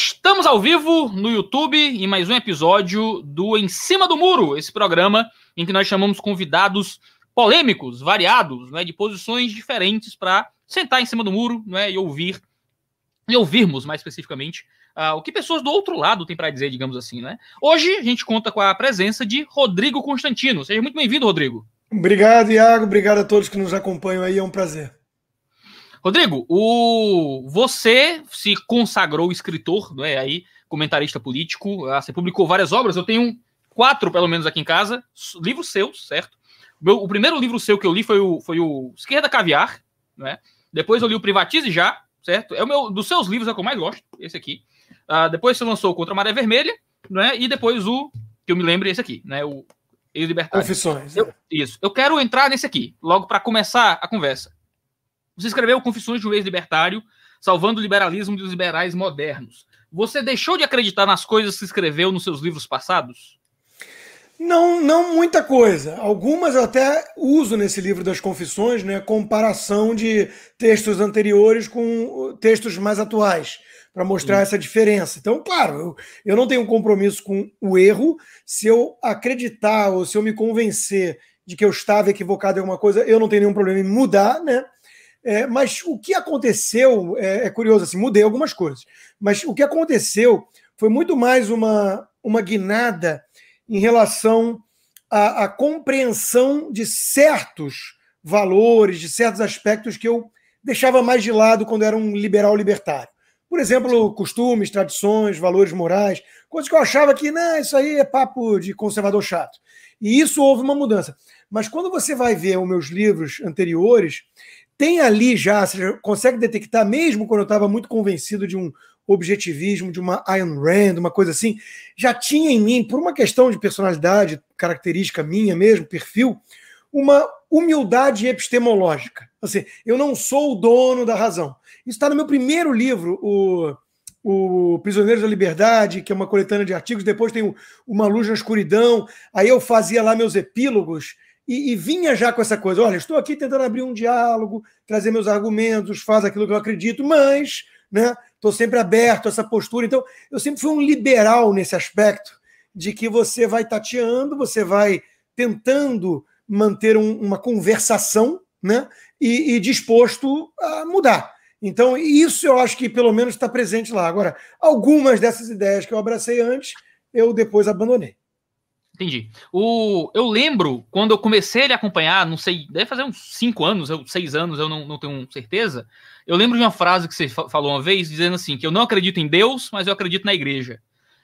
Estamos ao vivo no YouTube em mais um episódio do Em Cima do Muro, esse programa em que nós chamamos convidados polêmicos, variados, né, de posições diferentes para sentar em cima do muro né, e ouvir, e ouvirmos mais especificamente uh, o que pessoas do outro lado têm para dizer, digamos assim. Né? Hoje a gente conta com a presença de Rodrigo Constantino. Seja muito bem-vindo, Rodrigo. Obrigado, Iago. Obrigado a todos que nos acompanham aí. É um prazer. Rodrigo, o você se consagrou escritor, não é? Aí comentarista político, ah, você publicou várias obras. Eu tenho quatro, pelo menos, aqui em casa, livros seus, certo? O, meu, o primeiro livro seu que eu li foi o, foi o Esquerda Caviar, né? Depois eu li o Privatize Já, certo? É o meu dos seus livros é o que eu mais gosto, esse aqui. Uh, depois você lançou Contra a Maré Vermelha, né? E depois o que eu me lembro esse aqui, né? O Ex-Libertário. Confissões. Eu, é. Isso. Eu quero entrar nesse aqui, logo para começar a conversa. Você escreveu Confissões de um Ex-Libertário, salvando o liberalismo dos liberais modernos. Você deixou de acreditar nas coisas que escreveu nos seus livros passados? Não, não muita coisa. Algumas eu até uso nesse livro das confissões, né? Comparação de textos anteriores com textos mais atuais, para mostrar Sim. essa diferença. Então, claro, eu, eu não tenho um compromisso com o erro. Se eu acreditar ou se eu me convencer de que eu estava equivocado em alguma coisa, eu não tenho nenhum problema em mudar, né? É, mas o que aconteceu é, é, curioso, assim, mudei algumas coisas. Mas o que aconteceu foi muito mais uma, uma guinada em relação à, à compreensão de certos valores, de certos aspectos que eu deixava mais de lado quando era um liberal libertário. Por exemplo, costumes, tradições, valores morais, coisas que eu achava que, não, isso aí é papo de conservador chato. E isso houve uma mudança. Mas quando você vai ver os meus livros anteriores, tem ali já, você consegue detectar, mesmo quando eu estava muito convencido de um objetivismo, de uma Ayn Rand, uma coisa assim, já tinha em mim, por uma questão de personalidade, característica minha mesmo, perfil, uma humildade epistemológica. Assim, eu não sou o dono da razão. Isso está no meu primeiro livro, o, o Prisioneiros da Liberdade, que é uma coletânea de artigos. Depois tem o Uma Luz na Escuridão. Aí eu fazia lá meus epílogos e, e, vinha já com essa coisa: olha, estou aqui tentando abrir um diálogo, trazer meus argumentos, faz aquilo que eu acredito, mas né, estou sempre aberto a essa postura. Então, eu sempre fui um liberal nesse aspecto, de que você vai tateando, você vai tentando manter um, uma conversação né, e, e disposto a mudar. Então, isso eu acho que pelo menos está presente lá. Agora, algumas dessas ideias que eu abracei antes, eu depois abandonei. Entendi. O, eu lembro quando eu comecei a lhe acompanhar, não sei, deve fazer uns cinco anos, eu, seis anos, eu não, não tenho certeza. Eu lembro de uma frase que você falou uma vez, dizendo assim: que eu não acredito em Deus, mas eu acredito na igreja.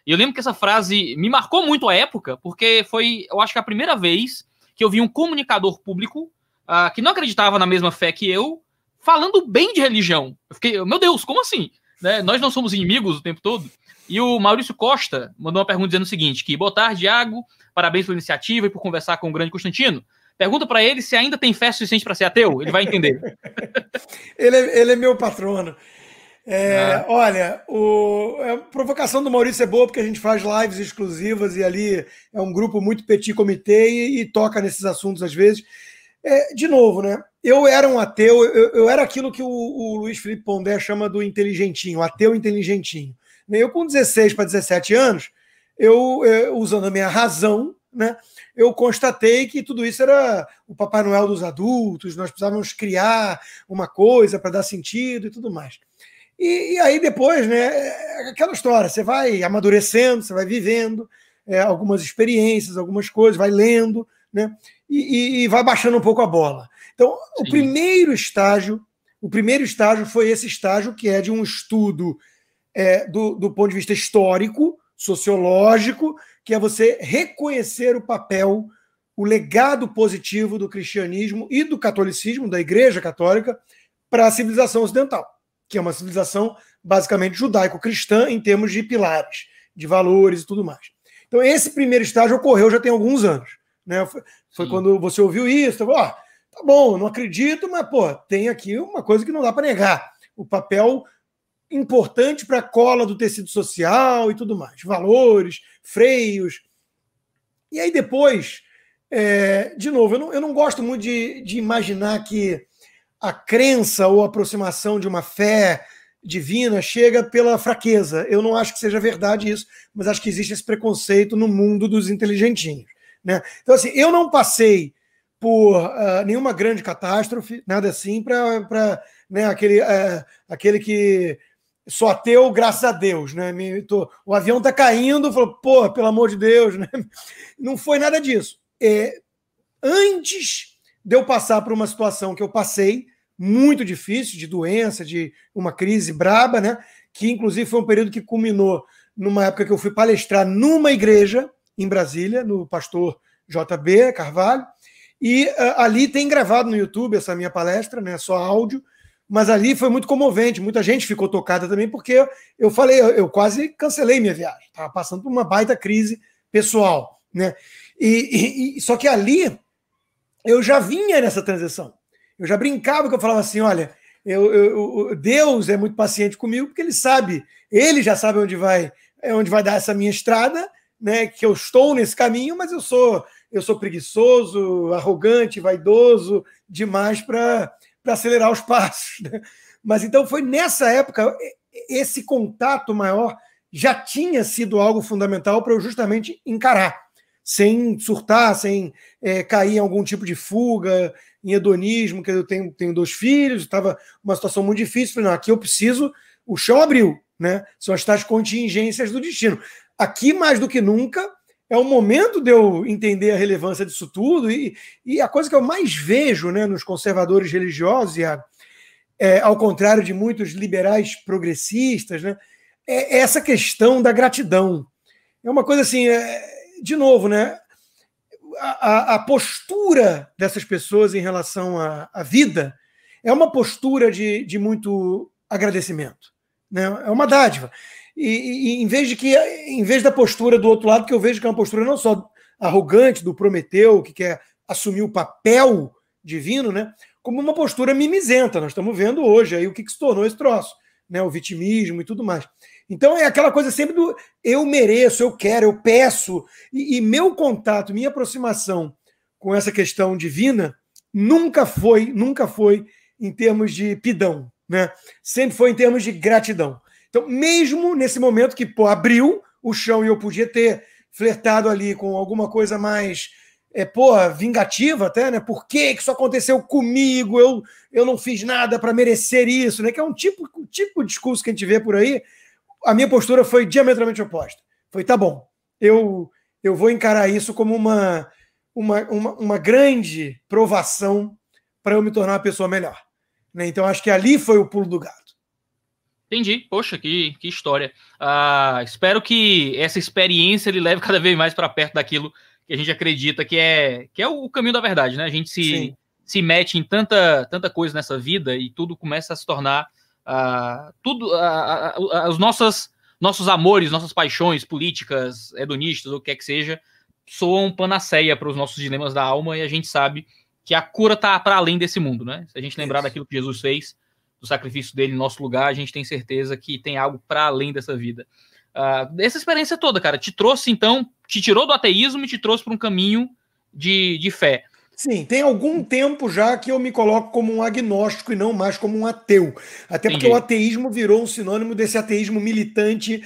E eu lembro que essa frase me marcou muito a época, porque foi, eu acho que a primeira vez que eu vi um comunicador público uh, que não acreditava na mesma fé que eu, falando bem de religião. Eu fiquei, meu Deus, como assim? Né? Nós não somos inimigos o tempo todo. E o Maurício Costa mandou uma pergunta dizendo o seguinte: que boa tarde, Iago. Parabéns pela iniciativa e por conversar com o grande Constantino. Pergunta para ele se ainda tem fé suficiente para ser ateu. Ele vai entender. ele, é, ele é meu patrono. É, ah. Olha, o, a provocação do Maurício é boa porque a gente faz lives exclusivas e ali é um grupo muito petit comitê e, e toca nesses assuntos às vezes. É, de novo, né? Eu era um ateu, eu, eu era aquilo que o, o, Luiz Felipe Pondé chama do inteligentinho, ateu inteligentinho. Eu, com 16 para 17 anos, eu, eu, usando a minha razão, né, eu constatei que tudo isso era o Papai Noel dos adultos, nós precisávamos criar uma coisa para dar sentido e tudo mais. E, e, aí depois, né, é aquela história, você vai amadurecendo, você vai vivendo é, algumas experiências, algumas coisas, vai lendo, né, e, e, e vai baixando um pouco a bola. Então, Sim. o primeiro estágio, o primeiro estágio foi esse estágio que é de um estudo é, do, do ponto de vista histórico, sociológico, que é você reconhecer o papel, o legado positivo do cristianismo e do catolicismo, da Igreja Católica, para a civilização ocidental, que é uma civilização basicamente judaico-cristã em termos de pilares, de valores e tudo mais. Então, esse primeiro estágio ocorreu já tem alguns anos. Né? Foi, foi quando você ouviu isso, falou, ah, tá bom, não acredito, mas pô, tem aqui uma coisa que não dá para negar. O papel importante para a cola do tecido social e tudo mais. Valores, freios. E aí depois, é, de novo, eu não, eu não gosto muito de, de imaginar que a crença ou a aproximação de uma fé divina chega pela fraqueza. Eu não acho que seja verdade isso, mas acho que existe esse preconceito no mundo dos inteligentinhos. Né? Então, assim, eu não passei por uh, nenhuma grande catástrofe, nada assim, para né, aquele, uh, aquele que só ateu, graças a Deus. Né? Me, tô, o avião está caindo, falou, pô, pelo amor de Deus. Né? Não foi nada disso. É, antes de eu passar por uma situação que eu passei, muito difícil, de doença, de uma crise braba, né? Que inclusive foi um período que culminou numa época que eu fui palestrar numa igreja em Brasília, no pastor JB Carvalho, e uh, ali tem gravado no YouTube essa minha palestra, né? Só áudio, mas ali foi muito comovente, muita gente ficou tocada também, porque eu falei, eu, quase cancelei minha viagem, estava passando por uma baita crise pessoal, né? E, e, só que ali eu já vinha nessa transição. Eu já brincava que eu falava assim: olha, eu, eu, Deus é muito paciente comigo, porque ele sabe, ele já sabe onde vai, é onde vai dar essa minha estrada, né? Que eu estou nesse caminho, mas eu sou eu sou preguiçoso, arrogante, vaidoso demais para acelerar os passos. Né? Mas então foi nessa época esse contato maior já tinha sido algo fundamental para eu justamente encarar, sem surtar, sem é, cair em algum tipo de fuga, em hedonismo, que eu tenho, tenho dois filhos, estava uma situação muito difícil. Falei, não, aqui eu preciso, o chão abriu, né? São as tais contingências do destino. Aqui, mais do que nunca, é o momento de eu entender a relevância disso tudo. E, e a coisa que eu mais vejo né, nos conservadores religiosos, a, é, ao contrário de muitos liberais progressistas, né, é essa questão da gratidão. É uma coisa assim, é, de novo, né? a, a, postura dessas pessoas em relação à, à vida é uma postura de, de muito agradecimento. Né? É uma dádiva. E, e, em vez de que, em vez da postura do outro lado, que eu vejo que é uma postura não só arrogante do Prometeu, que quer assumir o papel divino, né? Como uma postura mimizenta. Nós estamos vendo hoje aí o que, que se tornou esse troço, né? O vitimismo e tudo mais. Então é aquela coisa sempre do eu mereço, eu quero, eu peço. E, e meu contato, minha aproximação com essa questão divina nunca foi, nunca foi em termos de pidão, né? Sempre foi em termos de gratidão. Então, mesmo nesse momento que pô, abriu o chão e eu podia ter flertado ali com alguma coisa mais é, porra, vingativa até, né? Por que, que isso aconteceu comigo? Eu, eu não fiz nada para merecer isso, né? Que é um tipo, um tipo de discurso que a gente vê por aí, a minha postura foi diametralmente oposta. Foi, tá bom, eu, eu vou encarar isso como uma, uma, uma, uma grande provação para eu me tornar uma pessoa melhor. Né? Então, acho que ali foi o pulo do gato. Entendi. Poxa, que, que história. Ah, espero que essa experiência ele leve cada vez mais para perto daquilo que a gente acredita que é, que é o caminho da verdade, né? A gente se, se mete em tanta, tanta coisa nessa vida e tudo começa a se tornar uh, tudo, uh, os nossas, nossos amores, nossas paixões políticas, hedonistas, ou o que quer que seja, soam panaceia para os nossos dilemas da alma e a gente sabe que a cura está para além desse mundo, né? Se a gente lembrar Isso. daquilo que Jesus fez, do sacrifício dele em nosso lugar, a gente tem certeza que tem algo para além dessa vida. Uh, essa experiência toda, cara, te trouxe então, te tirou do ateísmo e te trouxe para um caminho de, de fé. Sim, tem algum tempo já que eu me coloco como um agnóstico e não mais como um ateu. Até porque Entendi. o ateísmo virou um sinônimo desse ateísmo militante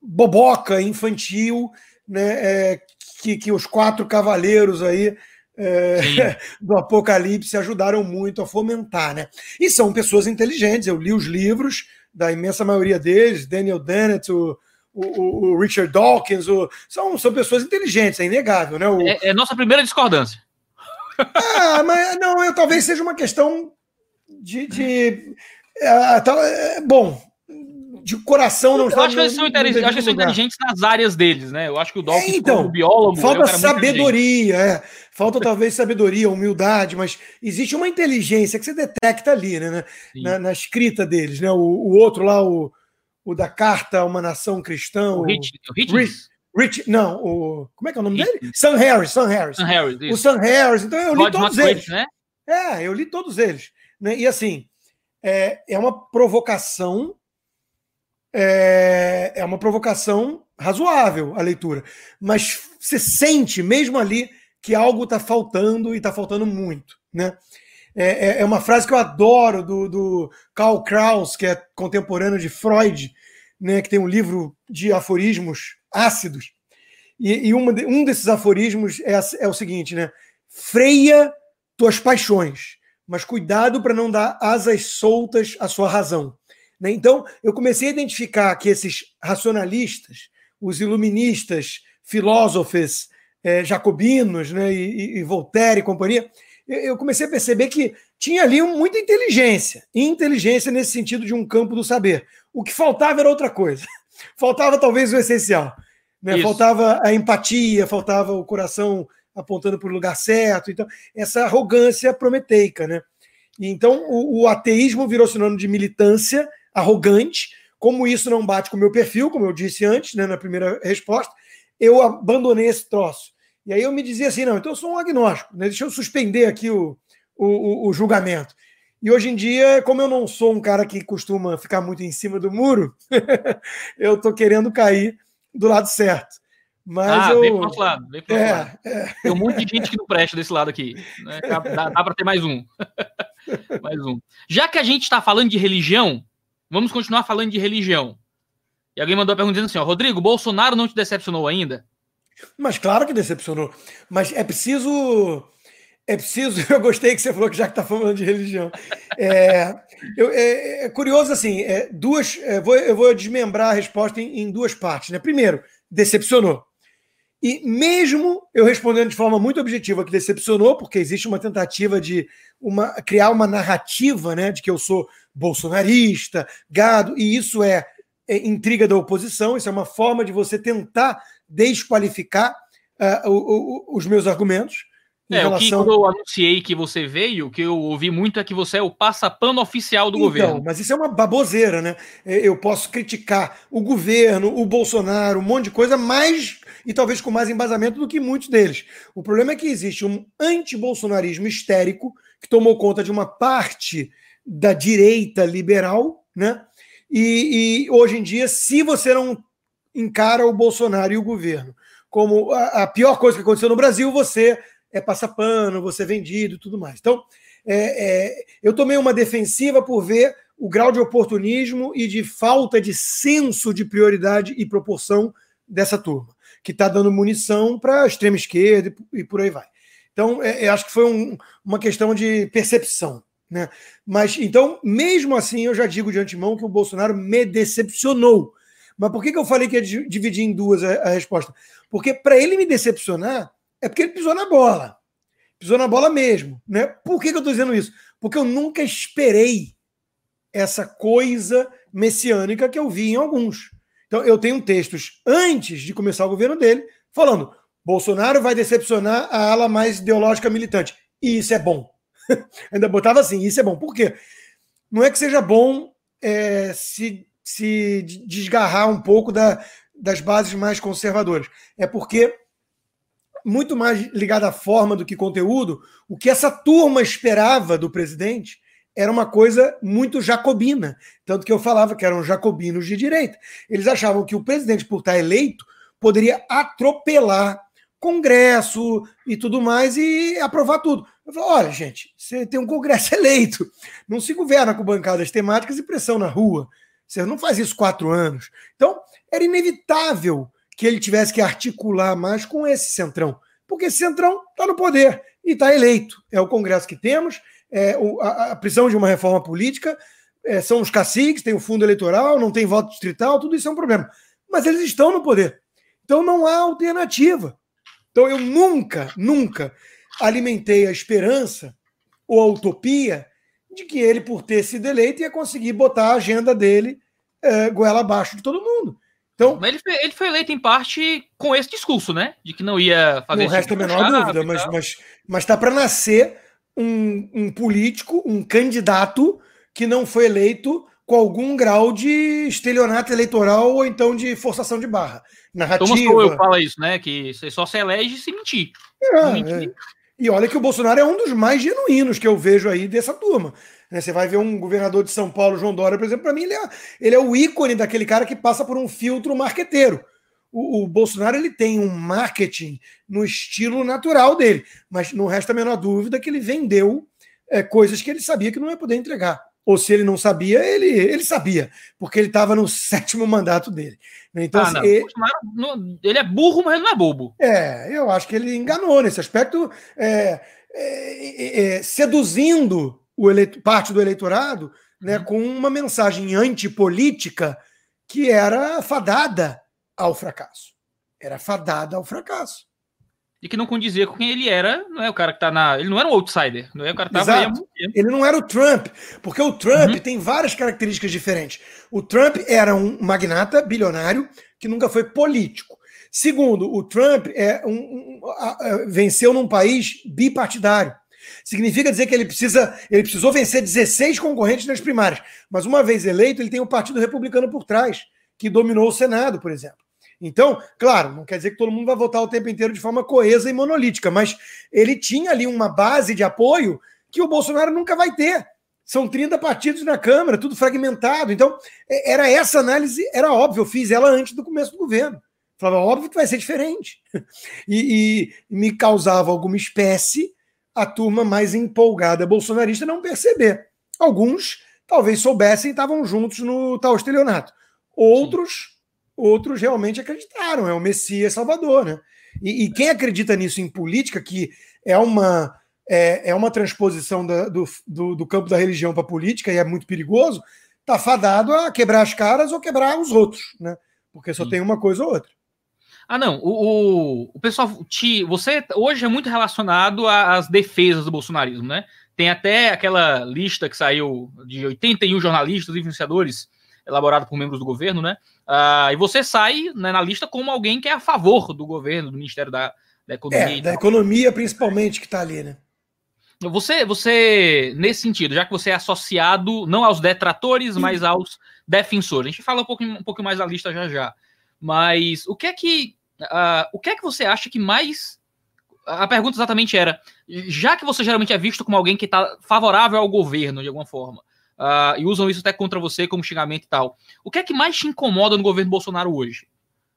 boboca, infantil, né? É, que, que os quatro cavaleiros aí é, do Apocalipse ajudaram muito a fomentar, né? E são pessoas inteligentes. Eu li os livros da imensa maioria deles, Daniel Dennett, o, o, o Richard Dawkins, o, são, são pessoas inteligentes, é inegável, né? O, é, é nossa primeira discordância. Ah, mas não, eu, talvez seja uma questão de. de é, é, bom, de coração não Eu acho que eles são, inteligentes, acho que são inteligentes nas áreas deles, né? Eu acho que o Dawkins, é, então, o biólogo, falta é um sabedoria, é. Falta talvez sabedoria, humildade, mas existe uma inteligência que você detecta ali, né? Na, na escrita deles, né? O, o, outro lá, o, o da carta uma nação cristã. O, o, Rich, o Rich, Rich, não, o. Como é que é o nome dele? Sam Harris, Sam Harris. Sam Harris o Sam Harris. Então eu li God todos eles. né? É, eu li todos eles. Né? E assim, é, é uma provocação. É, é uma provocação razoável a leitura. Mas você sente, mesmo ali, que algo está faltando e está faltando muito. Né? É, é, é uma frase que eu adoro do, do Karl Kraus, que é contemporâneo de Freud, né, que tem um livro de aforismos ácidos. E, e uma, um desses aforismos é, é o seguinte, né? Freia tuas paixões, mas cuidado para não dar asas soltas à sua razão. Né? Então, eu comecei a identificar que esses racionalistas, os iluministas, filósofos é, jacobinos, né, e, e, Voltaire e companhia, eu comecei a perceber que tinha ali muita inteligência, inteligência nesse sentido de um campo do saber. O que faltava era outra coisa. Faltava talvez o essencial. Né? Faltava a empatia, faltava o coração apontando para o lugar certo. Então, essa arrogância prometeica. Né? Então, o, o ateísmo virou sinônimo de militância arrogante. Como isso não bate com o meu perfil, como eu disse antes, né, na primeira resposta, eu abandonei esse troço. E aí eu me dizia assim: não, então eu sou um agnóstico, né? deixa eu suspender aqui o, o, o, julgamento. E hoje em dia, como eu não sou um cara que costuma ficar muito em cima do muro, eu estou querendo cair do lado certo. Mas ah, eu... vem pro nosso lado, vem pro é, lado. É. Tem um monte de gente que não presta desse lado aqui. Né? Dá, dá para ter mais um. mais um. Já que a gente está falando de religião, vamos continuar falando de religião. E alguém mandou a pergunta dizendo assim: ó, Rodrigo, Bolsonaro não te decepcionou ainda? Mas claro que decepcionou. Mas é preciso. É preciso. Eu gostei que você falou que já que está falando de religião. É, eu, é, é curioso assim. É, duas. É, vou, eu vou desmembrar a resposta em, em duas partes. Né? Primeiro, decepcionou. E mesmo eu respondendo de forma muito objetiva que decepcionou, porque existe uma tentativa de uma, criar uma narrativa né, de que eu sou bolsonarista, gado, e isso é, é intriga da oposição, isso é uma forma de você tentar desqualificar uh, o, o, os meus argumentos. É, relação... o que quando eu anunciei que você veio, o que eu ouvi muito é que você é o passapano oficial do então, governo. Mas isso é uma baboseira, né? É, eu posso criticar o governo, o Bolsonaro, um monte de coisa, mais e talvez com mais embasamento do que muitos deles. O problema é que existe um anti-bolsonarismo histérico que tomou conta de uma parte da direita liberal, né? E, e hoje em dia, se você não encara o Bolsonaro e o governo como a, a pior coisa que aconteceu no Brasil, você é passapano, você é vendido e tudo mais. Então, é, é, eu tomei uma defensiva por ver o grau de oportunismo e de falta de senso de prioridade e proporção dessa turma, que está dando munição para a extrema esquerda e, por aí vai. Então, é, eu acho que foi um, uma questão de percepção. Né? Mas, então, mesmo assim, eu já digo de antemão que o Bolsonaro me decepcionou. Mas por que, que eu falei que ia dividir em duas a, a resposta? Porque para ele me decepcionar, é porque ele pisou na bola. Pisou na bola mesmo. Né? Por que, que eu estou dizendo isso? Porque eu nunca esperei essa coisa messiânica que eu vi em alguns. Então, eu tenho textos antes de começar o governo dele, falando: Bolsonaro vai decepcionar a ala mais ideológica militante. E isso é bom. Ainda botava assim: isso é bom. Por quê? Não é que seja bom é, se se desgarrar um pouco da, das bases mais conservadoras. É porque, muito mais ligado à forma do que conteúdo, o que essa turma esperava do presidente era uma coisa muito jacobina. Tanto que eu falava que eram jacobinos de direita. Eles achavam que o presidente, por estar eleito, poderia atropelar Congresso e tudo mais e aprovar tudo. Eu olha, gente, você tem um Congresso eleito, não se governa com bancadas temáticas e pressão na rua. Você não faz isso quatro anos. Então, era inevitável que ele tivesse que articular mais com esse centrão, porque esse centrão está no poder e está eleito. É o Congresso que temos, é a, a prisão de uma reforma política, é, são os caciques, tem o fundo eleitoral, não tem voto distrital, tudo isso é um problema. Mas eles estão no poder. Então não há alternativa. Então eu nunca, nunca alimentei a esperança ou a utopia de que ele, por ter sido eleito, ia conseguir botar a agenda dele é, goela abaixo de todo mundo. Então, mas ele foi, ele foi, eleito em parte com esse discurso, né? De que não ia fazer Não resta a menor dúvida, mas, mas, mas tá para nascer um, um, político, um candidato que não foi eleito com algum grau de estelionato eleitoral ou então de forçação de barra. Narrativa. Thomas Cowell fala isso, né? Que você só se elege se mentir. É, mentir. É. E olha que o Bolsonaro é um dos mais genuínos que eu vejo aí dessa turma. Né, você vai ver um governador de São Paulo, João Dória, por exemplo, para mim ele é, ele é o ícone daquele cara que passa por um filtro marqueteiro. O, o, Bolsonaro ele tem um marketing no estilo natural dele, mas não resta a menor dúvida que ele vendeu é, coisas que ele sabia que não ia poder entregar. Ou se ele não sabia, ele, ele sabia, porque ele estava no sétimo mandato dele. Então, ah, assim, ele, ele, é burro, mas não é bobo. É, eu acho que ele enganou nesse aspecto, é, é, é seduzindo o eleito, parte do eleitorado né, uhum. com uma mensagem antipolítica que era fadada ao fracasso. Era fadada ao fracasso e que não condizia com quem ele era, não é o cara que tá na. Ele não era um outsider, não é o cara que tava Exato. aí Ele não era o Trump, porque o Trump uhum. tem várias características diferentes. O Trump era um magnata bilionário que nunca foi político. Segundo, o Trump é um, um, venceu num país bipartidário. Significa dizer que ele precisa, ele precisou vencer 16 concorrentes nas primárias, mas uma vez eleito, ele tem o Partido Republicano por trás, que dominou o Senado, por exemplo. Então, claro, não quer dizer que todo mundo vai votar o tempo inteiro de forma coesa e monolítica, mas ele tinha ali uma base de apoio que o Bolsonaro nunca vai ter. São 30 partidos na Câmara, tudo fragmentado. Então, é, era essa análise, era óbvio, eu fiz ela antes do começo do governo. Falava, óbvio que vai ser diferente. E, e me causava alguma espécie a turma mais empolgada bolsonarista não perceber. Alguns talvez soubessem e estavam juntos no tal estelionato. Outros outros realmente acreditaram, é o Messias Salvador, né? E, e quem acredita nisso em política, que é uma, é, é uma transposição da, do, do, do, campo da religião para a política e é muito perigoso, tá fadado a quebrar as caras ou quebrar os outros, né? Porque só Sim. tem uma coisa ou outra. Ah, não. O, o, o pessoal. Te, você hoje é muito relacionado às defesas do bolsonarismo, né? Tem até aquela lista que saiu de 81 jornalistas e influenciadores elaborado por membros do governo, né? Uh, e você sai né, na lista como alguém que é a favor do governo, do Ministério da, da Economia. É, da economia principalmente que está ali, né? Você, você, nesse sentido, já que você é associado não aos detratores, Sim. mas aos defensores. A gente fala um pouco, um pouco mais da lista já já. Mas o que é que. Uh, o que é que você acha que mais. A pergunta exatamente era: já que você geralmente é visto como alguém que está favorável ao governo de alguma forma, uh, e usam isso até contra você como xingamento e tal. O que é que mais te incomoda no governo Bolsonaro hoje?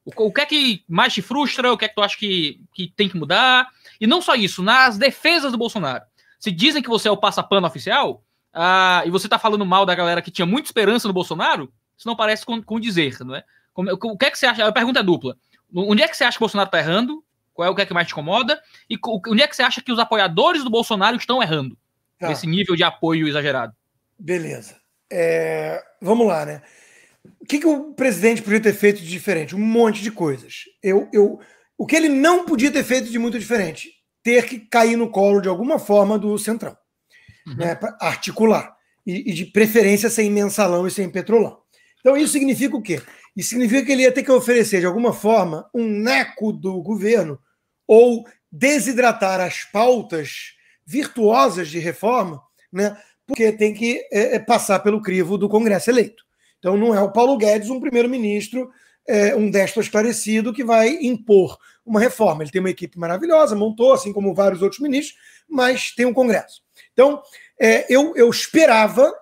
O, o que é que mais te frustra? O que é que tu acha que, que tem que mudar? E não só isso, nas defesas do Bolsonaro. Se dizem que você é o passapano oficial, uh, e você tá falando mal da galera que tinha muita esperança no Bolsonaro, isso não parece com, com dizer, não é? Como, o que é que você acha? A pergunta é dupla. Onde é que você acha que o Bolsonaro tá errando? Qual é o que é que mais te incomoda? E onde é que você acha que os apoiadores do Bolsonaro estão errando? Tá. Nesse nível de apoio exagerado. Beleza. É, vamos lá, né? O que, que o presidente podia ter feito de diferente? Um monte de coisas. Eu, eu, o que ele não podia ter feito de muito diferente? Ter que cair no colo de alguma forma do Centrão. Uhum. Né, para articular. E, e, de preferência sem mensalão e sem petrolão. Então isso significa o quê? Isso significa que ele ia ter que oferecer, de alguma forma, um neco do governo ou desidratar as pautas virtuosas de reforma, né, porque tem que é, é, passar pelo crivo do Congresso eleito. Então não é o Paulo Guedes, um primeiro-ministro, é, um destro esclarecido, que vai impor uma reforma. Ele tem uma equipe maravilhosa, montou, assim como vários outros ministros, mas tem um Congresso. Então, é, eu, eu esperava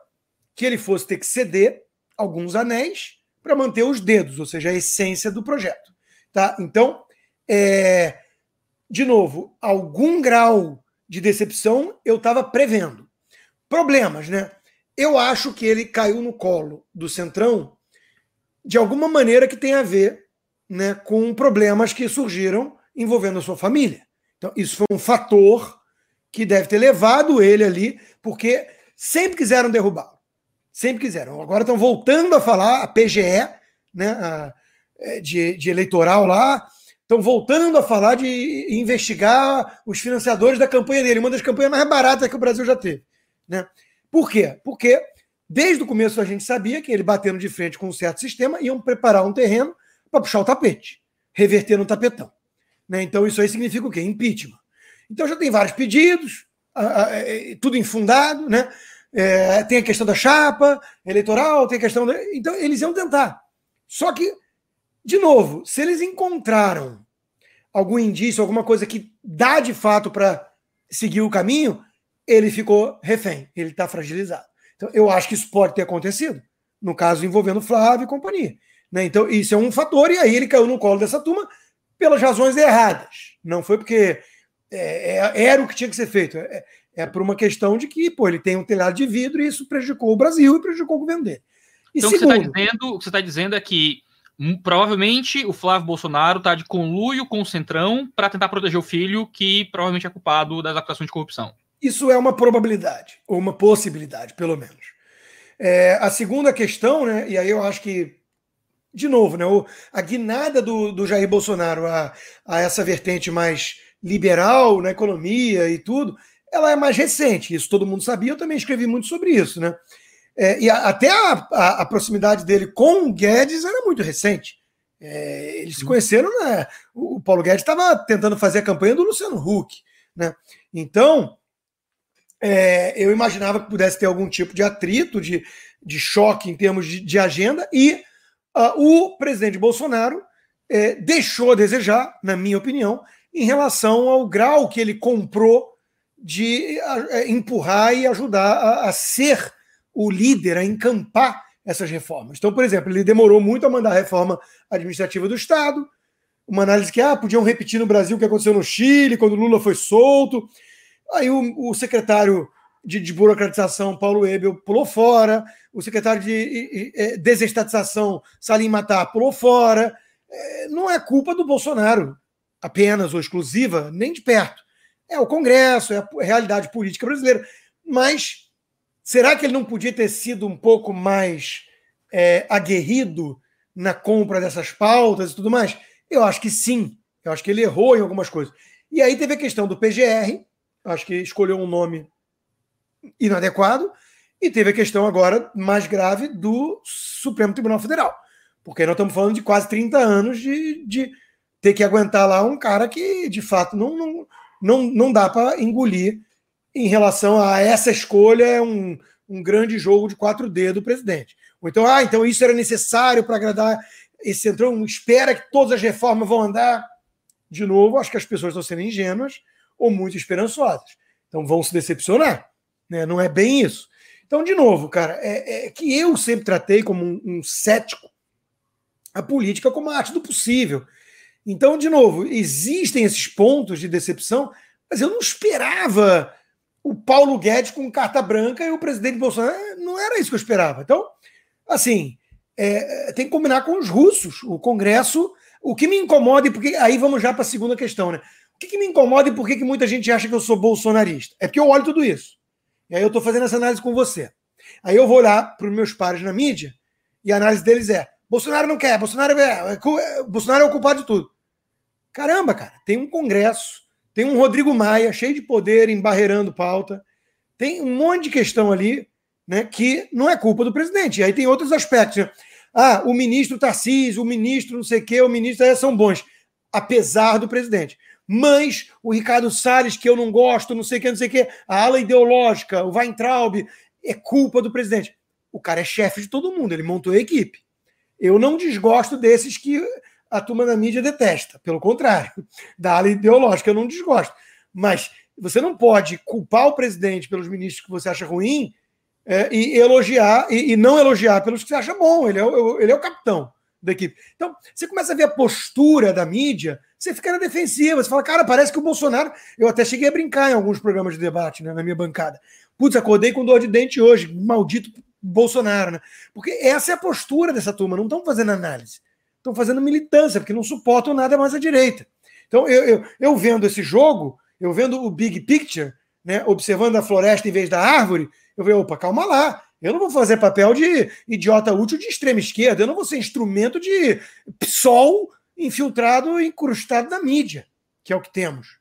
que ele fosse ter que ceder alguns anéis para manter os dedos, ou seja, a essência do projeto. Tá? Então, é, de novo, algum grau de decepção eu estava prevendo problemas, né? Eu acho que ele caiu no colo do Centrão de alguma maneira que tem a ver né, com problemas que surgiram envolvendo a sua família. Então, isso foi um fator que deve ter levado ele ali, porque sempre quiseram derrubá-lo. Sempre quiseram. Agora estão voltando a falar, a PGE, né, a, é, de, de eleitoral lá, estão voltando a falar de investigar os financiadores da campanha dele, uma das campanhas mais baratas que o Brasil já teve. Né? Por quê? Porque desde o começo a gente sabia que ele batendo de frente com um certo sistema iam preparar um terreno para puxar o tapete, reverter no tapetão. Né? Então isso aí significa o quê? Impeachment. Então já tem vários pedidos, é, tudo infundado, né? É, tem a questão da chapa eleitoral, tem a questão. Da... Então eles iam tentar. Só que, de novo, se eles encontraram algum indício, alguma coisa que dá de fato para seguir o caminho, ele ficou refém, ele está fragilizado. Então, eu acho que isso pode ter acontecido, no caso envolvendo Flávio e companhia. Né? Então, isso é um fator, e aí ele caiu no colo dessa turma pelas razões erradas. Não foi porque é, é, era o que tinha que ser feito. É, É por uma questão de que, pô, ele tem um telhado de vidro e isso prejudicou o Brasil e prejudicou o governo dele. E então, segundo, o, que você tá dizendo, o que você está dizendo é que hum, provavelmente o Flávio Bolsonaro está de conluio com o Centrão para tentar proteger o filho, que provavelmente é culpado das acusações de corrupção. Isso é uma probabilidade, ou uma possibilidade, pelo menos. É, a segunda questão, né, e aí eu acho que, de novo, né, o, a guinada do, do Jair Bolsonaro a, a essa vertente mais liberal na economia e tudo, ela é mais recente. Isso todo mundo sabia, eu também escrevi muito sobre isso. Né? É, e a, até a, a, a, proximidade dele com o Guedes era muito recente. É, eles se conheceram, né? O, o Paulo Guedes estava tentando fazer a campanha do Luciano Huck. Né? Então, é, eu imaginava que pudesse ter algum tipo de atrito, de, de choque em termos de, de agenda, e uh, o presidente Bolsonaro é, deixou a desejar, na minha opinião, em relação ao grau que ele comprou de é, empurrar e ajudar a, a ser o líder, a encampar essas reformas. Então, por exemplo, ele demorou muito a mandar a reforma administrativa do Estado, uma análise que ah, podiam repetir no Brasil o que aconteceu no Chile, quando Lula foi solto. Aí o, o secretário de, de, burocratização, Paulo Ebel, pulou fora, o secretário de é, desestatização, Salim Matar, pulou fora. É, não é culpa do Bolsonaro apenas ou exclusiva, nem de perto. É o Congresso, é a realidade política brasileira. Mas será que ele não podia ter sido um pouco mais é, aguerrido na compra dessas pautas e tudo mais? Eu acho que sim. Eu acho que ele errou em algumas coisas. E aí teve a questão do PGR, acho que escolheu um nome inadequado, e teve a questão agora mais grave do Supremo Tribunal Federal. Porque nós estamos falando de quase 30 anos de, de ter que aguentar lá um cara que, de fato, não, não, não, não dá para engolir em relação a essa escolha, é um, um grande jogo de 4D do presidente. Ou então, ah, então isso era necessário para agradar esse centrão, espera que todas as reformas vão andar. De novo, acho que as pessoas estão sendo ingênuas ou muito esperançosas. Então vão se decepcionar. Né? Não é bem isso. Então, de novo, cara, é, é que eu sempre tratei como um, um cético a política como a arte do possível. Então, de novo, existem esses pontos de decepção, mas eu não esperava o Paulo Guedes com carta branca e o presidente Bolsonaro. Não era isso que eu esperava. Então, assim, é, tem que combinar com os russos. O Congresso. O que me incomoda, e porque aí vamos já para a segunda questão, né? O que, que me incomoda e por que, que muita gente acha que eu sou bolsonarista? É porque eu olho tudo isso. E aí eu estou fazendo essa análise com você. Aí eu vou olhar para os meus pares na mídia e a análise deles é: Bolsonaro não quer, Bolsonaro é, é, Bolsonaro é o culpado de tudo. Caramba, cara, tem um Congresso, tem um Rodrigo Maia cheio de poder, embarreirando pauta, tem um monte de questão ali né, que não é culpa do presidente. E aí tem outros aspectos. Né? Ah, o ministro Tarcísio, o ministro não sei o quê, o ministro é, são bons, apesar do presidente. Mas o Ricardo Salles, que eu não gosto, não sei o que, não sei o que, a ala ideológica, o Weintraub, é culpa do presidente. O cara é chefe de todo mundo, ele montou a equipe. Eu não desgosto desses que a turma da mídia detesta. Pelo contrário, da ala ideológica eu não desgosto. Mas você não pode culpar o presidente pelos ministros que você acha ruim é, e elogiar e, e, não elogiar pelos que você acha bom. Ele é, o, ele é o capitão da equipe. Então, você começa a ver a postura da mídia, você fica na defensiva. Você fala, cara, parece que o Bolsonaro. Eu até cheguei a brincar em alguns programas de debate né, na minha bancada. Putz, acordei com dor de dente hoje, maldito Bolsonaro, né? Porque essa é a postura dessa turma, não estão fazendo análise estão fazendo militância, porque não suportam nada mais à direita. Então, eu, eu, eu vendo esse jogo, eu vendo o big picture, né, observando a floresta em vez da árvore, eu vejo, opa, calma lá. Eu não vou fazer papel de idiota útil de extrema esquerda, eu não vou ser instrumento de PSOL infiltrado, incrustado na mídia, que é o que temos.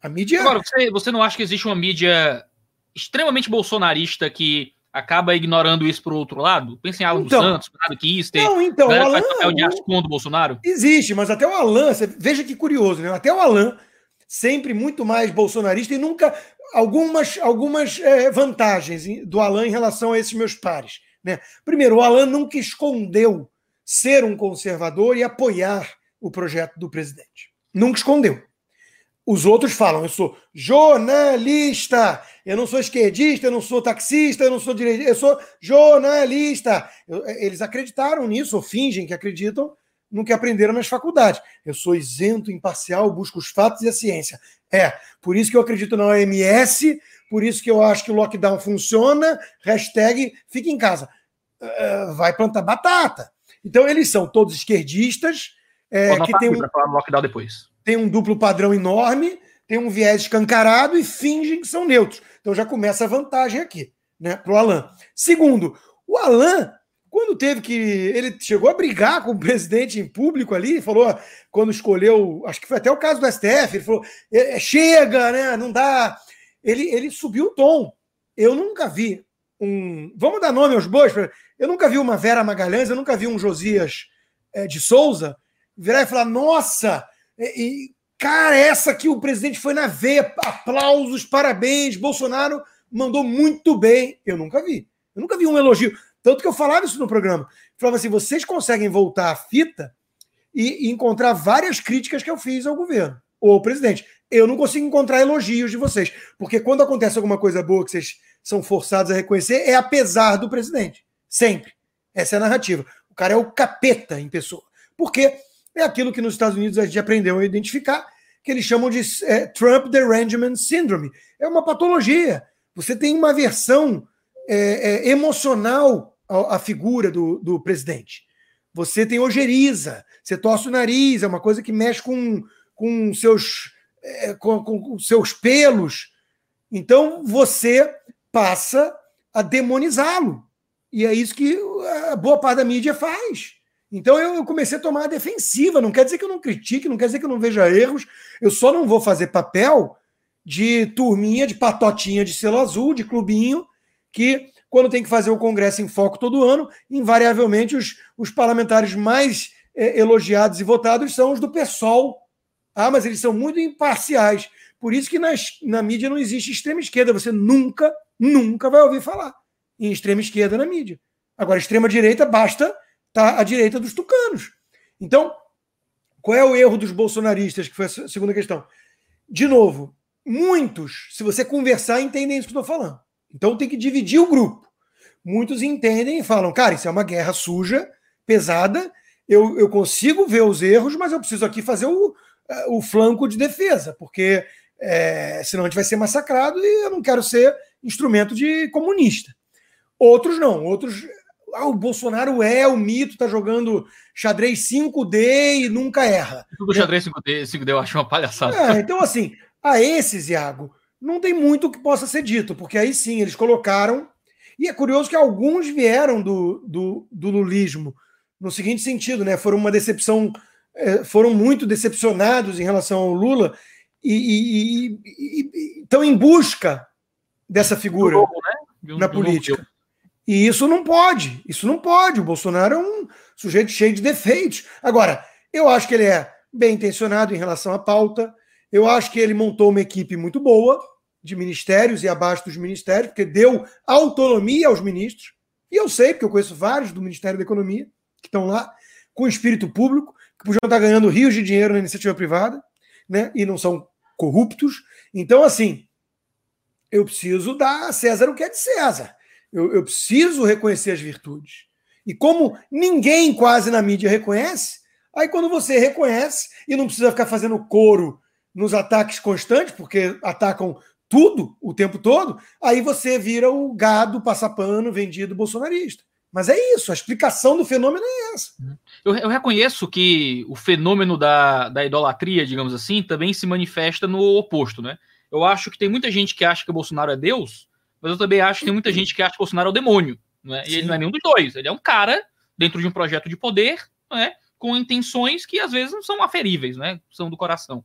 A mídia. Agora, você, você não acha que existe uma mídia extremamente bolsonarista que acaba ignorando isso para o outro lado? Pensa em Alan então, dos Santos, Bernardo Kister, não, então, o Alan, papel de arte contra o Bolsonaro? Existe, mas até o Alan, veja que curioso, né? Até o Alan, sempre muito mais bolsonarista e nunca algumas, algumas é, vantagens do Alan em relação a esses meus pares. Né? Primeiro, o Alan nunca escondeu ser um conservador e apoiar o projeto do presidente. Nunca escondeu. Os outros falam, eu sou jornalista, eu não sou esquerdista, eu não sou taxista, eu não sou direitista, eu sou jornalista. Eu, eles acreditaram nisso, ou fingem que acreditam no que aprenderam nas faculdades. Eu sou isento, imparcial, busco os fatos e a ciência. É, por isso que eu acredito na OMS, por isso que eu acho que o lockdown funciona, hashtag fica em casa. Uh, vai plantar batata. Então, eles são todos esquerdistas, é, que tem um, falar lockdown depois. tem um duplo padrão enorme, tem um viés escancarado e fingem que são neutros. Então já começa a vantagem aqui, né, para o Alain. Segundo, o Alain, quando teve que. Ele chegou a brigar com o presidente em público ali, falou, quando escolheu, acho que foi até o caso do STF, ele falou: é, é, chega, né? Não dá. Ele, ele subiu o tom. Eu nunca vi um. Vamos dar nome aos bois? Eu nunca vi uma Vera Magalhães, eu nunca vi um Josias é, de Souza virar e falar: nossa, e, cara, essa aqui o presidente foi na veia, aplausos, parabéns, Bolsonaro mandou muito bem. Eu nunca vi. Eu nunca vi um elogio. Tanto que eu falava isso no programa. Eu falava assim: vocês conseguem voltar à fita e, e encontrar várias críticas que eu fiz ao governo ou ao presidente. Eu não consigo encontrar elogios de vocês. Porque quando acontece alguma coisa boa que vocês são forçados a reconhecer, é apesar do presidente. Sempre. Essa é a narrativa. O cara é o capeta em pessoa. Porque é aquilo que nos Estados Unidos a gente aprendeu a identificar, que eles chamam de é, Trump Derangement Syndrome. É uma patologia. Você tem uma versão é, é, emocional à, à figura do, do presidente. Você tem ojeriza, você torce o nariz, é uma coisa que mexe com, com, seus, é, com, com seus pelos. Então você passa a demonizá-lo. E é isso que a boa parte da mídia faz. Então eu comecei a tomar a defensiva. Não quer dizer que eu não critique, não quer dizer que eu não veja erros. Eu só não vou fazer papel de turminha, de patotinha de selo azul, de clubinho, que quando tem que fazer o Congresso em Foco todo ano, invariavelmente os, os parlamentares mais é, elogiados e votados são os do PSOL. Ah, mas eles são muito imparciais. Por isso que nas, na mídia não existe extrema esquerda. Você nunca, nunca vai ouvir falar em extrema esquerda na mídia. Agora, extrema direita basta estar tá à direita dos tucanos. Então, qual é o erro dos bolsonaristas, que foi a segunda questão? De novo, muitos, se você conversar, entendem isso que eu estou falando. Então tem que dividir o grupo. Muitos entendem e falam, cara, isso é uma guerra suja, pesada, eu, eu consigo ver os erros, mas eu preciso aqui fazer o, o flanco de defesa, porque é, senão a gente vai ser massacrado e eu não quero ser instrumento de comunista. Outros não, outros. Ah, o Bolsonaro é o mito, tá jogando xadrez 5D e nunca erra. Tudo xadrez 5D, 5D eu acho uma palhaçada. É, então, assim, a esses, Iago, não tem muito que possa ser dito, porque aí sim eles colocaram. E é curioso que alguns vieram do, do, do lulismo no seguinte sentido, né? Foram uma decepção, é, foram muito decepcionados em relação ao Lula e, estão em busca dessa figura novo, né? um, na política. E isso não pode, isso não pode. O Bolsonaro é um sujeito cheio de defeitos. Agora, eu acho que ele é bem intencionado em relação à pauta, eu acho que ele montou uma equipe muito boa de ministérios e abaixo dos ministérios, porque deu autonomia aos ministros. E eu sei, porque eu conheço vários do Ministério da Economia que estão lá com espírito público, que podiam estar ganhando rios de dinheiro na iniciativa privada, né? E não são corruptos. Então, assim, eu preciso dar a César o que é de César. Eu, eu preciso reconhecer as virtudes. E como ninguém quase na mídia reconhece, aí quando você reconhece e não precisa ficar fazendo coro nos ataques constantes, porque atacam tudo o tempo todo, aí você vira o gado passapano vendido bolsonarista. Mas é isso, a explicação do fenômeno é essa. Eu, eu, reconheço que o fenômeno da, da idolatria, digamos assim, também se manifesta no oposto, né? Eu acho que tem muita gente que acha que o Bolsonaro é Deus, mas eu também acho que tem muita gente que acha que o Bolsonaro é o demônio. Né? E ele não é nenhum dos dois. Ele é um cara dentro de um projeto de poder, né? com intenções que às vezes não são aferíveis, né? São do coração.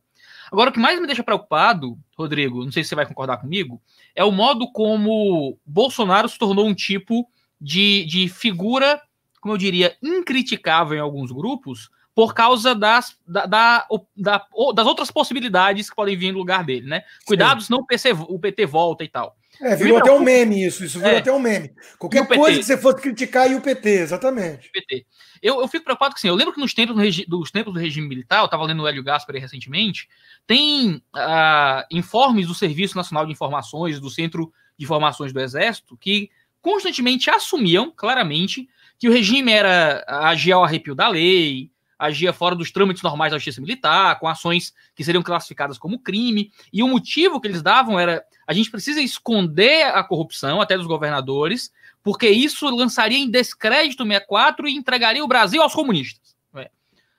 Agora, o que mais me deixa preocupado, Rodrigo, não sei se você vai concordar comigo, é o modo como Bolsonaro se tornou um tipo de, de figura, como eu diria, incriticável em alguns grupos, por causa das, da, da, da, das outras possibilidades que podem vir no lugar dele, né? Cuidado, senão o, PC, o PT volta e tal. É, virou até um meme isso, isso virou é. até um meme. Qualquer coisa que você fosse criticar e o PT, exatamente. PT. Eu, eu fico preocupado com assim, eu lembro que nos tempos, dos tempos do regime militar, eu estava lendo o Hélio Gaspar recentemente, tem uh, informes do Serviço Nacional de Informações, do Centro de Informações do Exército, que constantemente assumiam, claramente, que o regime era agir ao arrepio da lei, agia fora dos trâmites normais da justiça militar, com ações que seriam classificadas como crime. E o motivo que eles davam era: a gente precisa esconder a corrupção até dos governadores, porque isso lançaria em descrédito 64 e entregaria o Brasil aos comunistas.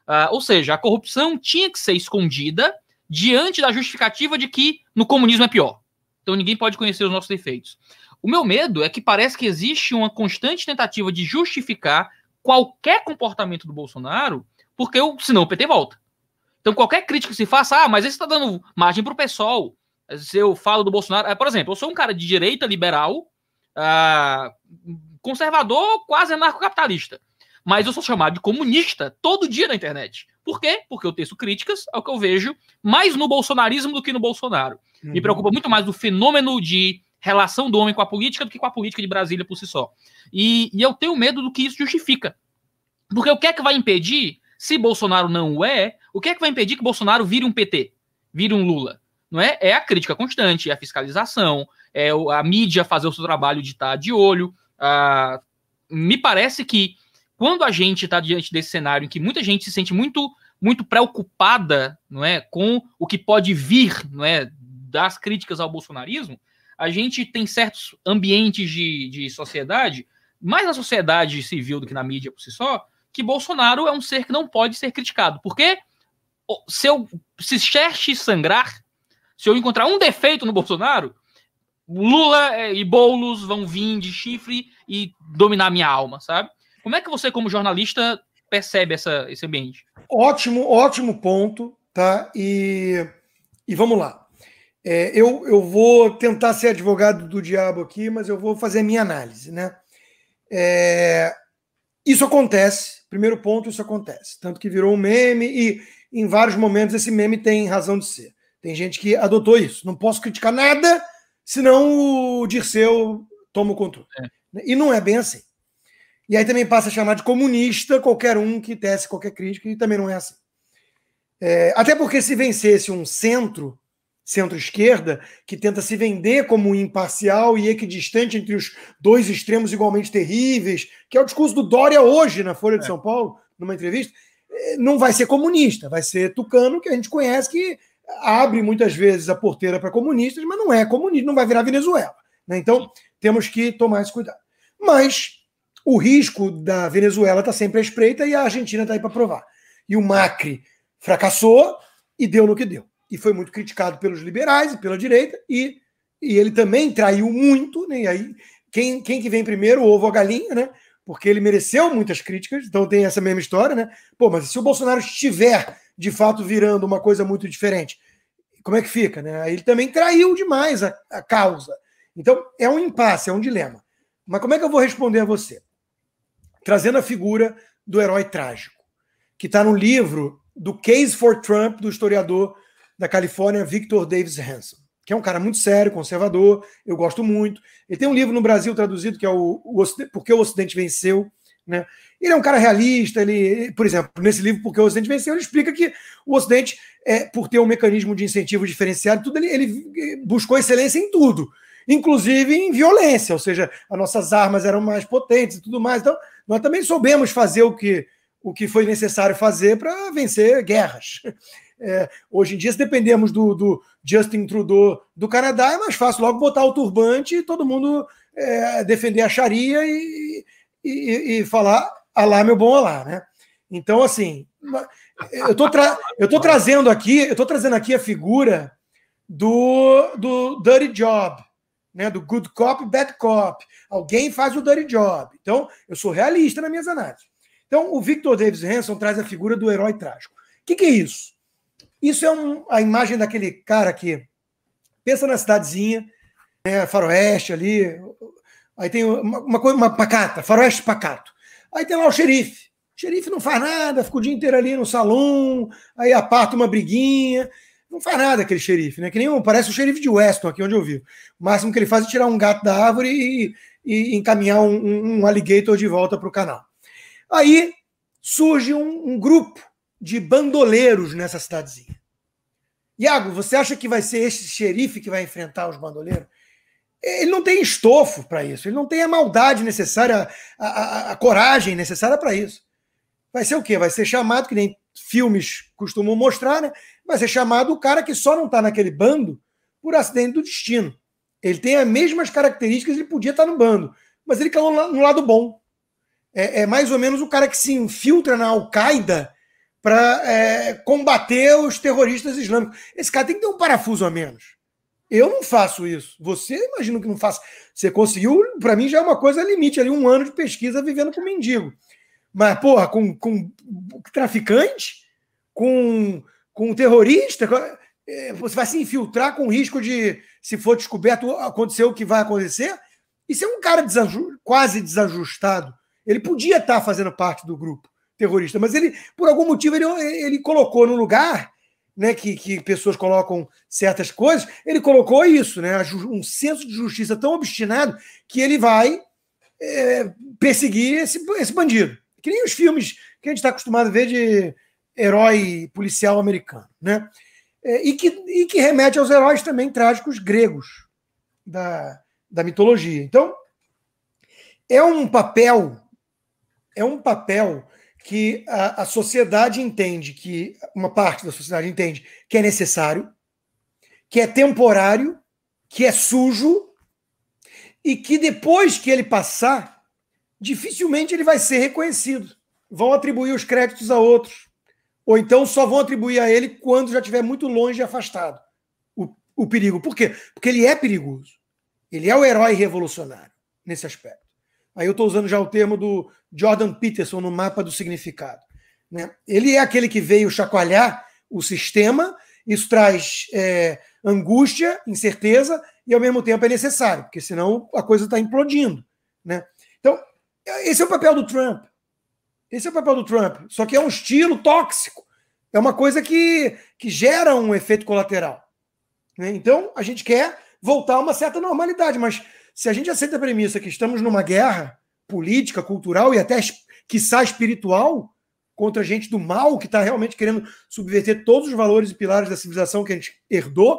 Uh, ou seja, a corrupção tinha que ser escondida diante da justificativa de que no comunismo é pior. Então ninguém pode conhecer os nossos defeitos. O meu medo é que parece que existe uma constante tentativa de justificar qualquer comportamento do Bolsonaro, porque eu, senão o PT volta. Então qualquer crítica que se faça, ah, mas esse está dando margem para o pessoal. Se eu falo do Bolsonaro, é, por exemplo, eu sou um cara de direita liberal, ah, conservador, quase anarcocapitalista mas eu sou chamado de comunista todo dia na internet. Por quê? Porque eu teço críticas ao que eu vejo mais no bolsonarismo do que no Bolsonaro. Uhum. Me preocupa muito mais o fenômeno de relação do homem com a política do que com a política de Brasília por si só. E, e eu tenho medo do que isso justifica. Porque o que é que vai impedir, se Bolsonaro não o é, o que é que vai impedir que Bolsonaro vire um PT, vire um Lula? Não é? É a crítica constante, é a fiscalização, é a mídia fazer o seu trabalho de estar de olho. Ah, me parece que quando a gente está diante desse cenário em que muita gente se sente muito muito preocupada, não é, com o que pode vir, não é, das críticas ao bolsonarismo, a gente tem certos ambientes de, de sociedade, mais na sociedade civil do que na mídia por si só, que Bolsonaro é um ser que não pode ser criticado. Porque se eu se Xerxes sangrar, se eu encontrar um defeito no Bolsonaro, Lula é, e Boulos vão vir de chifre e dominar minha alma, sabe? Como é que você, como jornalista, percebe essa, esse ambiente? Ótimo, ótimo ponto, tá? E, e vamos lá. É, eu, eu vou tentar ser advogado do diabo aqui, mas eu vou fazer a minha análise, né? É, isso acontece, primeiro ponto, isso acontece. Tanto que virou um meme e em vários momentos esse meme tem razão de ser. Tem gente que adotou isso. Não posso criticar nada, senão o Dirceu toma o controle. É. E não é bem assim. E aí também passa a chamar de comunista qualquer um que tece qualquer crítica, e também não é assim. É, até porque se vencesse um centro, centro-esquerda, que tenta se vender como imparcial e equidistante entre os dois extremos igualmente terríveis, que é o discurso do Dória hoje na Folha de é. São Paulo, numa entrevista, é, não vai ser comunista, vai ser tucano, que a gente conhece que abre muitas vezes a porteira para comunistas, mas não é comunista, não vai virar Venezuela. Né? Então, temos que tomar esse cuidado. Mas o risco da Venezuela está sempre à espreita e a Argentina está aí para provar. E o Macri fracassou e deu no que deu. E foi muito criticado pelos liberais e pela direita, e, e ele também traiu muito, né? E aí, quem, quem que vem primeiro, o ovo ou a galinha, né? Porque ele mereceu muitas críticas, então tem essa mesma história, né? Pô, mas se o Bolsonaro estiver de fato virando uma coisa muito diferente, como é que fica, né? Ele também traiu demais a, a causa. Então, é um impasse, é um dilema. Mas como é que eu vou responder a você? trazendo a figura do herói trágico, que está no livro do Case for Trump, do historiador da Califórnia, Victor Davis Hanson, que é um cara muito sério, conservador, eu gosto muito. Ele tem um livro no Brasil traduzido que é o, o Porque o Ocidente Venceu. Né? Ele é um cara realista, ele, por exemplo, nesse livro Porque o Ocidente Venceu, ele explica que o Ocidente, é, por ter um mecanismo de incentivo diferenciado, tudo ele, ele buscou excelência em tudo inclusive em violência, ou seja, as nossas armas eram mais potentes e tudo mais. Então, nós também soubemos fazer o que, o que foi necessário fazer para vencer guerras. É, hoje em dia, se dependemos do, do, Justin Trudeau do Canadá, é mais fácil logo botar o turbante e todo mundo é, defender a Sharia e, e, e falar Alá, meu bom Alá, né? Então, assim, eu tô, tra trazendo aqui, eu tô trazendo aqui a figura do, do Dirty Job, né, do good cop, bad cop. Alguém faz o dirty job. Então, eu sou realista nas minhas análises. Então, o Victor Davis Hanson traz a figura do herói trágico. O que, que é isso? Isso é um, a imagem daquele cara que pensa na cidadezinha, né, faroeste ali, aí tem uma, coisa, uma pacata, faroeste pacato. Aí tem lá o xerife. O xerife não faz nada, fica o dia inteiro ali no salão, aí aparta uma briguinha, não faz nada aquele xerife, né? Que nem parece o xerife de Weston, aqui onde eu vivo. O máximo que ele faz é tirar um gato da árvore e, e encaminhar um, um, um, alligator de volta para o canal. Aí surge um, um, grupo de bandoleiros nessa cidadezinha. Iago, você acha que vai ser esse xerife que vai enfrentar os bandoleiros? Ele não tem estofo para isso, ele não tem a maldade necessária, a, a, a coragem necessária para isso. vai ser o quê? Vai ser chamado, que nem filmes costumam mostrar, né? Vai ser chamado o cara que só não está naquele bando por acidente do destino. Ele tem as mesmas características, ele podia estar no bando, mas ele caiu no lado bom. É, é mais ou menos o cara que se infiltra na Al-Qaeda para é, combater os terroristas islâmicos. Esse cara tem que ter um parafuso a menos. Eu não faço isso. Você imagina que não faça. Você conseguiu, para mim já é uma coisa limite ali, um ano de pesquisa vivendo com mendigo. Mas, porra, com, com traficante, com, com terrorista, é, você vai se infiltrar com risco de, se for descoberto, acontecer o que vai acontecer. Isso é um cara desaju quase desajustado. Ele podia estar fazendo parte do grupo terrorista, mas ele, por algum motivo, ele, ele colocou no lugar né, que, que pessoas colocam certas coisas, ele colocou isso, né, um senso de justiça tão obstinado que ele vai é, perseguir esse, esse bandido. Que nem os filmes que a gente está acostumado a ver de herói policial americano. Né? É, e, que, e que remete aos heróis também trágicos gregos da, da mitologia. Então, é um papel, é um papel que a, a sociedade entende que, uma parte da sociedade entende que é necessário, que é temporário, que é sujo, e que depois que ele passar, dificilmente ele vai ser reconhecido. Vão atribuir os créditos a outros. Ou então só vão atribuir a ele quando já estiver muito longe e afastado o, o perigo. Por quê? Porque ele é perigoso. Ele é o herói revolucionário nesse aspecto. Aí eu estou usando já o termo do Jordan Peterson no mapa do significado. Né? Ele é aquele que veio chacoalhar o sistema, isso traz é, angústia, incerteza, e ao mesmo tempo é necessário, porque senão a coisa está implodindo. Né? Então, esse é o papel do Trump. Esse é o papel do Trump. Só que é um estilo tóxico. É uma coisa que, que gera um efeito colateral. Né? Então, a gente quer voltar a uma certa normalidade, mas se a gente aceita a premissa que estamos numa guerra política, cultural e até, quiçá, espiritual contra gente do mal que está realmente querendo subverter todos os valores e pilares da civilização que a gente herdou,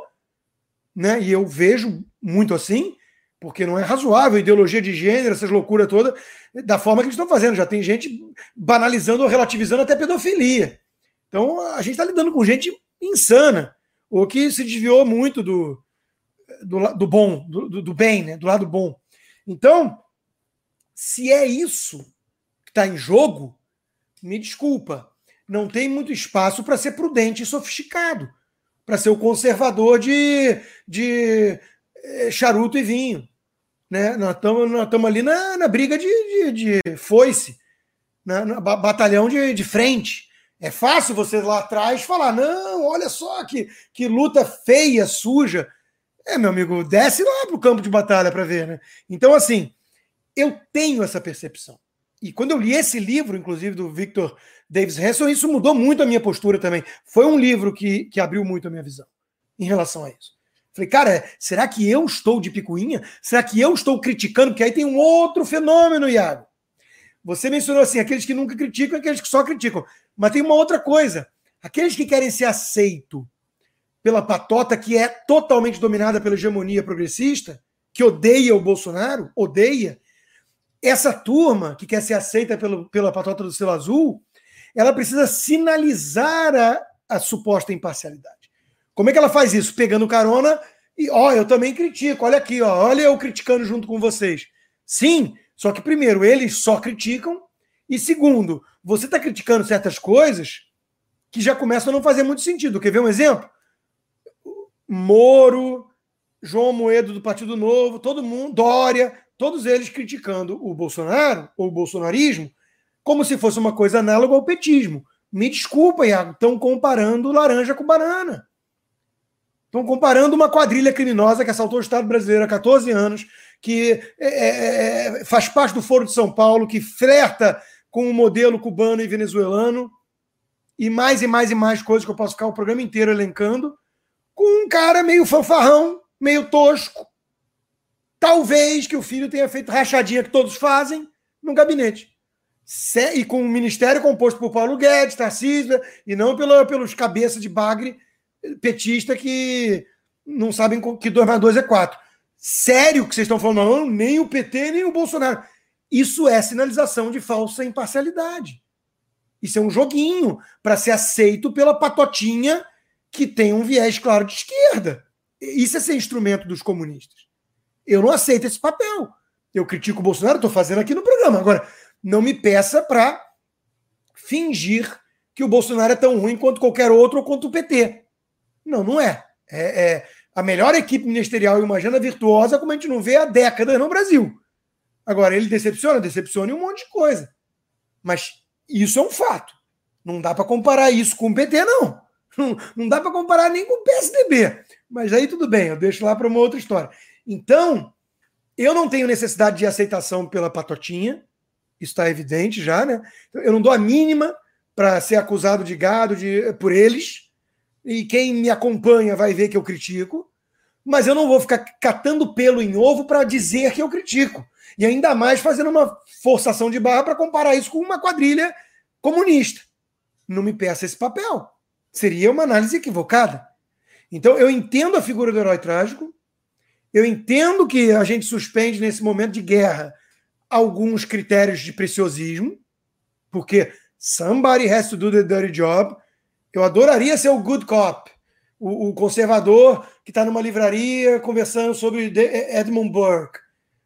né? e eu vejo muito assim, porque não é razoável ideologia de gênero, essas loucuras todas, da forma que eles estão fazendo. Já tem gente banalizando ou relativizando até pedofilia. Então a gente está lidando com gente insana, ou que se desviou muito do, do, do bom, do, do bem, né? do lado bom. Então, se é isso que está em jogo, me desculpa, não tem muito espaço para ser prudente e sofisticado, para ser o conservador de, de é, charuto e vinho. Né? Nós estamos ali na, na briga de, de, de foice, na, na, batalhão de, de frente. É fácil você lá atrás falar: não, olha só que, que luta feia, suja. É, meu amigo, desce lá para o campo de batalha para ver. Né? Então, assim, eu tenho essa percepção. E quando eu li esse livro, inclusive, do Victor Davis Hanson, isso mudou muito a minha postura também. Foi um livro que, que abriu muito a minha visão em relação a isso. Falei, cara, será que eu estou de picuinha? Será que eu estou criticando? Porque aí tem um outro fenômeno, Iago. Você mencionou assim, aqueles que nunca criticam aqueles que só criticam. Mas tem uma outra coisa. Aqueles que querem ser aceito pela patota que é totalmente dominada pela hegemonia progressista, que odeia o Bolsonaro, odeia, essa turma que quer ser aceita pelo, pela patota do selo azul, ela precisa sinalizar a, a suposta imparcialidade. Como é que ela faz isso? Pegando carona e, ó, eu também critico, olha aqui, ó, olha eu criticando junto com vocês. Sim, só que primeiro, eles só criticam, e segundo, você está criticando certas coisas que já começam a não fazer muito sentido. Quer ver um exemplo? Moro, João Moedo do Partido Novo, todo mundo, Dória, todos eles criticando o Bolsonaro, ou o bolsonarismo, como se fosse uma coisa análoga ao petismo. Me desculpa, Iago, estão comparando laranja com banana. Estão comparando uma quadrilha criminosa que assaltou o Estado brasileiro há 14 anos, que é, é, é, faz parte do Foro de São Paulo, que flerta com o modelo cubano e venezuelano, e mais e mais e mais coisas que eu posso ficar o programa inteiro elencando, com um cara meio fanfarrão, meio tosco. Talvez que o filho tenha feito rachadinha que todos fazem no gabinete. E com um ministério composto por Paulo Guedes, Tarcísio, e não pelo, pelos cabeças de bagre petista que não sabem que 2 mais 2 é 4. Sério que vocês estão falando? Não, nem o PT, nem o Bolsonaro. Isso é sinalização de falsa imparcialidade. Isso é um joguinho para ser aceito pela patotinha que tem um viés claro de esquerda. Isso é ser instrumento dos comunistas. Eu não aceito esse papel. Eu critico o Bolsonaro, estou fazendo aqui no programa. Agora, não me peça para fingir que o Bolsonaro é tão ruim quanto qualquer outro ou quanto o PT. Não, não é. É, é a melhor equipe ministerial e uma agenda virtuosa como a gente não vê há décadas no Brasil. Agora, ele decepciona? Decepciona em um monte de coisa. Mas isso é um fato. Não dá para comparar isso com o PT, não. Não, não dá para comparar nem com o PSDB. Mas aí tudo bem, eu deixo lá para uma outra história. Então, eu não tenho necessidade de aceitação pela patotinha. Isso está evidente já, né? Eu não dou a mínima para ser acusado de gado de, por eles. E quem me acompanha vai ver que eu critico. Mas eu não vou ficar catando pelo em ovo para dizer que eu critico. E ainda mais fazendo uma forçação de barra para comparar isso com uma quadrilha comunista. Não me peça esse papel. Seria uma análise equivocada. Então, eu entendo a figura do herói trágico, eu entendo que a gente suspende nesse momento de guerra alguns critérios de preciosismo, porque somebody has to do the dirty job. Eu adoraria ser o good cop, o, o conservador que está numa livraria conversando sobre Edmund Burke.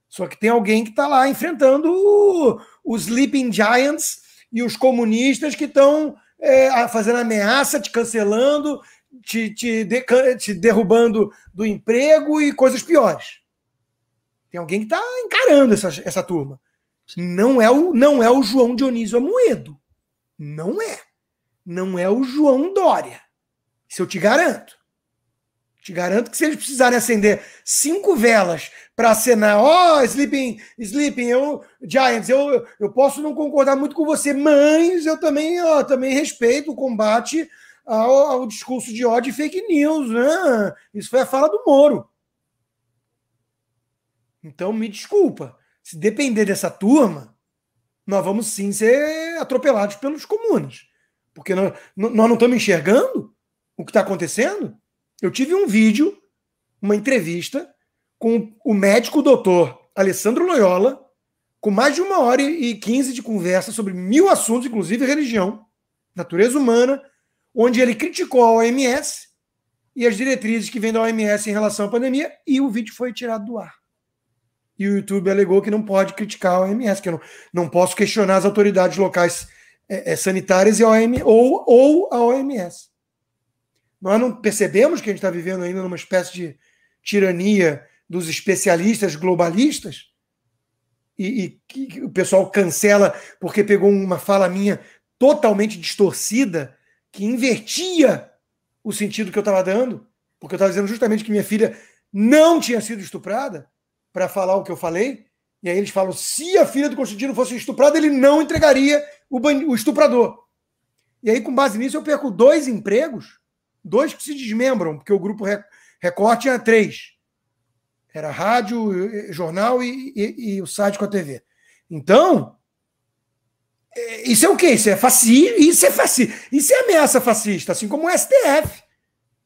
Só que tem alguém que está lá enfrentando os Sleeping Giants e os comunistas que estão é, fazendo ameaça, te cancelando, te, te, de, te derrubando do emprego e coisas piores. Tem alguém que está encarando essa, essa turma. Não é, o, não é o João Dionísio Amoedo. Não é. Não é o João Dória. Isso eu te garanto. Te garanto que se eles precisarem acender cinco velas para acenar, ó, oh, Sleeping, Sleeping, eu, Giants, eu, eu posso não concordar muito com você, mas eu também, ó, também respeito o combate ao, ao discurso de ódio e fake news. Né? Isso foi a fala do Moro. Então, me desculpa. Se depender dessa turma, nós vamos sim ser atropelados pelos comunes. Porque nós, nós não estamos enxergando o que está acontecendo. Eu tive um vídeo, uma entrevista com o médico doutor Alessandro Loyola, com mais de uma hora e quinze de conversa sobre mil assuntos, inclusive religião, natureza humana, onde ele criticou a OMS e as diretrizes que vêm da OMS em relação à pandemia, e o vídeo foi tirado do ar. E o YouTube alegou que não pode criticar a OMS, que eu não, não posso questionar as autoridades locais é, é, sanitárias e a OMS, ou, ou a OMS. Nós não percebemos que a gente está vivendo ainda numa espécie de tirania dos especialistas globalistas? E, e que o pessoal cancela porque pegou uma fala minha totalmente distorcida, que invertia o sentido que eu estava dando, porque eu estava dizendo justamente que minha filha não tinha sido estuprada, para falar o que eu falei. E aí eles falam: se a filha do Constantino fosse estuprada, ele não entregaria o, o estuprador. E aí, com base nisso, eu perco dois empregos dois que se desmembram, porque o grupo Record tinha três. Era rádio, jornal e, e, e o site com a TV. Então, é, isso é o quê? Isso é fascismo, isso é fascismo, isso é ameaça fascista, assim como o STF,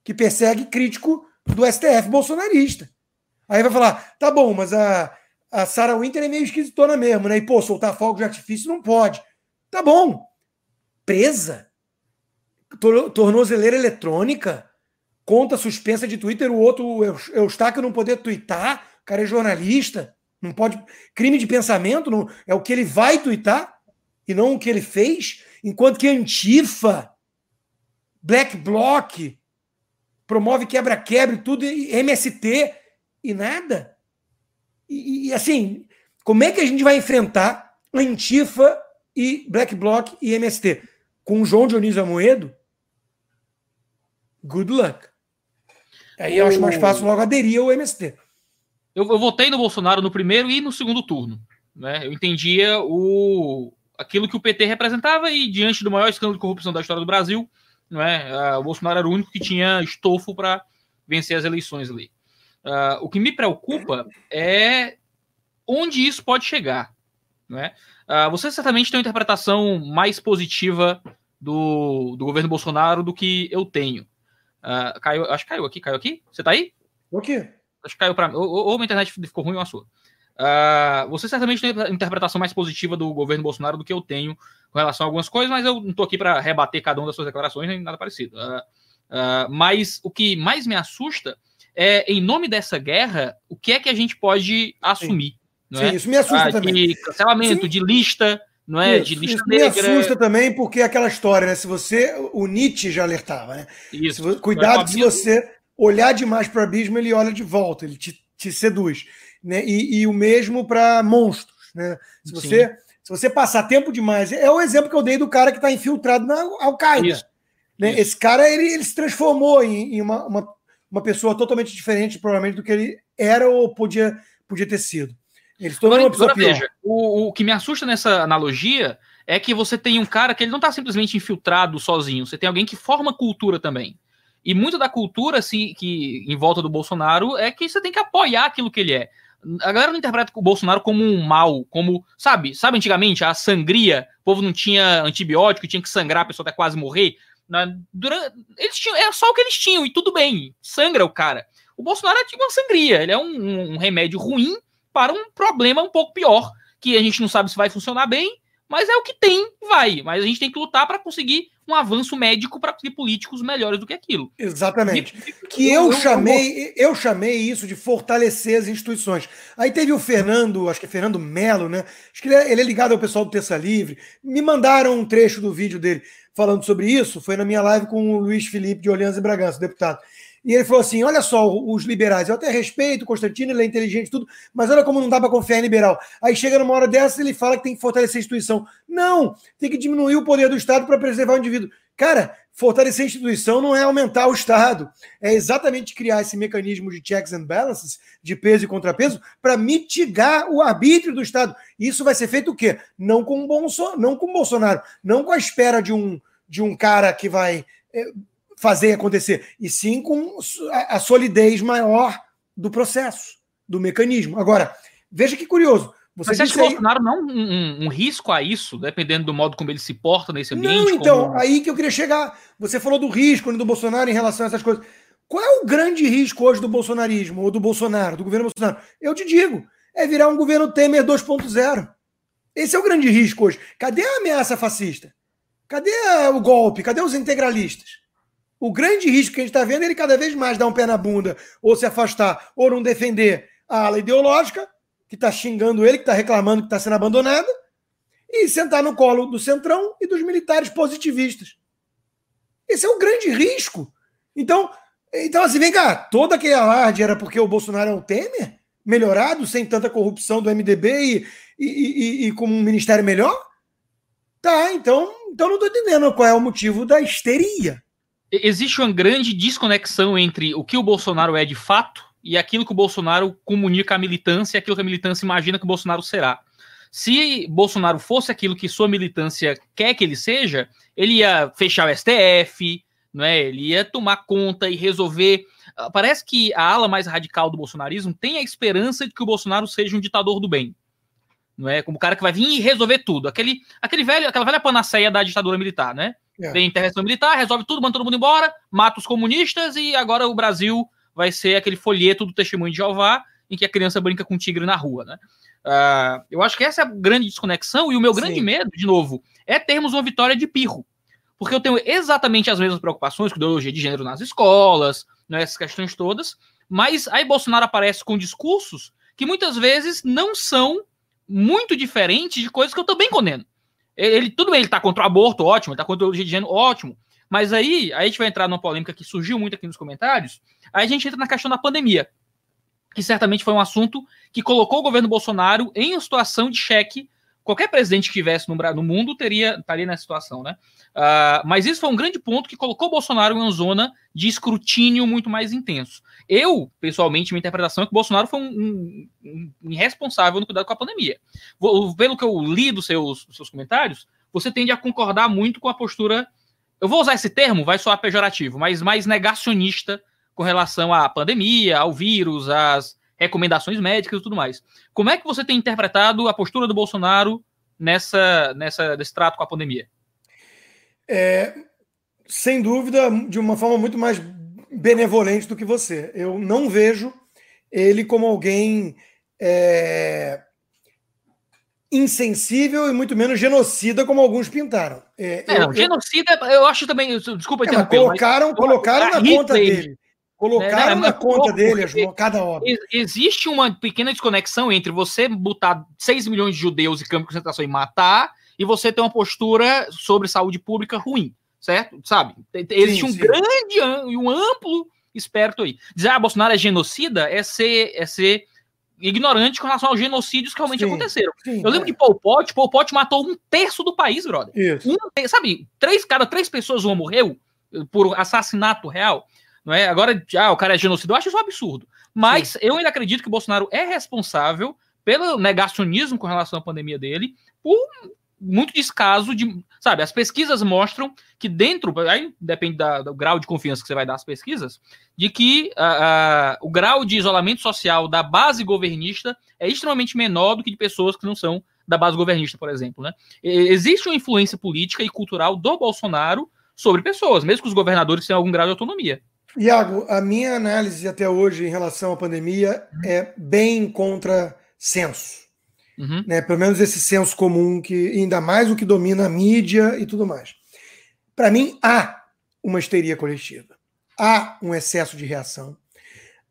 que persegue crítico do STF bolsonarista. Aí vai falar, tá bom, mas a, a Sarah Winter é meio esquisitona mesmo, né? E, pô, soltar fogo de artifício não pode. Tá bom. Presa tornozeleira eletrônica, conta suspensa de Twitter, o outro Eustáquio não poder twittar, o cara é jornalista, não pode. Crime de pensamento não, é o que ele vai twittar e não o que ele fez, enquanto que Antifa, Black Bloc, promove quebra-quebra e tudo, e MST e nada. E, e, assim, como é que a gente vai enfrentar Antifa e Black Bloc e MST? Com João Dionísio Amoedo? good luck. Aí eu acho mais fácil logo aderir ao MST. Eu, eu votei no Bolsonaro no primeiro e no segundo turno. Né? Eu entendia o, aquilo que o PT representava e diante do maior escândalo de corrupção da história do Brasil, não é? o Bolsonaro era o único que tinha estofo para vencer as eleições ali. Uh, o que me preocupa é onde isso pode chegar. Não é? Uh, você certamente tem uma interpretação mais positiva do, do governo Bolsonaro do que eu tenho. Uh, caiu, acho que caiu aqui, caiu aqui? Você tá aí? O quê? Acho que caiu pra mim. Ou, ou, a internet ficou ruim ou a sua. Uh, você certamente tem a interpretação mais positiva do governo Bolsonaro do que eu tenho com relação a algumas coisas, mas eu não estou aqui para rebater cada uma das suas declarações nem nada parecido. Uh, mas o que mais me assusta é, em nome dessa guerra, o que é que a gente pode assumir? Sim, é? Sim isso me assusta também. De cancelamento, Sim. de lista, não é? Isso, de lista isso negra. Me assusta também porque é aquela história, né? Se você. O Nietzsche já alertava, né? Isso. Cuidado se você olhar demais para o abismo, ele olha de volta, ele te, te seduz né? E, e o mesmo para monstros, né? Se você, se você passar tempo demais, é o exemplo que eu dei do cara que está infiltrado na Al-Qaeda. Né? Esse cara ele, ele se transformou em, em uma, uma, uma, pessoa totalmente diferente, provavelmente, do que ele era ou podia, podia ter sido. Ele se tornou agora, agora, veja, o, o que me assusta nessa analogia é que você tem um cara que ele não está simplesmente infiltrado sozinho, você tem alguém que forma cultura também. E muito da cultura assim, que em volta do Bolsonaro é que você tem que apoiar aquilo que ele é. A galera não interpreta o Bolsonaro como um mal, como, sabe, sabe antigamente, a sangria, o povo não tinha antibiótico, tinha que sangrar, a pessoa até quase morrer. Na, durante, eles tinham, era só o que eles tinham, e tudo bem, sangra o cara. O Bolsonaro é tipo uma sangria, ele é um, um remédio ruim para um problema um pouco pior, que a gente não sabe se vai funcionar bem, mas é o que tem, vai. Mas a gente tem que lutar para conseguir um avanço médico para ter políticos melhores do que aquilo. Exatamente. E, que eu, eu, chamei, eu, eu chamei isso de fortalecer as instituições. Aí teve o Fernando, acho que é Fernando Melo, né? Acho que ele é, ele é ligado ao pessoal do Terça Livre. Me mandaram um trecho do vídeo dele falando sobre isso. Foi na minha live com o Luiz Felipe de Orleans e Bragança, deputado. E ele falou assim: olha só, os liberais, eu até respeito o Constantino, ele é inteligente tudo, mas olha como não dá para confiar em liberal. Aí chega numa hora dessa ele fala que tem que fortalecer a instituição. Não, tem que diminuir o poder do Estado para preservar o indivíduo. Cara, fortalecer a instituição não é aumentar o Estado, é exatamente criar esse mecanismo de checks and balances, de peso e contrapeso, para mitigar o arbítrio do Estado. Isso vai ser feito o quê? Não com o Bolsonaro, não com Bolsonaro, não com a espera de um, de um cara que vai eh, fazer acontecer, e sim com a solidez maior do processo, do mecanismo. Agora, veja que curioso. Você Mas você acha que o Bolsonaro não é um, um, um, risco a isso, dependendo do modo como ele se porta nesse ambiente? Não, então, como... aí que eu queria chegar. Você falou do risco né, do Bolsonaro em relação a essas coisas. Qual é o grande risco hoje do bolsonarismo, ou do Bolsonaro, do governo Bolsonaro? Eu te digo, é virar um governo Temer 2.0. Esse é o grande risco hoje. Cadê a ameaça fascista? Cadê o golpe? Cadê os integralistas? O grande risco que a gente está vendo é ele cada vez mais dar um pé na bunda, ou se afastar, ou não defender a ala ideológica, que está xingando ele, que está reclamando que está sendo abandonada, e sentar no colo do Centrão e dos militares positivistas. Esse é o grande risco. Então, então assim, vem cá, todo aquele alarde era porque o Bolsonaro é o Temer? Melhorado, sem tanta corrupção do MDB e, e, e, e com um ministério melhor? Tá, então, então não estou entendendo qual é o motivo da histeria existe uma grande desconexão entre o que o Bolsonaro é de fato e aquilo que o Bolsonaro comunica à militância e aquilo que a militância imagina que o Bolsonaro será. Se Bolsonaro fosse aquilo que sua militância quer que ele seja, ele ia fechar o STF, não é? ele ia tomar conta e resolver. Ah, parece que a ala mais radical do bolsonarismo tem a esperança de que o Bolsonaro seja um ditador do bem. Não é? Como o cara que vai vir e resolver tudo. Aquele, aquele velho, aquela velha panaceia da ditadura militar, né? É. Tem intervenção militar, resolve tudo, manda todo mundo embora, mata os comunistas e agora o Brasil vai ser aquele folheto do testemunho de Jeová em que a criança brinca com um tigre na rua, né? Uh, eu acho que essa é a grande desconexão e o meu grande Sim. medo, de novo, é termos uma vitória de pirro. Porque eu tenho exatamente as mesmas preocupações com ideologia de gênero nas escolas, né, essas questões todas, mas aí Bolsonaro aparece com discursos que muitas vezes não são muito diferentes de coisas que eu também condeno. Ele, tudo bem, ele tá contra o aborto, ótimo, ele tá contra o de gênero, ótimo. Mas aí, aí a gente vai entrar numa polêmica que surgiu muito aqui nos comentários. Aí a gente entra na questão da pandemia, que certamente foi um assunto que colocou o governo Bolsonaro em uma situação de cheque qualquer presidente que tivesse no, no mundo teria estaria nessa situação, né? Uh, mas isso foi um grande ponto que colocou o Bolsonaro em uma zona de escrutínio muito mais intenso. Eu, pessoalmente, minha interpretação é que o Bolsonaro foi um, um, um irresponsável no cuidado com a pandemia. Vou, pelo que eu li dos seus, dos seus comentários, você tende a concordar muito com a postura. Eu vou usar esse termo, vai soar pejorativo, mas mais negacionista com relação à pandemia, ao vírus, às recomendações médicas e tudo mais. Como é que você tem interpretado a postura do Bolsonaro nessa, nessa nesse trato com a pandemia? É, sem dúvida, de uma forma muito mais benevolente do que você. Eu não vejo ele como alguém é, insensível e muito menos genocida, como alguns pintaram. É, é, eu, genocida, eu acho também. Desculpa é, colocaram, mas, colocaram na conta dele. Colocaram é, na conta dele cada obra. Existe uma pequena desconexão entre você botar 6 milhões de judeus em campo de concentração e matar, e você ter uma postura sobre saúde pública ruim, certo? Sabe? Existe sim, um sim. grande e um amplo esperto aí. Dizer, ah, Bolsonaro é genocida é ser, é ser ignorante com relação aos genocídios que realmente sim, aconteceram. Eu lembro é. de Pol Pot, Pol Pot matou um terço do país, brother. Isso. Um, sabe, três, cada três pessoas uma morreu por assassinato real. Não é? Agora, ah, o cara é genocida, eu acho isso um absurdo. Mas sim. eu ainda acredito que Bolsonaro é responsável pelo negacionismo com relação à pandemia dele, por muito descaso de. Sabe, as pesquisas mostram que dentro. Aí depende da, do grau de confiança que você vai dar às pesquisas, de que uh, uh, o grau de isolamento social da base governista é extremamente menor do que de pessoas que não são da base governista, por exemplo. Né? Existe uma influência política e cultural do Bolsonaro sobre pessoas, mesmo que os governadores tenham algum grau de autonomia. Iago, a minha análise até hoje em relação à pandemia é bem contra senso. Uhum. Né? Pelo menos esse senso comum, que ainda mais o que domina a mídia e tudo mais. Para mim, há uma histeria coletiva. Há um excesso de reação.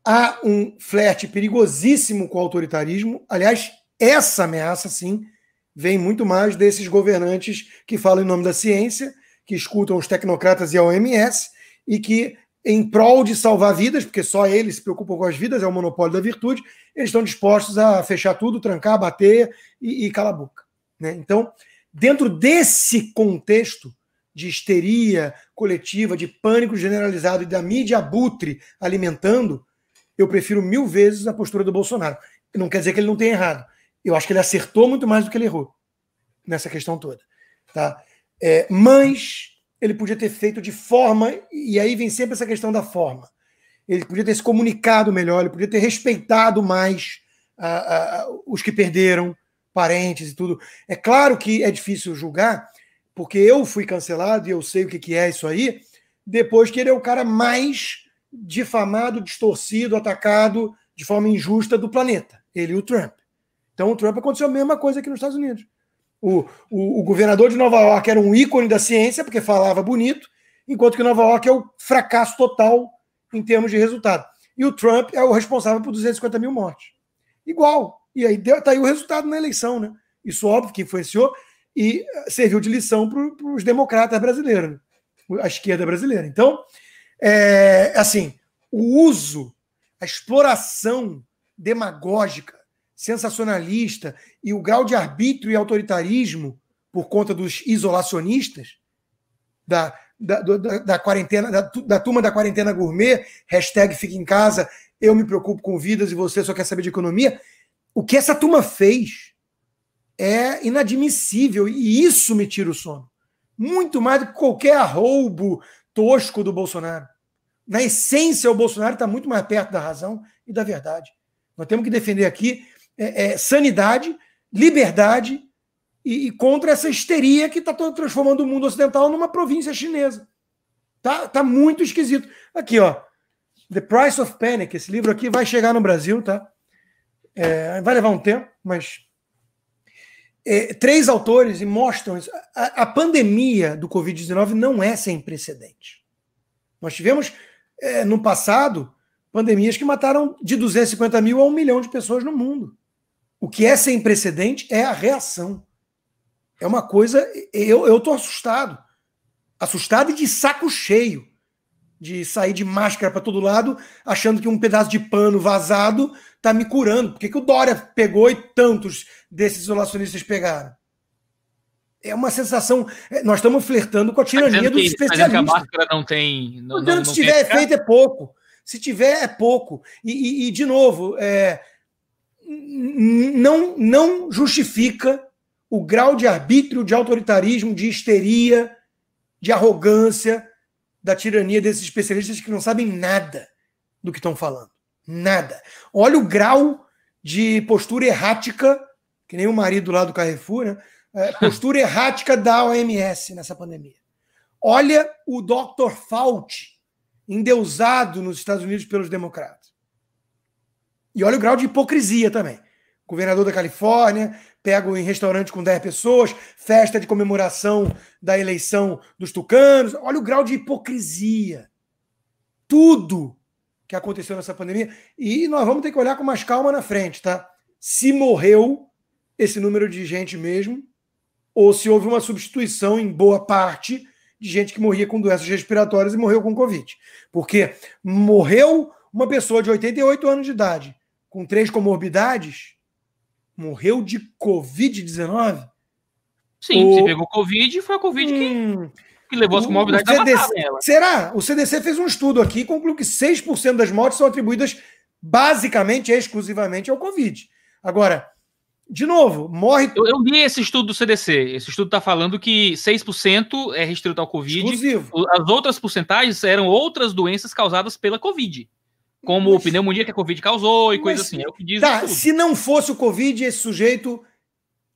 Há um flerte perigosíssimo com o autoritarismo. Aliás, essa ameaça, sim, vem muito mais desses governantes que falam em nome da ciência, que escutam os tecnocratas e a OMS e que em prol de salvar vidas, porque só eles se preocupam com as vidas, é o monopólio da virtude, eles estão dispostos a fechar tudo, trancar, bater e, e calar a boca. Né? Então, dentro desse contexto de histeria coletiva, de pânico generalizado e da mídia abutre alimentando, eu prefiro mil vezes a postura do Bolsonaro. Não quer dizer que ele não tenha errado. Eu acho que ele acertou muito mais do que ele errou nessa questão toda. Tá? É, mas ele podia ter feito de forma, e aí vem sempre essa questão da forma. Ele podia ter se comunicado melhor, ele podia ter respeitado mais uh, uh, os que perderam, parentes e tudo. É claro que é difícil julgar, porque eu fui cancelado e eu sei o que, que é isso aí, depois que ele é o cara mais difamado, distorcido, atacado de forma injusta do planeta. Ele e o Trump. Então o Trump aconteceu a mesma coisa aqui nos Estados Unidos. O, o, o, governador de Nova York era um ícone da ciência, porque falava bonito, enquanto que Nova York é o fracasso total em termos de resultado. E o Trump é o responsável por 250 mil mortes. Igual. E aí está aí o resultado na eleição, né? Isso óbvio que influenciou e serviu de lição para os democratas brasileiros, né? a esquerda brasileira. Então, é, assim, o uso, a exploração demagógica sensacionalista e o grau de arbítrio e autoritarismo por conta dos isolacionistas, da, da, da, da quarentena, da, da, turma da quarentena gourmet, hashtag fica em casa, eu me preocupo com vidas e você só quer saber de economia. O que essa turma fez é inadmissível e isso me tira o sono. Muito mais do que qualquer roubo tosco do Bolsonaro. Na essência, o Bolsonaro está muito mais perto da razão e da verdade. Nós temos que defender aqui é, é, sanidade, liberdade e, e, contra essa histeria que está transformando o mundo ocidental numa província chinesa. Tá, tá muito esquisito. Aqui, ó. The Price of Panic. Esse livro aqui vai chegar no Brasil, tá? É, vai levar um tempo, mas é, três autores e mostram isso. A, a pandemia do Covid-19 não é sem precedente. Nós tivemos é, no passado pandemias que mataram de 250 mil a um milhão de pessoas no mundo. O que é sem precedente é a reação. É uma coisa. Eu estou assustado. Assustado e de saco cheio de sair de máscara para todo lado, achando que um pedaço de pano vazado está me curando. Por que, que o Dória pegou e tantos desses isolacionistas pegaram? É uma sensação. É, nós estamos flertando com a tirania tá dos que, especialistas. Que a máscara não tem. Não, não, não se tiver efeito, é pouco. Se tiver, é pouco. E, e, e de novo, é, não, não justifica o grau de arbítrio, de autoritarismo, de histeria, de arrogância da tirania desses especialistas que não sabem nada do que estão falando. Nada. Olha o grau de postura errática, que nem o marido lá do Carrefour, né? É, postura errática da OMS nessa pandemia. Olha o Dr. Fauci, endeusado nos Estados Unidos pelos democratas. E olha o grau de hipocrisia também. governador da Califórnia, pego em restaurante com 10 pessoas, festa de comemoração da eleição dos tucanos. Olha o grau de hipocrisia. Tudo que aconteceu nessa pandemia. E nós vamos ter que olhar com mais calma na frente, tá? Se morreu esse número de gente mesmo, ou se houve uma substituição em boa parte de gente que morria com doenças respiratórias e morreu com Covid. Porque morreu uma pessoa de 88 anos de idade com três comorbidades, morreu de Covid-19? Sim, o... se pegou Covid, foi a Covid hum... que, que levou as comorbidades CDC... a Será? O CDC fez um estudo aqui e concluiu que 6% das mortes são atribuídas basicamente, exclusivamente ao Covid. Agora, de novo, morre. Eu, eu, li esse estudo do CDC. Esse estudo está falando que 6% é restrito ao Covid. Exclusivo. As outras porcentagens eram outras doenças causadas pela Covid. Como mas... pneumonia que a Covid causou e coisa assim. É o que diz. Tá, se não fosse o Covid, esse sujeito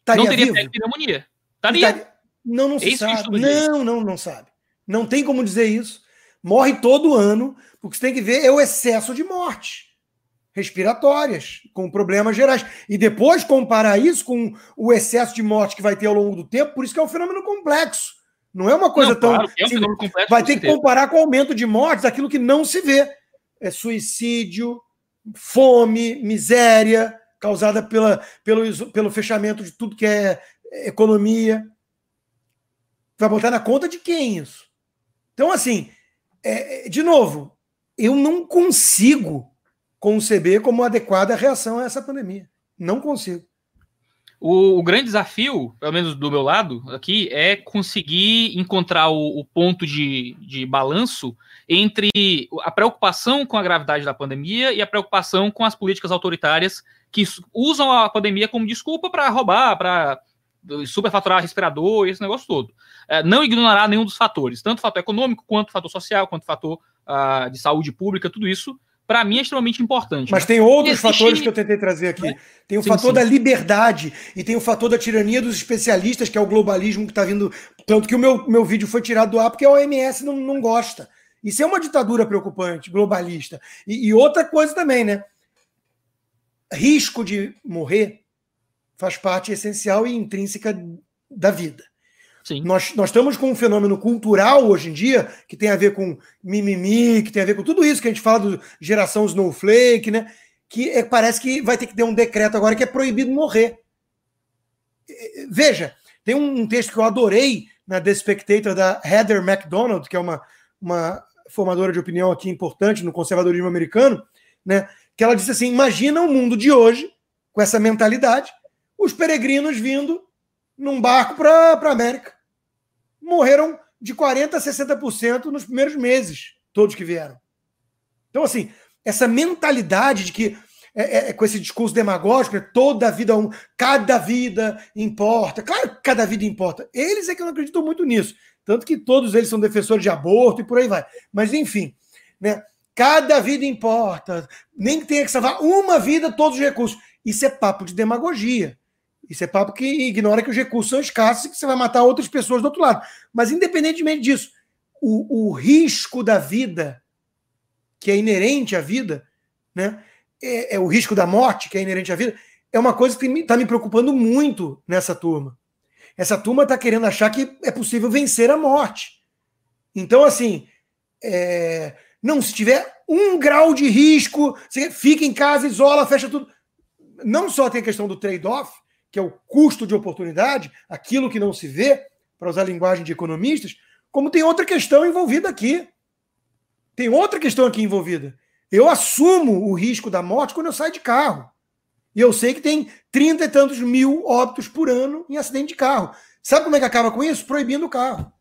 estaria Não teria vivo? pneumonia. Estaria. Não, não se sabe. Não, não, não sabe. Não tem como dizer isso. Morre todo ano, porque você tem que ver é o excesso de morte respiratórias, com problemas gerais. E depois comparar isso com o excesso de morte que vai ter ao longo do tempo, por isso que é um fenômeno complexo. Não é uma coisa não, tão. Claro, é um complexo, vai ter que comparar com o aumento de mortes, aquilo que não se vê. É suicídio, fome, miséria, causada pela, pelo, pelo fechamento de tudo que é economia. Vai botar na conta de quem isso? Então, assim, é, de novo, eu não consigo conceber como adequada a reação a essa pandemia. Não consigo. O, o, grande desafio, pelo menos do meu lado aqui, é conseguir encontrar o, o ponto de, de balanço entre a preocupação com a gravidade da pandemia e a preocupação com as políticas autoritárias que usam a pandemia como desculpa para roubar, para superfaturar respirador esse negócio todo. É, não ignorará nenhum dos fatores, tanto o fator econômico, quanto o fator social, quanto o fator uh, de saúde pública, tudo isso para mim é extremamente importante. Mas tem outros fatores que eu tentei trazer aqui. Né? Tem o sim, fator sim. da liberdade e tem o fator da tirania dos especialistas, que é o globalismo que está vindo. Tanto que o meu, meu vídeo foi tirado do ar porque a OMS não, não gosta. Isso é uma ditadura preocupante, globalista. E, e outra coisa também, né? Risco de morrer faz parte essencial e intrínseca da vida. Sim. Nós, nós estamos com um fenômeno cultural hoje em dia que tem a ver com mimimi, que tem a ver com tudo isso que a gente fala do geração snowflake, né? Que é, parece que vai ter que ter um decreto agora que é proibido morrer. Veja, tem um, um texto que eu adorei na The Spectator da Heather MacDonald, que é uma, uma formadora de opinião aqui importante no conservadorismo americano, né? Que ela disse assim: imagina o mundo de hoje, com essa mentalidade, os peregrinos vindo num barco para a América morreram de 40% a 60% nos primeiros meses, todos que vieram. Então, assim, essa mentalidade de que, é, é, é com esse discurso demagógico, né, toda vida, um, cada vida importa. Claro que cada vida importa. Eles é que não acreditam muito nisso. Tanto que todos eles são defensores de aborto e por aí vai. Mas, enfim, né? Cada vida importa. Nem que tenha que salvar uma vida, todos os recursos. Isso é papo de demagogia. Isso é papo que ignora que os recursos são escassos e que você vai matar outras pessoas do outro lado. Mas, independentemente disso, o, o risco da vida, que é inerente à vida, né? É, é, o risco da morte, que é inerente à vida, é uma coisa que está me preocupando muito nessa turma. Essa turma está querendo achar que é possível vencer a morte. Então, assim, é... não, se tiver um grau de risco, você fica em casa, isola, fecha tudo. Não só tem a questão do trade-off, que é o custo de oportunidade, aquilo que não se vê, para usar a linguagem de economistas, como tem outra questão envolvida aqui. Tem outra questão aqui envolvida. Eu assumo o risco da morte quando eu saio de carro. E eu sei que tem trinta e tantos mil óbitos por ano em acidente de carro. Sabe como é que acaba com isso? Proibindo o carro.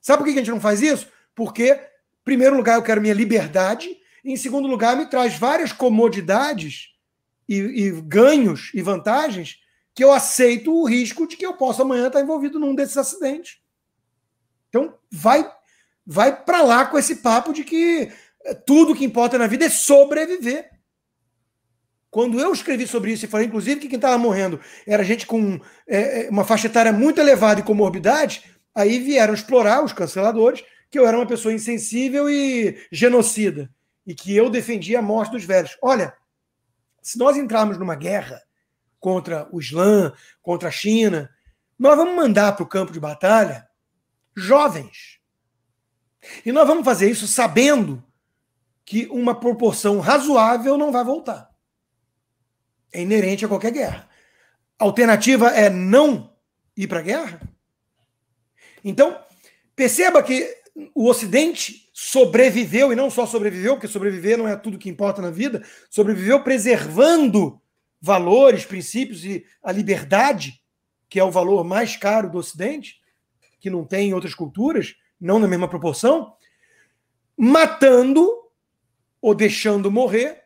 Sabe por que a gente não faz isso? Porque, em primeiro lugar, eu quero minha liberdade, em segundo lugar, me traz várias comodidades e, e ganhos e vantagens que eu aceito o risco de que eu possa amanhã estar envolvido num desses acidentes. Então, vai vai para lá com esse papo de que eh, tudo que importa na vida é sobreviver. Quando eu escrevi sobre isso e falei, inclusive, que quem estava morrendo era gente com é, uma faixa etária muito elevada e comorbidade, aí vieram explorar os canceladores que eu era uma pessoa insensível e genocida e que eu defendia a morte dos velhos. Olha, se nós entrarmos numa guerra, contra o Islã, contra a China. Nós vamos mandar para o campo de batalha jovens. E nós vamos fazer isso sabendo que uma proporção razoável não vai voltar. É inerente a qualquer guerra. A alternativa é não ir para a guerra? Então, perceba que o Ocidente sobreviveu, e não só sobreviveu, porque sobreviver não é tudo que importa na vida, sobreviveu preservando valores, princípios e a liberdade, que é o valor mais caro do Ocidente, que não tem em outras culturas, não na mesma proporção, matando ou deixando morrer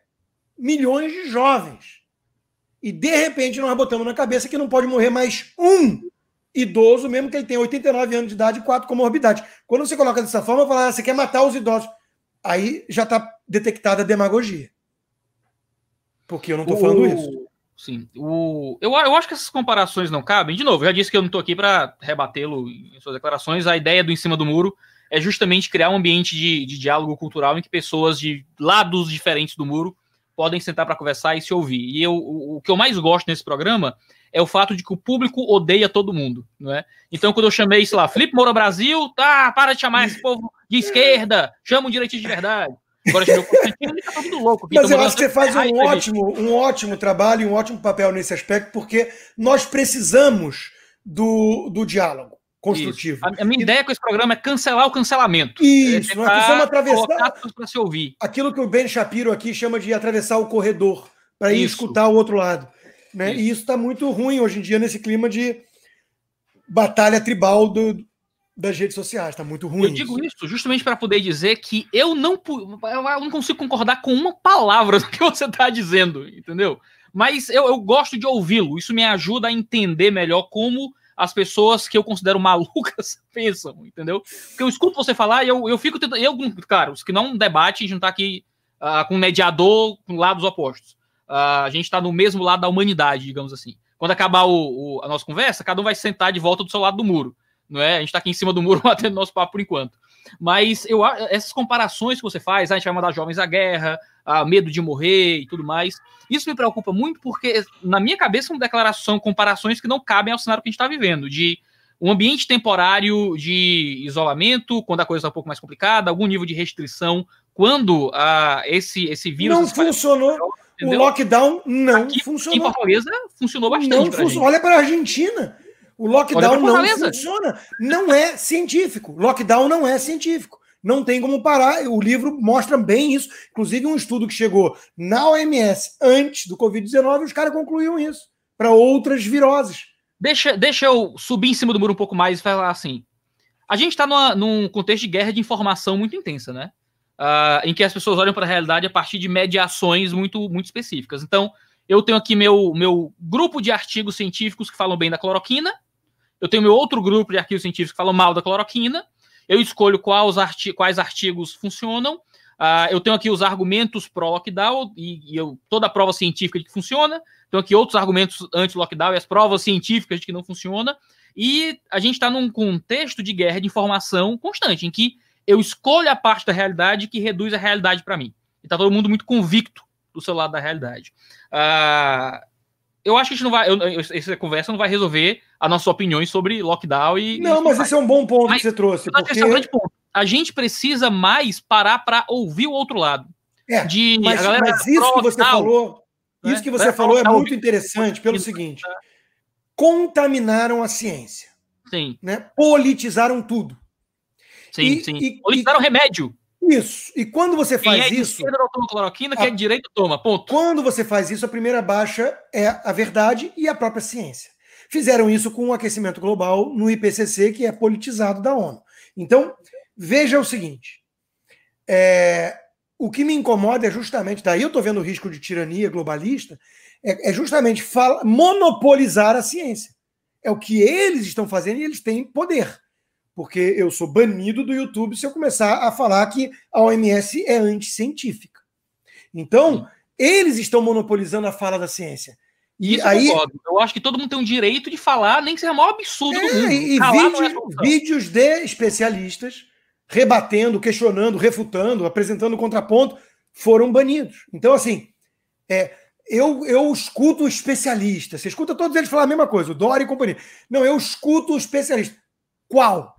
milhões de jovens. E de repente nós botamos na cabeça que não pode morrer mais um idoso, mesmo que ele tenha 89 anos de idade e quatro comorbidades. Quando você coloca dessa forma, fala, ah, você quer matar os idosos. Aí já está detectada a demagogia. Porque eu não estou falando isso. Sim. O, eu, eu acho que essas comparações não cabem. De novo, já disse que eu não estou aqui para rebatê-lo em suas declarações. A ideia do em cima do muro é justamente criar um ambiente de, de diálogo cultural em que pessoas de lados diferentes do muro podem sentar para conversar e se ouvir. E eu, o, o que eu mais gosto nesse programa é o fato de que o público odeia todo mundo, não é? Então, quando eu chamei, sei lá, Felipe Moura Brasil, tá, para de chamar esse povo de esquerda, chama um direitinho de verdade. Agora, eu Constantino, ele tá todo louco. Mas eu acho que você faz um ótimo, um ótimo trabalho e um ótimo papel nesse aspecto, porque nós precisamos do, do diálogo construtivo. A, a, minha e... ideia com esse programa é cancelar o cancelamento. Isso, é nós precisamos atravessar para se ouvir. Aquilo que o Ben Shapiro aqui chama de atravessar o corredor para ir escutar o outro lado. Né? Isso. E isso está muito ruim hoje em dia nesse clima de batalha tribal do, das redes sociais. Está muito ruim. Eu digo isso justamente para poder dizer que eu não, eu não consigo concordar com uma palavra do que você está dizendo, entendeu? Mas eu, eu gosto de ouvi-lo. Isso me ajuda a entender melhor como as pessoas que eu considero malucas pensam, entendeu? Porque eu escuto você falar e eu, eu fico tentando. Eu, cara, os que não debate, a gente não tá aqui uh, com um mediador com lados opostos. Uh, a gente está no mesmo lado da humanidade, digamos assim. Quando acabar o, o, a nossa conversa, cada um vai sentar de volta do seu lado do muro. Não é? A gente está aqui em cima do muro batendo nosso papo por enquanto. Mas eu essas comparações que você faz, ah, a gente vai mandar jovens à guerra, a medo de morrer e tudo mais. Isso me preocupa muito porque, na minha cabeça, são declarações, comparações que não cabem ao cenário que a gente está vivendo, de um ambiente temporário de isolamento, quando a coisa está um pouco mais complicada, algum nível de restrição, quando uh, esse, esse vírus. Não funcionou. O lockdown não Aqui, funcionou. Em Fortaleza funcionou bastante. Não funcionou. Olha para a Argentina. O lockdown não funciona. Não é científico. Lockdown não é científico. Não tem como parar. O livro mostra bem isso. Inclusive, um estudo que chegou na OMS antes do Covid-19, os caras concluíram isso para outras viroses. Deixa, deixa eu subir em cima do muro um pouco mais e falar assim. A gente está num contexto de guerra de informação muito intensa, né? Uh, em que as pessoas olham para a realidade a partir de mediações muito, muito específicas. Então, eu tenho aqui meu, meu grupo de artigos científicos que falam bem da cloroquina, eu tenho meu outro grupo de artigos científicos que falam mal da cloroquina, eu escolho quais, arti quais artigos funcionam, uh, eu tenho aqui os argumentos pró-lockdown e, e eu, toda a prova científica de que funciona, tenho aqui outros argumentos anti-lockdown e as provas científicas de que não funciona, e a gente está num contexto de guerra de informação constante, em que eu escolho a parte da realidade que reduz a realidade para mim. E tá todo mundo muito convicto do seu lado da realidade. Uh, eu acho que a gente não vai. Eu, essa conversa não vai resolver as nossas opiniões sobre lockdown e. Não, mas esse é um bom ponto mas, que você trouxe. Porque... É um grande ponto. A gente precisa mais parar para ouvir o outro lado. É, de, mas, mas isso que você falou, né? isso que você falou é muito interessante pelo seguinte: contaminaram a ciência. Sim. Né? Politizaram tudo. Sim, e, sim. E, Solicitaram e, remédio. Isso. E quando você faz quem é isso. Esquerda não toma cloroquina, a, quem é de direito toma. Ponto. Quando você faz isso, a primeira baixa é a verdade e a própria ciência. Fizeram isso com o aquecimento global no IPCC, que é politizado da ONU. Então, veja o seguinte: é, o que me incomoda é justamente, daí eu estou vendo o risco de tirania globalista, é, é justamente fala, monopolizar a ciência. É o que eles estão fazendo e eles têm poder porque eu sou banido do YouTube se eu começar a falar que a OMS é anticientífica. Então, eles estão monopolizando a fala da ciência. E Isso aí, eu, eu acho que todo mundo tem o direito de falar, nem que seja o maior absurdo é, do mundo. E é vídeos de especialistas rebatendo, questionando, refutando, apresentando contraponto foram banidos. Então, assim, é, eu, eu escuto o especialista. Você escuta todos eles falar a mesma coisa, o Dória e companhia. Não, eu escuto o especialista. Qual?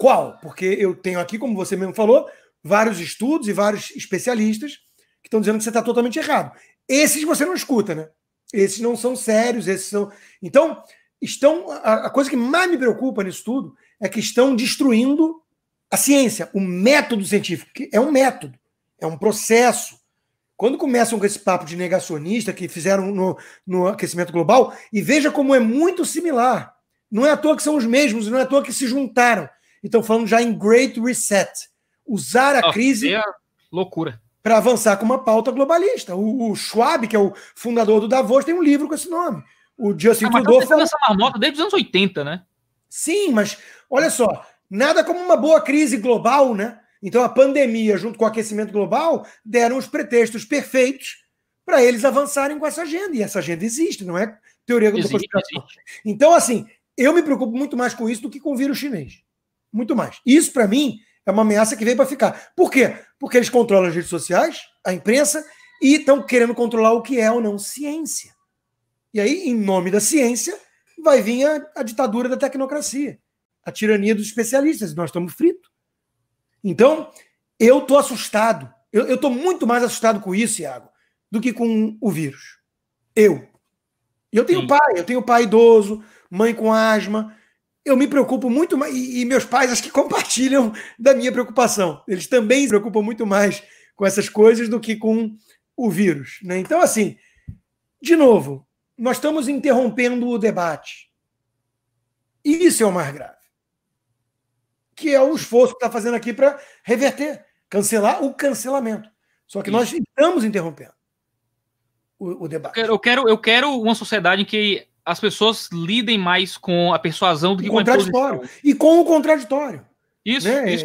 Qual? Porque eu tenho aqui, como você mesmo falou, vários estudos e vários especialistas que estão dizendo que você está totalmente errado. Esses você não escuta, né? Esses não são sérios, esses são. Então, estão. A, coisa que mais me preocupa nisso tudo é que estão destruindo a ciência, o método científico, que é um método, é um processo. Quando começam com esse papo de negacionista que fizeram no, no aquecimento global, e veja como é muito similar. Não é à toa que são os mesmos, não é à toa que se juntaram. Então, falando já em Great Reset. Usar a oh, crise. É loucura. Para avançar com uma pauta globalista. O, o, Schwab, que é o fundador do Davos, tem um livro com esse nome. O Justin ah, Trudeau. Tá essa marmota desde os anos 80, né? Sim, mas olha só, nada como uma boa crise global, né? Então a pandemia, junto com o aquecimento global, deram os pretextos perfeitos para eles avançarem com essa agenda. E essa agenda existe, não é teoria da conspiração. Então, assim, eu me preocupo muito mais com isso do que com o vírus chinês. Muito mais. Isso, para mim, é uma ameaça que veio para ficar. Por quê? Porque eles controlam as redes sociais, a imprensa, e estão querendo controlar o que é ou não ciência. E aí, em nome da ciência, vai vir a, a ditadura da tecnocracia, a tirania dos especialistas. Nós estamos fritos. Então, eu estou assustado. Eu estou muito mais assustado com isso, Iago, do que com o vírus. Eu. Eu tenho Sim. pai, eu tenho pai idoso, mãe com asma. Eu me preocupo muito mais. E, e meus pais acho que compartilham da minha preocupação. Eles também se preocupam muito mais com essas coisas do que com o vírus. Né? Então, assim, de novo, nós estamos interrompendo o debate. Isso é o mais grave que é o esforço que está fazendo aqui para reverter, cancelar o cancelamento. Só que nós estamos interrompendo o, o debate. Eu quero, eu quero uma sociedade em que as pessoas lidem mais com a persuasão do que com a contraditório. E com o contraditório. Isso, né? isso.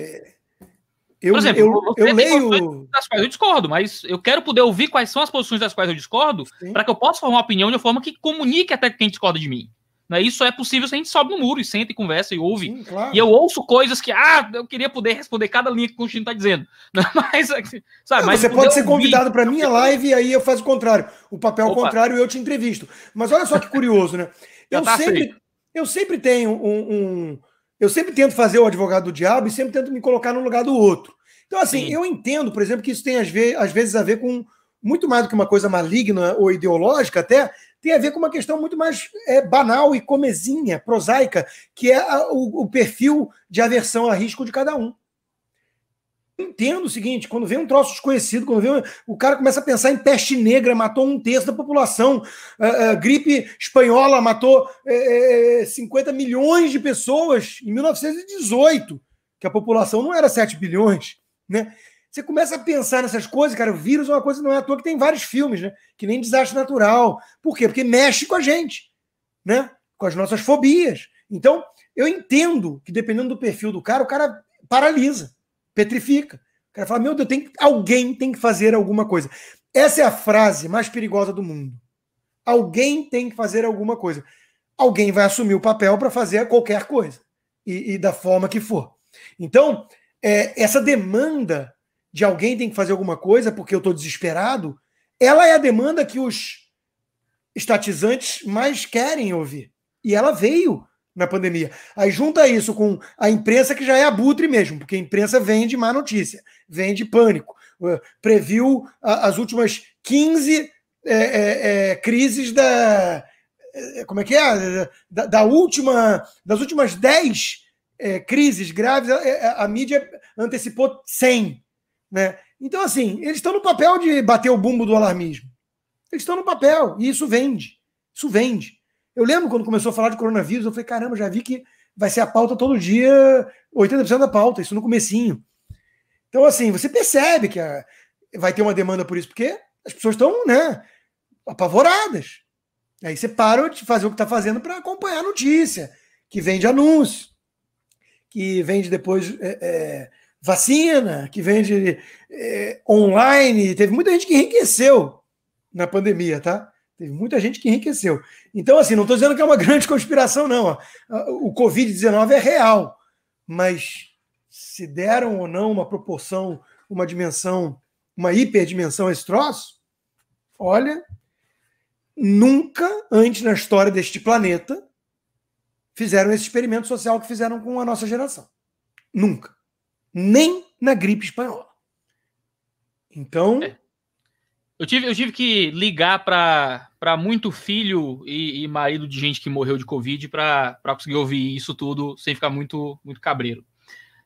Eu, Por exemplo, eu, eu leio. Das quais eu discordo, mas eu quero poder ouvir quais são as posições das quais eu discordo, para que eu possa formar uma opinião de uma forma que comunique até quem discorda de mim. Né? Isso é possível se a gente sobe no muro e senta e conversa e ouve. Sim, claro. E eu ouço coisas que, ah, eu queria poder responder cada linha que o Constantino está dizendo. Mas, sabe, Não, mas você pode ser convidado para minha live e aí eu faço o contrário. O papel Opa. contrário eu te entrevisto. Mas olha só que curioso, né? Eu, tá sempre, eu sempre tenho um, um, Eu sempre tento fazer o advogado do diabo e sempre tento me colocar no lugar do outro. Então, assim, Sim. eu entendo, por exemplo, que isso tem às vezes a ver com muito mais do que uma coisa maligna ou ideológica, até tem a ver com uma questão muito mais é, banal e comezinha, prosaica, que é a, o, o, perfil de aversão a risco de cada um. Entendo o seguinte: quando vem um troço desconhecido, quando vem, o cara começa a pensar em peste negra, matou um terço da população, a, a gripe espanhola matou é, 50 é, milhões de pessoas em 1918, que a população não era 7 bilhões, né? Você começa a pensar nessas coisas, cara. O vírus é uma coisa, não é à toa que tem vários filmes, né? Que nem desastre natural. Por quê? Porque mexe com a gente, né? Com as nossas fobias. Então, eu entendo que dependendo do perfil do cara, o cara paralisa, petrifica. O cara fala: Meu Deus, tem, alguém tem que fazer alguma coisa. Essa é a frase mais perigosa do mundo. Alguém tem que fazer alguma coisa. Alguém vai assumir o papel para fazer qualquer coisa. E, e, da forma que for. Então, é, essa demanda de alguém tem que fazer alguma coisa porque eu estou desesperado, ela é a demanda que os estatizantes mais querem ouvir. E ela veio na pandemia. Aí junta isso com a imprensa que já é abutre mesmo, porque a imprensa vende má notícia, vende pânico. Uh, previu as últimas 15 é, é, é, crises da. É, como é que é? Da, da última. Das últimas 10 é, crises graves, a, a mídia antecipou 100. Né? Então, assim, eles estão no papel de bater o bumbo do alarmismo. Eles estão no papel, e isso vende. Isso vende. Eu lembro quando começou a falar de coronavírus, eu falei, caramba, já vi que vai ser a pauta todo dia, 80% da pauta, isso no comecinho. Então, assim, você percebe que a, vai ter uma demanda por isso, porque as pessoas estão, né, apavoradas. Aí você para de fazer o que está fazendo para acompanhar a notícia, que vende anúncio, que vende depois é, é, vacina, que vende é, online. Teve muita gente que enriqueceu na pandemia, tá? Teve muita gente que enriqueceu. Então, assim, não estou dizendo que é uma grande conspiração, não. O Covid-19 é real, mas se deram ou não uma proporção, uma dimensão, uma hiperdimensão a esse troço, Olha, nunca antes na história deste planeta fizeram esse experimento social que fizeram com a nossa geração. Nunca. Nem na gripe espanhola. Então. É. Eu, tive, eu tive que ligar para muito filho e, e, marido de gente que morreu de Covid para conseguir ouvir isso tudo sem ficar muito, muito cabreiro.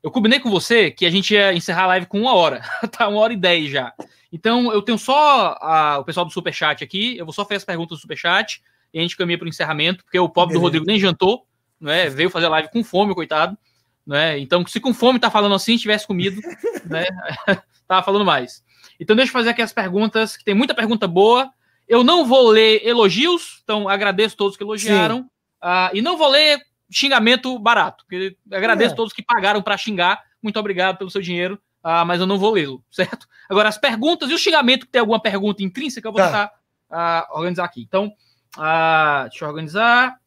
Eu combinei com você que a gente ia encerrar a live com uma hora. tá uma hora e dez já. Então eu tenho só a, o pessoal do Superchat aqui. Eu vou só fazer as perguntas do Superchat e a gente caminha para o encerramento, porque o pobre do Rodrigo nem jantou, né? Veio fazer live com fome, coitado. Né? Então, se com fome tá falando assim, tivesse comido, né? tava falando mais. Então, deixa eu fazer aqui as perguntas, que tem muita pergunta boa. Eu não vou ler elogios, então agradeço todos que elogiaram. Uh, e não vou ler xingamento barato, porque agradeço é. todos que pagaram para xingar. Muito obrigado pelo seu dinheiro, uh, mas eu não vou lê-lo, certo? Agora, as perguntas e o xingamento, que tem alguma pergunta intrínseca, eu vou tá. tentar uh, organizar aqui. Então, deixa eu organizar.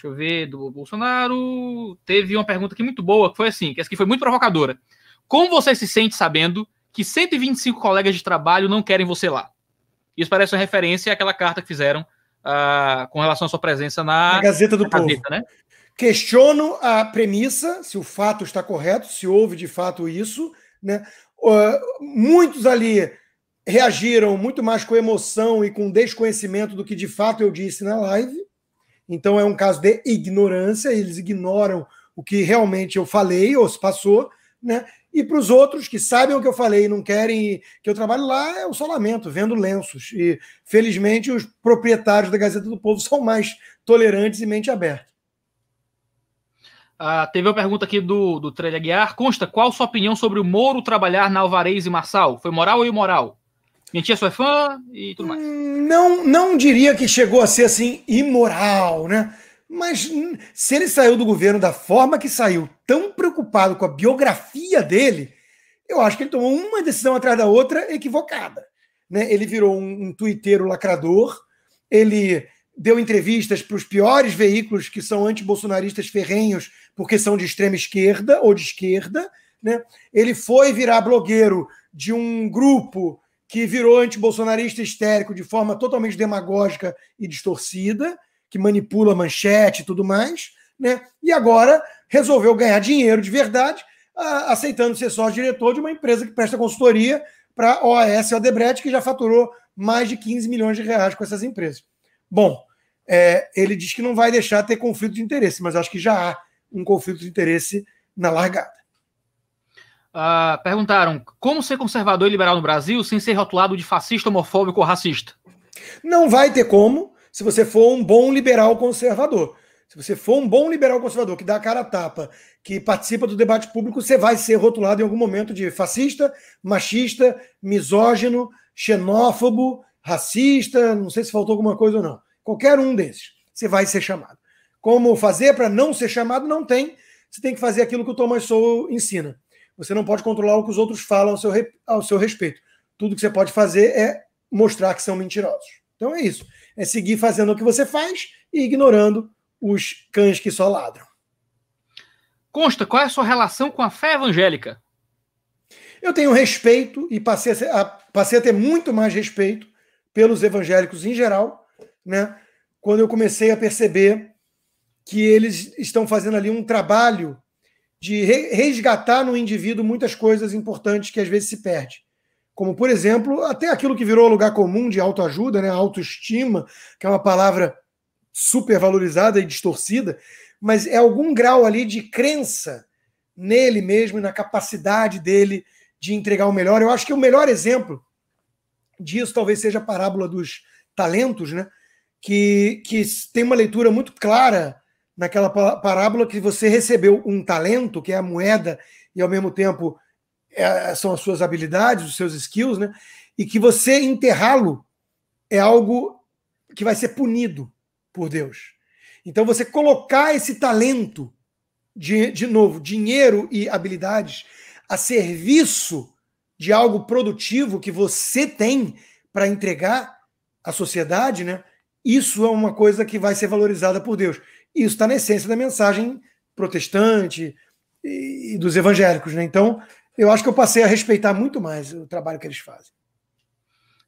Deixa eu ver, do Bolsonaro. Teve uma pergunta aqui muito boa, que foi assim, que essa aqui foi muito provocadora. Como você se sente sabendo que 125 colegas de trabalho não querem você lá. Isso parece uma referência àquela carta que fizeram uh, com relação à sua presença na, na Gazeta do na Povo. Gazeta, né? Questiono a premissa, se o fato está correto, se houve de fato isso. Né? Uh, muitos ali reagiram muito mais com emoção e com desconhecimento do que de fato eu disse na live. Então é um caso de ignorância, eles ignoram o que realmente eu falei ou se passou, né? E para os outros que sabem o que eu falei e não querem que eu trabalhe lá, é o só lamento, vendo lenços. E, felizmente, os proprietários da Gazeta do Povo são mais tolerantes e mente aberta. Ah, teve uma pergunta aqui do, do Trelha Guiar. Consta, qual sua opinião sobre o Moro trabalhar na Alvarez e Marçal? Foi moral ou imoral? Minha tia sua é fã e tudo mais. Não, não diria que chegou a ser assim imoral, né? Mas hum, se ele saiu do governo da forma que saiu, tão preocupado com a biografia dele, eu acho que ele tomou uma decisão atrás da outra equivocada. Né? Ele virou um, um twitteiro lacrador, ele deu entrevistas para os piores veículos que são antibolsonaristas ferrenhos, porque são de extrema esquerda ou de esquerda. Né? Ele foi virar blogueiro de um grupo que virou antibolsonarista histérico de forma totalmente demagógica e distorcida que manipula manchete e tudo mais, né? E agora resolveu ganhar dinheiro de verdade, aceitando ser sócio-diretor de uma empresa que presta consultoria para OAS e Odebrecht, que já faturou mais de 15 milhões de reais com essas empresas. Bom, é, ele diz que não vai deixar ter conflito de interesse, mas acho que já há um conflito de interesse na largada. Uh, perguntaram como ser conservador e liberal no Brasil sem ser rotulado de fascista, homofóbico ou racista? Não vai ter como, se você for um bom liberal conservador. Se você for um bom liberal conservador que dá a cara a tapa, que participa do debate público, você vai ser rotulado em algum momento de fascista, machista, misógino, xenófobo, racista, não sei se faltou alguma coisa ou não. Qualquer um desses, você vai ser chamado. Como fazer para não ser chamado? Não tem. Você tem que fazer aquilo que o Thomas Sowell ensina. Você não pode controlar o que os outros falam ao seu, ao seu respeito. Tudo que você pode fazer é mostrar que são mentirosos. Então é isso é seguir fazendo o que você faz e ignorando os cães que só ladram. Consta, qual é a sua relação com a fé evangélica? Eu tenho respeito e passei a, passei a ter muito mais respeito pelos evangélicos em geral, né? Quando eu comecei a perceber que eles estão fazendo ali um trabalho de resgatar no indivíduo muitas coisas importantes que às vezes se perde como, por exemplo, até aquilo que virou lugar comum de autoajuda, né? autoestima, que é uma palavra super valorizada e distorcida, mas é algum grau ali de crença nele mesmo e na capacidade dele de entregar o melhor. Eu acho que o melhor exemplo disso talvez seja a parábola dos talentos, né? que, que tem uma leitura muito clara naquela parábola que você recebeu um talento, que é a moeda, e ao mesmo tempo é, são as suas habilidades, os seus skills, né? E que você enterrá-lo é algo que vai ser punido por Deus. Então, você colocar esse talento, de, de novo, dinheiro e habilidades, a serviço de algo produtivo que você tem para entregar à sociedade, né? Isso é uma coisa que vai ser valorizada por Deus. Isso está na essência da mensagem protestante e dos evangélicos, né? Então, eu acho que eu passei a respeitar muito mais o trabalho que eles fazem.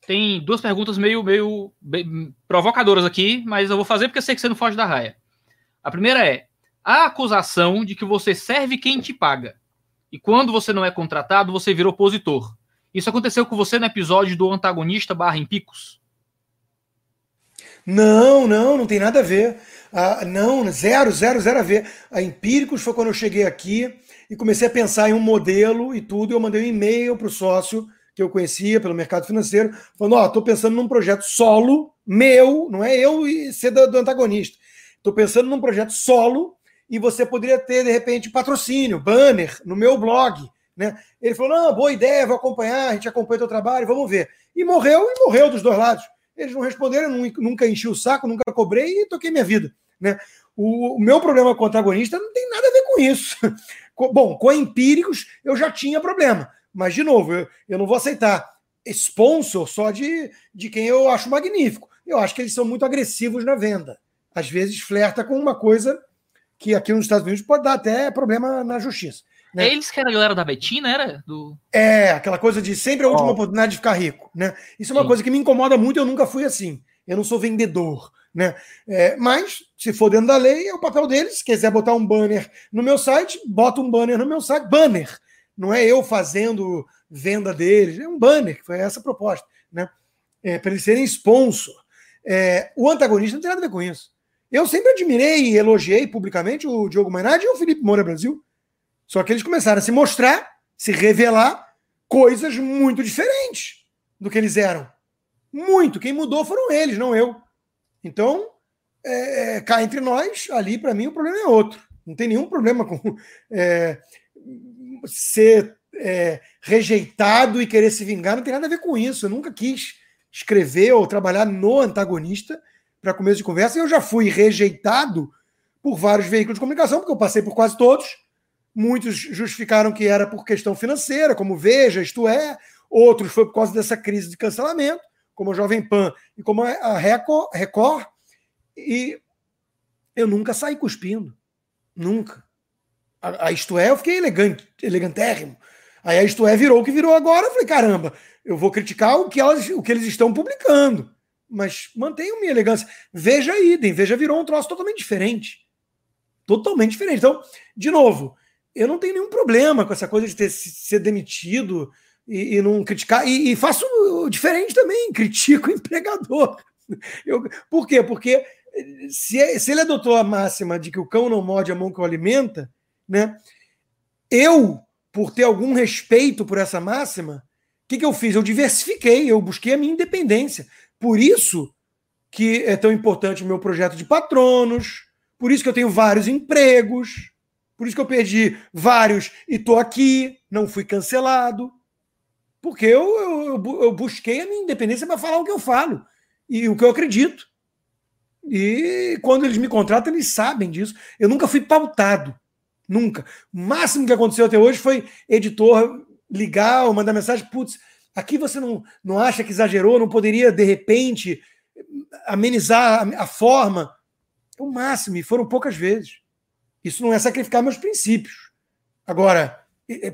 tem duas perguntas meio, meio provocadoras aqui, mas eu vou fazer porque eu sei que você não foge da raia. A primeira é: a acusação de que você serve quem te paga. E quando você não é contratado, você vira opositor. Isso aconteceu com você no episódio do antagonista barra em picos? Não, não, não tem nada a ver. Ah, não, zero, zero, zero a ver. A Empíricos foi quando eu cheguei aqui e comecei a pensar em um modelo e tudo. Eu mandei um e-mail para o sócio que eu conhecia pelo mercado financeiro, falando: Ó, oh, estou pensando num projeto solo meu, não é eu e ser do, do antagonista. Estou pensando num projeto solo e você poderia ter, de repente, patrocínio, banner no meu blog. Né? Ele falou: não, boa ideia, vou acompanhar, a gente acompanha o teu trabalho, vamos ver. E morreu, e morreu dos dois lados. Eles não responderam, nunca enchi o saco, nunca cobrei e toquei minha vida. Né? O, o meu problema com o antagonista não tem nada a ver com isso. Bom, com empíricos eu já tinha problema. Mas, de novo, eu, eu não vou aceitar sponsor só de, de quem eu acho magnífico. Eu acho que eles são muito agressivos na venda. Às vezes flerta com uma coisa que aqui nos Estados Unidos pode dar até problema na justiça. Né? É eles que era a galera da Betina, era? Do... É, aquela coisa de sempre a última oh. oportunidade de ficar rico. Né? Isso é uma Sim. coisa que me incomoda muito, eu nunca fui assim. Eu não sou vendedor. Né? É, mas, se for dentro da lei, é o papel deles. Se quiser botar um banner no meu site, bota um banner no meu site. Banner. Não é eu fazendo venda deles, é um banner, que foi essa a proposta. Né? É, Para eles serem sponsor. É, o antagonista não tem nada a ver com isso. Eu sempre admirei e elogiei publicamente o Diogo Mainardi e o Felipe Moura Brasil. Só que eles começaram a se mostrar, se revelar coisas muito diferentes do que eles eram. Muito. Quem mudou foram eles, não eu. Então, é, é cá entre nós, ali, para mim, o problema é outro. Não tem nenhum problema com é, ser é, rejeitado e querer se vingar, não tem nada a ver com isso. Eu nunca quis escrever ou trabalhar no antagonista para começo de conversa. Eu já fui rejeitado por vários veículos de comunicação, porque eu passei por quase todos. Muitos justificaram que era por questão financeira, como Veja, isto é. Outros foi por causa dessa crise de cancelamento, como a Jovem Pan e como a Record. E eu nunca saí cuspindo. Nunca. A, a Isto É, eu fiquei elegante, elegantérrimo. Aí a Isto É virou o que virou agora. Eu falei, caramba, eu vou criticar o que, elas, o que eles estão publicando. Mas mantenham minha elegância. Veja idem, veja virou um troço totalmente diferente. Totalmente diferente. Então, de novo, eu não tenho nenhum problema com essa coisa de ter ser demitido e, e não criticar. E, e, faço diferente também, critico o empregador. Eu, por quê? Porque se, se ele adotou a máxima de que o cão não morde a mão que o alimenta, né? Eu, por ter algum respeito por essa máxima, o que, que eu fiz? Eu diversifiquei, eu busquei a minha independência. Por isso que é tão importante o meu projeto de patronos, por isso que eu tenho vários empregos, por isso que eu perdi vários e estou aqui, não fui cancelado. Porque eu, eu, eu busquei a minha independência para falar o que eu falo e o que eu acredito. E quando eles me contratam, eles sabem disso. Eu nunca fui pautado. Nunca. O máximo que aconteceu até hoje foi editor ligar ou mandar mensagem, putz, aqui você não, não acha que exagerou, não poderia, de repente, amenizar a, a forma? O máximo, e foram poucas vezes. Isso não é sacrificar meus princípios. Agora,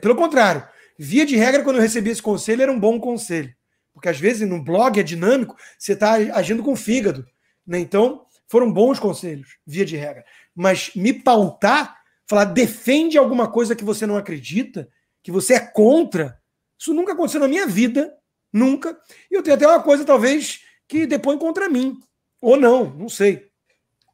pelo contrário, via de regra, quando eu recebi esse conselho, era um bom conselho. Porque às vezes no blog é dinâmico, você está agindo com o fígado. Né? Então, foram bons conselhos, via de regra. Mas me pautar falar defende alguma coisa que você não acredita, que você é contra. Isso nunca aconteceu na minha vida, nunca. E eu tenho até uma coisa, talvez, que depõe contra mim. Ou não, não sei.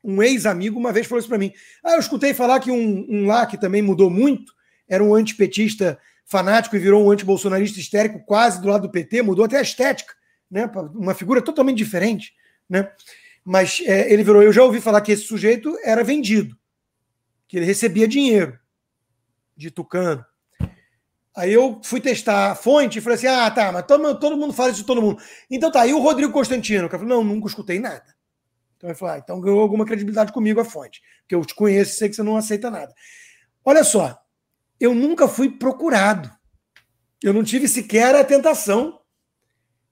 Um ex-amigo uma vez falou isso para mim. Ah, eu escutei falar que um, um lá que também mudou muito, era um antipetista fanático e virou um antibolsonarista histérico quase do lado do PT, mudou até a estética, né? Uma figura totalmente diferente, né? Mas é, ele virou. Eu já ouvi falar que esse sujeito era vendido que ele recebia dinheiro de Tucano. Aí eu fui testar a fonte e falei assim: ah, tá, mas todo, todo mundo fala isso de todo mundo. Então tá, e o Rodrigo Constantino? Eu falei, não, nunca escutei nada. Então ele falou: ah, então ganhou alguma credibilidade comigo a fonte. Porque eu te conheço e sei que você não aceita nada. Olha só, eu nunca fui procurado. Eu não tive sequer a tentação.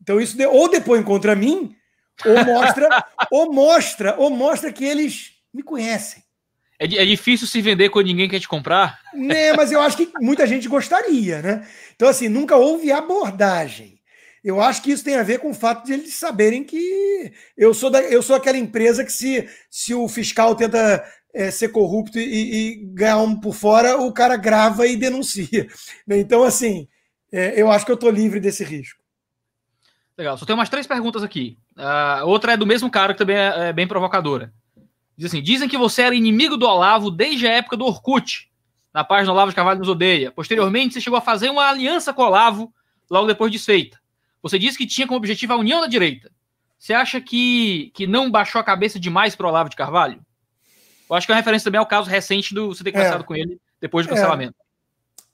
Então isso de, ou depois contra mim, ou mostra, ou mostra, ou mostra que eles me conhecem. É, é, difícil se vender quando ninguém quer te comprar? Né, mas eu acho que muita gente gostaria, né? Então, assim, nunca houve abordagem. Eu acho que isso tem a ver com o fato de eles saberem que eu sou, da, eu sou aquela empresa que, se, se o fiscal tenta é, ser corrupto e, e, ganhar um por fora, o cara grava e denuncia. Então, assim, é, eu acho que eu estou livre desse risco. Legal, só tem umas três perguntas aqui. Uh, outra é do mesmo cara que também é, é, bem provocadora. Diz assim: dizem que você era inimigo do Olavo desde a época do Orkut, na página Olavo de Carvalho nos odeia. Posteriormente, você chegou a fazer uma aliança com o Olavo logo depois de desfeita. Você disse que tinha como objetivo a união da direita. Você acha que, que não baixou a cabeça demais para o Olavo de Carvalho? Eu acho que é uma referência também ao caso recente do você ter conversado é. com ele depois do é. cancelamento. É.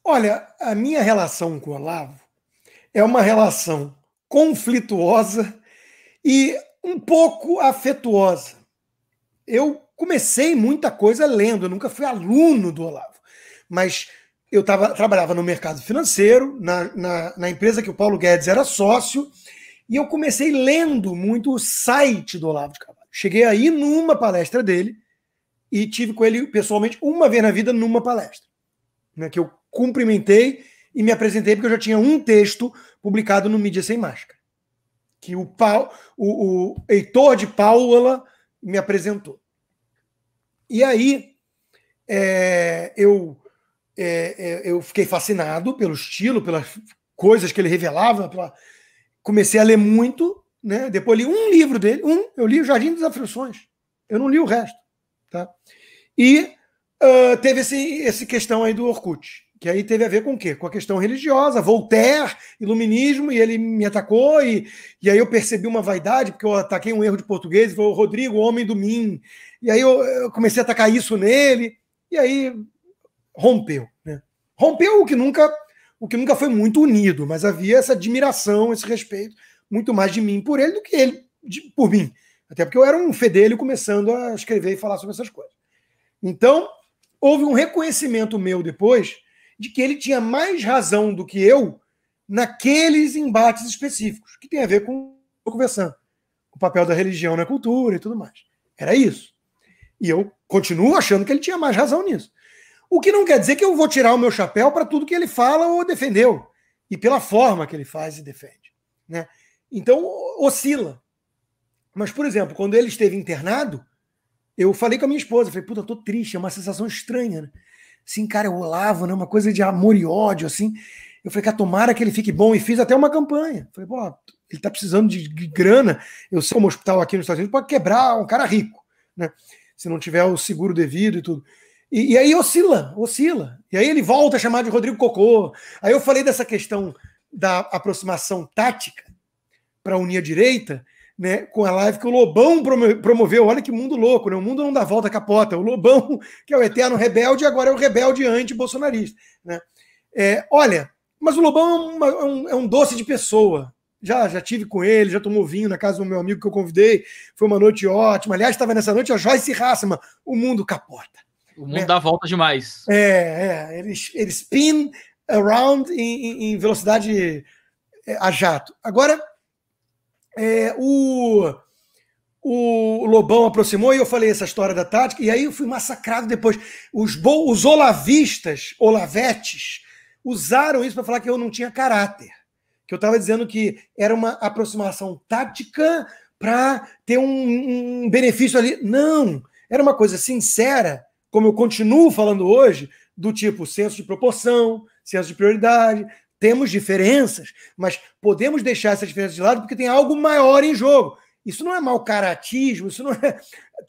Olha, a minha relação com o Olavo é uma relação conflituosa e um pouco afetuosa. Eu comecei muita coisa lendo, eu nunca fui aluno do Olavo, mas eu tava, trabalhava no mercado financeiro, na, na, na empresa que o Paulo Guedes era sócio, e eu comecei lendo muito o site do Olavo de Carvalho. Cheguei aí numa palestra dele e tive com ele pessoalmente uma vez na vida numa palestra, né, que eu cumprimentei e me apresentei porque eu já tinha um texto publicado no Mídia Sem Máscara, que o, Paulo, o, o Heitor de Paula me apresentou. E aí é, eu, é, é, eu fiquei fascinado pelo estilo, pelas coisas que ele revelava. Pela... Comecei a ler muito, né? Depois li um livro dele, um, eu li o Jardim das Aflições. Eu não li o resto. Tá? E uh, teve esse, esse questão aí do Orkut que aí teve a ver com o quê? Com a questão religiosa, Voltaire, iluminismo, e ele me atacou, e, e aí eu percebi uma vaidade, porque eu ataquei um erro de português, foi o Rodrigo, homem do mim, e aí eu, eu, comecei a atacar isso nele, e aí rompeu. Né? Rompeu o que nunca o que nunca foi muito unido, mas havia essa admiração, esse respeito, muito mais de mim por ele do que ele de, por mim. Até porque eu era um fedelho começando a escrever e falar sobre essas coisas. Então, houve um reconhecimento meu depois de que ele tinha mais razão do que eu naqueles embates específicos, que tem a ver com o conversando, o papel da religião na cultura e tudo mais. Era isso. E eu continuo achando que ele tinha mais razão nisso. O que não quer dizer que eu vou tirar o meu chapéu para tudo que ele fala ou defendeu, e pela forma que ele faz e defende. Né? Então, oscila. Mas, por exemplo, quando ele esteve internado, eu falei com a minha esposa, falei, puta, eu tô triste, é uma sensação estranha, né? assim, cara, eu Olavo, né? Uma coisa de amor e ódio, assim. Eu falei, cara, tomara que ele fique bom. E fiz até uma campanha. Falei, pô, ele tá precisando de, grana. Eu sei como o hospital aqui nos Estados Unidos pode quebrar um cara rico, né? Se não tiver o seguro devido e tudo. E, e, aí oscila, oscila. E aí ele volta a chamar de Rodrigo Cocô. Aí eu falei dessa questão da aproximação tática para unir a direita né, com a live que o Lobão promoveu. Olha que mundo louco, né? O mundo não dá volta capota. O Lobão, que é o eterno rebelde, agora é o rebelde anti-bolsonarista. Né? É, olha, mas o Lobão é, uma, é, um, é, um, doce de pessoa. Já, já tive com ele, já tomou vinho na casa do meu amigo que eu convidei. Foi uma noite ótima. Aliás, estava nessa noite a Joyce Hassman. O mundo capota. O mundo dá volta demais. É, é. Ele, ele spin around em, em velocidade é, a jato. Agora, é, o, o Lobão aproximou e eu falei essa história da tática, e aí eu fui massacrado depois. Os, os olavistas, olavetes, usaram isso para falar que eu não tinha caráter. Que eu estava dizendo que era uma aproximação tática para ter um, um benefício ali. Não, era uma coisa sincera, como eu continuo falando hoje, do tipo senso de proporção, senso de prioridade, temos diferenças, mas podemos deixar essas diferenças de lado porque tem algo maior em jogo. Isso não é mau caratismo, isso não é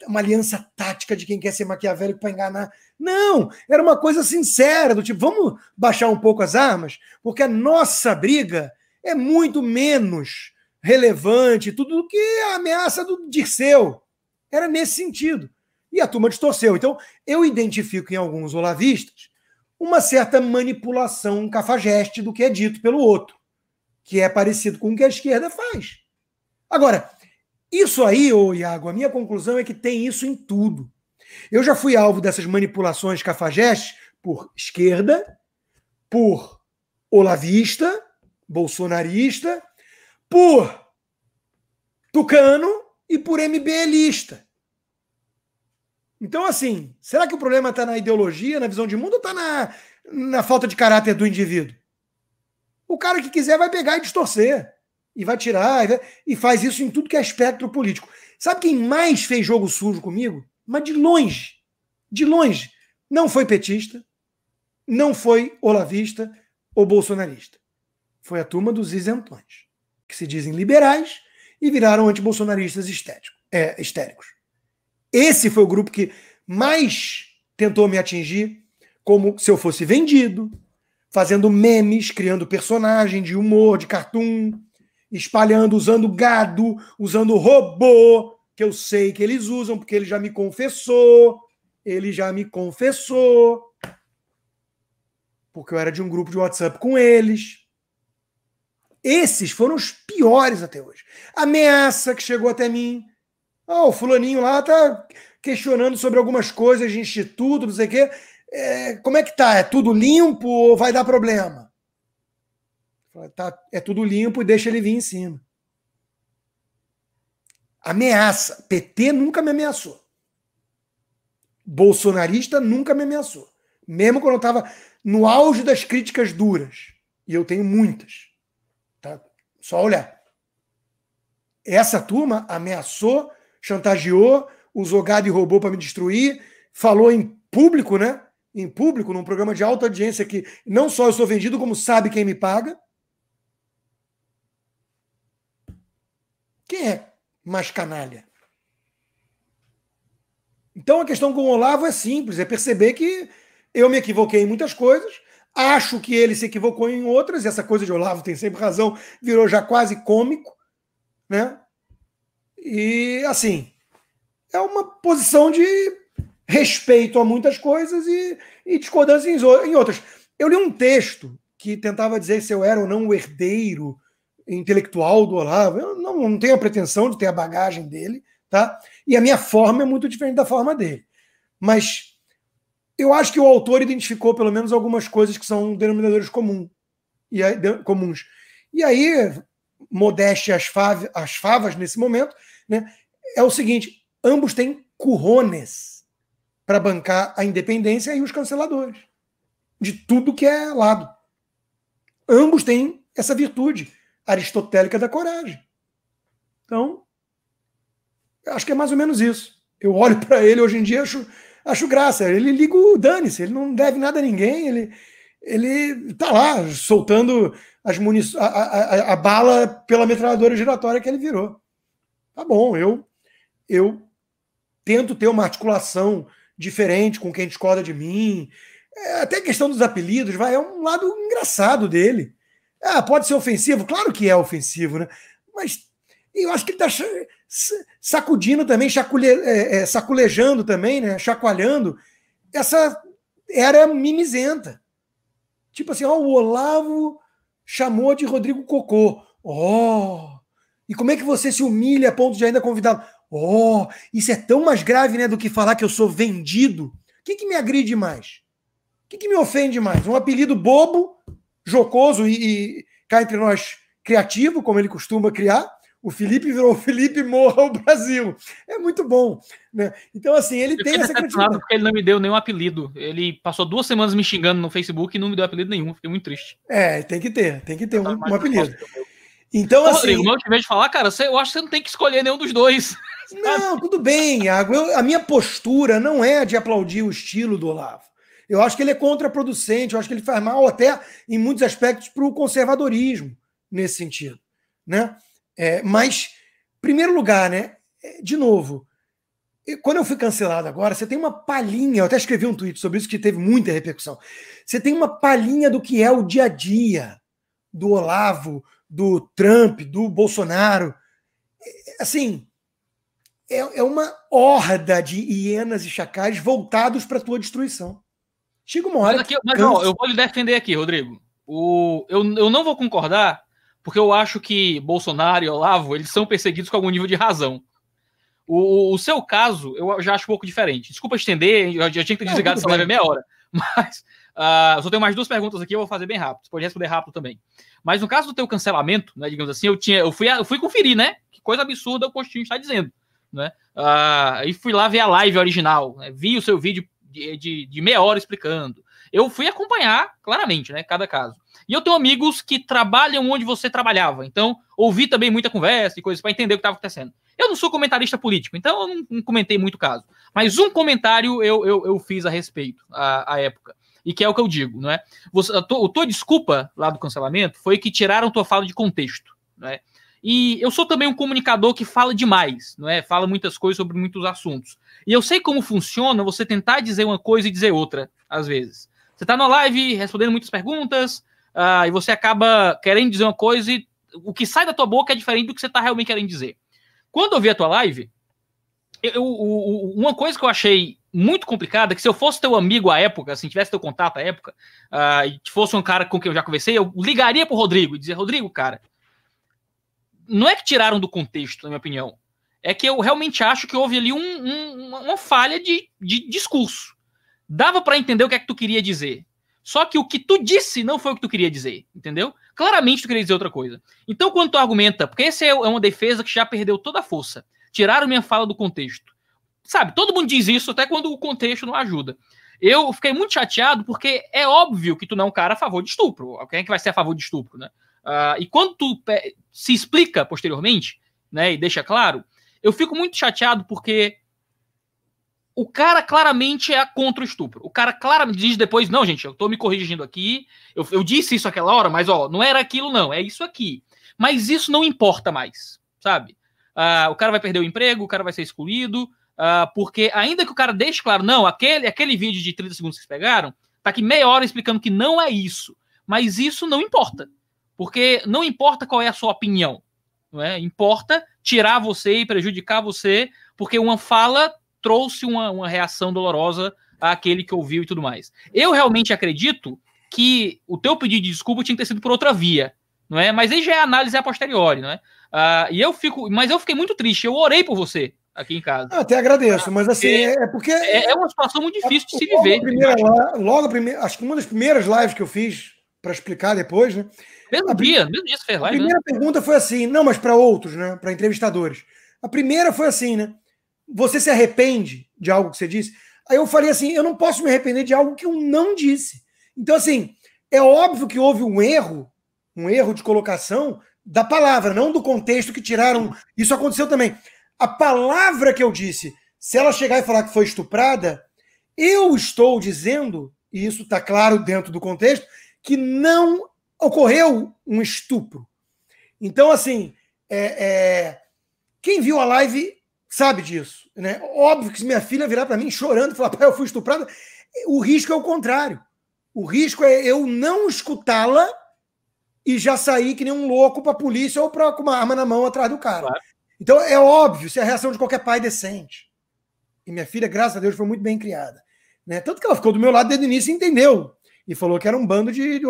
uma aliança tática de quem quer ser maquiavélico para enganar. Não, era uma coisa sincera, do tipo, vamos baixar um pouco as armas, porque a nossa briga é muito menos relevante tudo do que a ameaça do Dirceu. Era nesse sentido. E a turma distorceu. Então, eu identifico em alguns olavistas uma certa manipulação cafajeste do que é dito pelo outro, que é parecido com o que a esquerda faz. Agora, isso aí, ô Iago, a minha conclusão é que tem isso em tudo. Eu já fui alvo dessas manipulações cafajestes por esquerda, por olavista, bolsonarista, por tucano e por MBLista. Então, assim, será que o problema está na ideologia, na visão de mundo, ou está na, na falta de caráter do indivíduo? O cara que quiser vai pegar e distorcer. E vai tirar, e faz isso em tudo que é espectro político. Sabe quem mais fez jogo sujo comigo? Mas de longe. De longe. Não foi petista, não foi olavista ou bolsonarista. Foi a turma dos isentões, que se dizem liberais e viraram antibolsonaristas estéticos, é, histéricos. Esse foi o grupo que mais tentou me atingir, como se eu fosse vendido, fazendo memes, criando personagem de humor, de cartoon, espalhando, usando gado, usando robô, que eu sei que eles usam, porque ele já me confessou. Ele já me confessou. Porque eu era de um grupo de WhatsApp com eles. Esses foram os piores até hoje. Ameaça que chegou até mim. Oh, o fulaninho lá tá questionando sobre algumas coisas de instituto, não sei o quê. É, como é que tá? É tudo limpo ou vai dar problema? Tá, é tudo limpo e deixa ele vir em cima. Ameaça. PT nunca me ameaçou. Bolsonarista nunca me ameaçou. Mesmo quando eu estava no auge das críticas duras. E eu tenho muitas. Tá? Só olhar. Essa turma ameaçou, chantageou, usou gado e roubou para me destruir, falou em público, né? Em público, num programa de alta audiência que não só eu sou vendido, como sabe quem me paga. Quem é mais canalha? Então a questão com o Olavo é simples, é perceber que eu me equivoquei em muitas coisas, acho que ele se equivocou em outras, e essa coisa de Olavo tem sempre razão, virou já quase cômico, né? E assim, é uma posição de respeito a muitas coisas e, e discordância em outras. Eu li um texto que tentava dizer se eu era ou não o herdeiro intelectual do Olavo. Eu não, não tenho a pretensão de ter a bagagem dele, tá? E a minha forma é muito diferente da forma dele. Mas eu acho que o autor identificou pelo menos algumas coisas que são denominadores comum, e aí, comuns. E aí, modéstia as, fav, as favas nesse momento, né, é o seguinte: ambos têm currones para bancar a independência e os canceladores de tudo que é lado. Ambos têm essa virtude aristotélica da coragem. Então, acho que é mais ou menos isso. Eu olho para ele hoje em dia acho acho graça. Ele liga o dane-se, ele não deve nada a ninguém, ele ele tá lá soltando as munições, a, a, a, bala pela metralhadora giratória que ele virou. Tá bom, eu eu tento ter uma articulação diferente com quem discorda de mim. É, até a questão dos apelidos, vai, é um lado engraçado dele. Ah, pode ser ofensivo? Claro que é ofensivo, né? Mas eu acho que ele está sacudindo também, chacule, é, é, saculejando também, né? Chacoalhando essa era mimizenta. Tipo assim, ó, o Olavo chamou de Rodrigo Cocô. Oh, e como é que você se humilha a ponto de ainda convidá-lo? Oh, isso é tão mais grave, né, do que falar que eu sou vendido. O que, que me agride mais? O que, que me ofende mais? Um apelido bobo, jocoso e, e cá entre nós criativo, como ele costuma criar, o Felipe virou o Felipe Morra o Brasil. É muito bom. Né? Então, assim, ele eu tem essa criatividade. porque ele não me deu nenhum apelido. Ele passou duas semanas me xingando no Facebook e não me deu apelido nenhum. Fiquei muito triste. É, tem que ter, tem que ter um, um apelido. Então, Pô, assim. Rodrigo, eu de falar, cara, você, eu acho que você não tem que escolher nenhum dos dois. Não, tudo bem, Iago. Eu, a minha postura não é de aplaudir o estilo do Olavo. Eu acho que ele é contraproducente, eu acho que ele faz mal até em muitos aspectos para o conservadorismo nesse sentido, né? É, mas, primeiro lugar, né? É, de novo, quando eu fui cancelado agora, você tem uma palhinha, eu até escrevi um tweet sobre isso que teve muita repercussão. Você tem uma palhinha do que é o dia a dia do Olavo, do Trump, do Bolsonaro. É, assim, é, é uma horda de hienas e chacais voltados para a tua destruição. Chega uma hora. Mas, aqui, mas ó, eu vou lhe defender aqui, Rodrigo. O, eu, eu não vou concordar porque eu acho que Bolsonaro e Olavo eles são perseguidos com algum nível de razão. O, o seu caso, eu já acho um pouco diferente. Desculpa estender, eu já tinha que ter desligado essa live meia hora. Mas uh, eu só tenho mais duas perguntas aqui, eu vou fazer bem rápido. Você pode responder rápido também. Mas no caso do teu cancelamento, né, digamos assim, eu tinha, eu fui, eu fui conferir, né? Que coisa absurda o Constantino está dizendo, né? Uh, e fui lá ver a live original, né, vi o seu vídeo de, de, de meia hora explicando. Eu fui acompanhar claramente, né? Cada caso. E eu tenho amigos que trabalham onde você trabalhava. Então, ouvi também muita conversa e coisas para entender o que estava acontecendo. Eu não sou comentarista político, então eu não, não comentei muito caso. Mas um comentário eu, eu, eu fiz a respeito, à, à época. E que é o que eu digo, não é? Você, a, tua, a tua desculpa lá do cancelamento foi que tiraram tua fala de contexto, não é? E eu sou também um comunicador que fala demais, não é? Fala muitas coisas sobre muitos assuntos. E eu sei como funciona você tentar dizer uma coisa e dizer outra, às vezes. Você está na live respondendo muitas perguntas, uh, e você acaba querendo dizer uma coisa e o que sai da tua boca é diferente do que você está realmente querendo dizer. Quando eu vi a tua live, eu, eu, uma coisa que eu achei muito complicada, que se eu fosse teu amigo à época, se tivesse teu contato à época, uh, e fosse um cara com quem eu já conversei, eu ligaria pro Rodrigo e dizer, Rodrigo, cara, não é que tiraram do contexto, na minha opinião. É que eu realmente acho que houve ali um, um, uma falha de, de discurso. Dava para entender o que é que tu queria dizer. Só que o que tu disse não foi o que tu queria dizer, entendeu? Claramente tu queria dizer outra coisa. Então, quando tu argumenta, porque essa é, é uma defesa que já perdeu toda a força. Tiraram minha fala do contexto. Sabe, todo mundo diz isso até quando o contexto não ajuda. Eu fiquei muito chateado porque é óbvio que tu não é um cara a favor de estupro. Quem é que vai ser a favor de estupro, né? Uh, e quando tu se explica posteriormente, né, e deixa claro, eu fico muito chateado porque o cara claramente é contra o estupro. O cara claramente diz depois, não, gente, eu tô me corrigindo aqui, eu, eu disse isso aquela hora, mas ó, não era aquilo não, é isso aqui. Mas isso não importa mais, sabe? Uh, o cara vai perder o emprego, o cara vai ser excluído, uh, porque ainda que o cara deixe claro, não, aquele, aquele vídeo de 30 segundos que vocês pegaram, tá aqui meia hora explicando que não é isso. Mas isso não importa. Porque não importa qual é a sua opinião, não é? Importa tirar você e prejudicar você, porque uma fala trouxe uma, uma reação dolorosa àquele que ouviu e tudo mais. Eu realmente acredito que o teu pedido de desculpa tinha que ter sido por outra via, não é? Mas aí já é análise a posteriori, não é? Uh, e eu fico, mas eu fiquei muito triste. Eu orei por você aqui em casa. Eu até agradeço, mas assim é, é porque é, é, uma situação muito difícil de se viver. Primeira, logo a primeira, acho que uma das primeiras lives que eu fiz para explicar depois, né? Mesmo a dia, mesmo dia você fez live. A primeira né? pergunta foi assim, não, mas para outros, né? Para entrevistadores. A primeira foi assim, né? Você se arrepende de algo que você disse? Aí eu falei assim, eu não posso me arrepender de algo que eu não disse. Então, assim, é óbvio que houve um erro, um erro de colocação da palavra, não do contexto que tiraram. Isso aconteceu também. A palavra que eu disse, se ela chegar e falar que foi estuprada, eu estou dizendo, e isso está claro dentro do contexto, que não ocorreu um estupro. Então, assim, é, é, quem viu a live sabe disso. Né? Óbvio que se minha filha virar para mim chorando e falar, pai, eu fui estuprada, o risco é o contrário. O risco é eu não escutá-la e já sair que nem um louco para a polícia ou pra, com uma arma na mão atrás do cara. Claro. Então é óbvio, isso é a reação de qualquer pai decente. E minha filha, graças a Deus, foi muito bem criada. Né? Tanto que ela ficou do meu lado desde o início e entendeu e falou que era um bando de.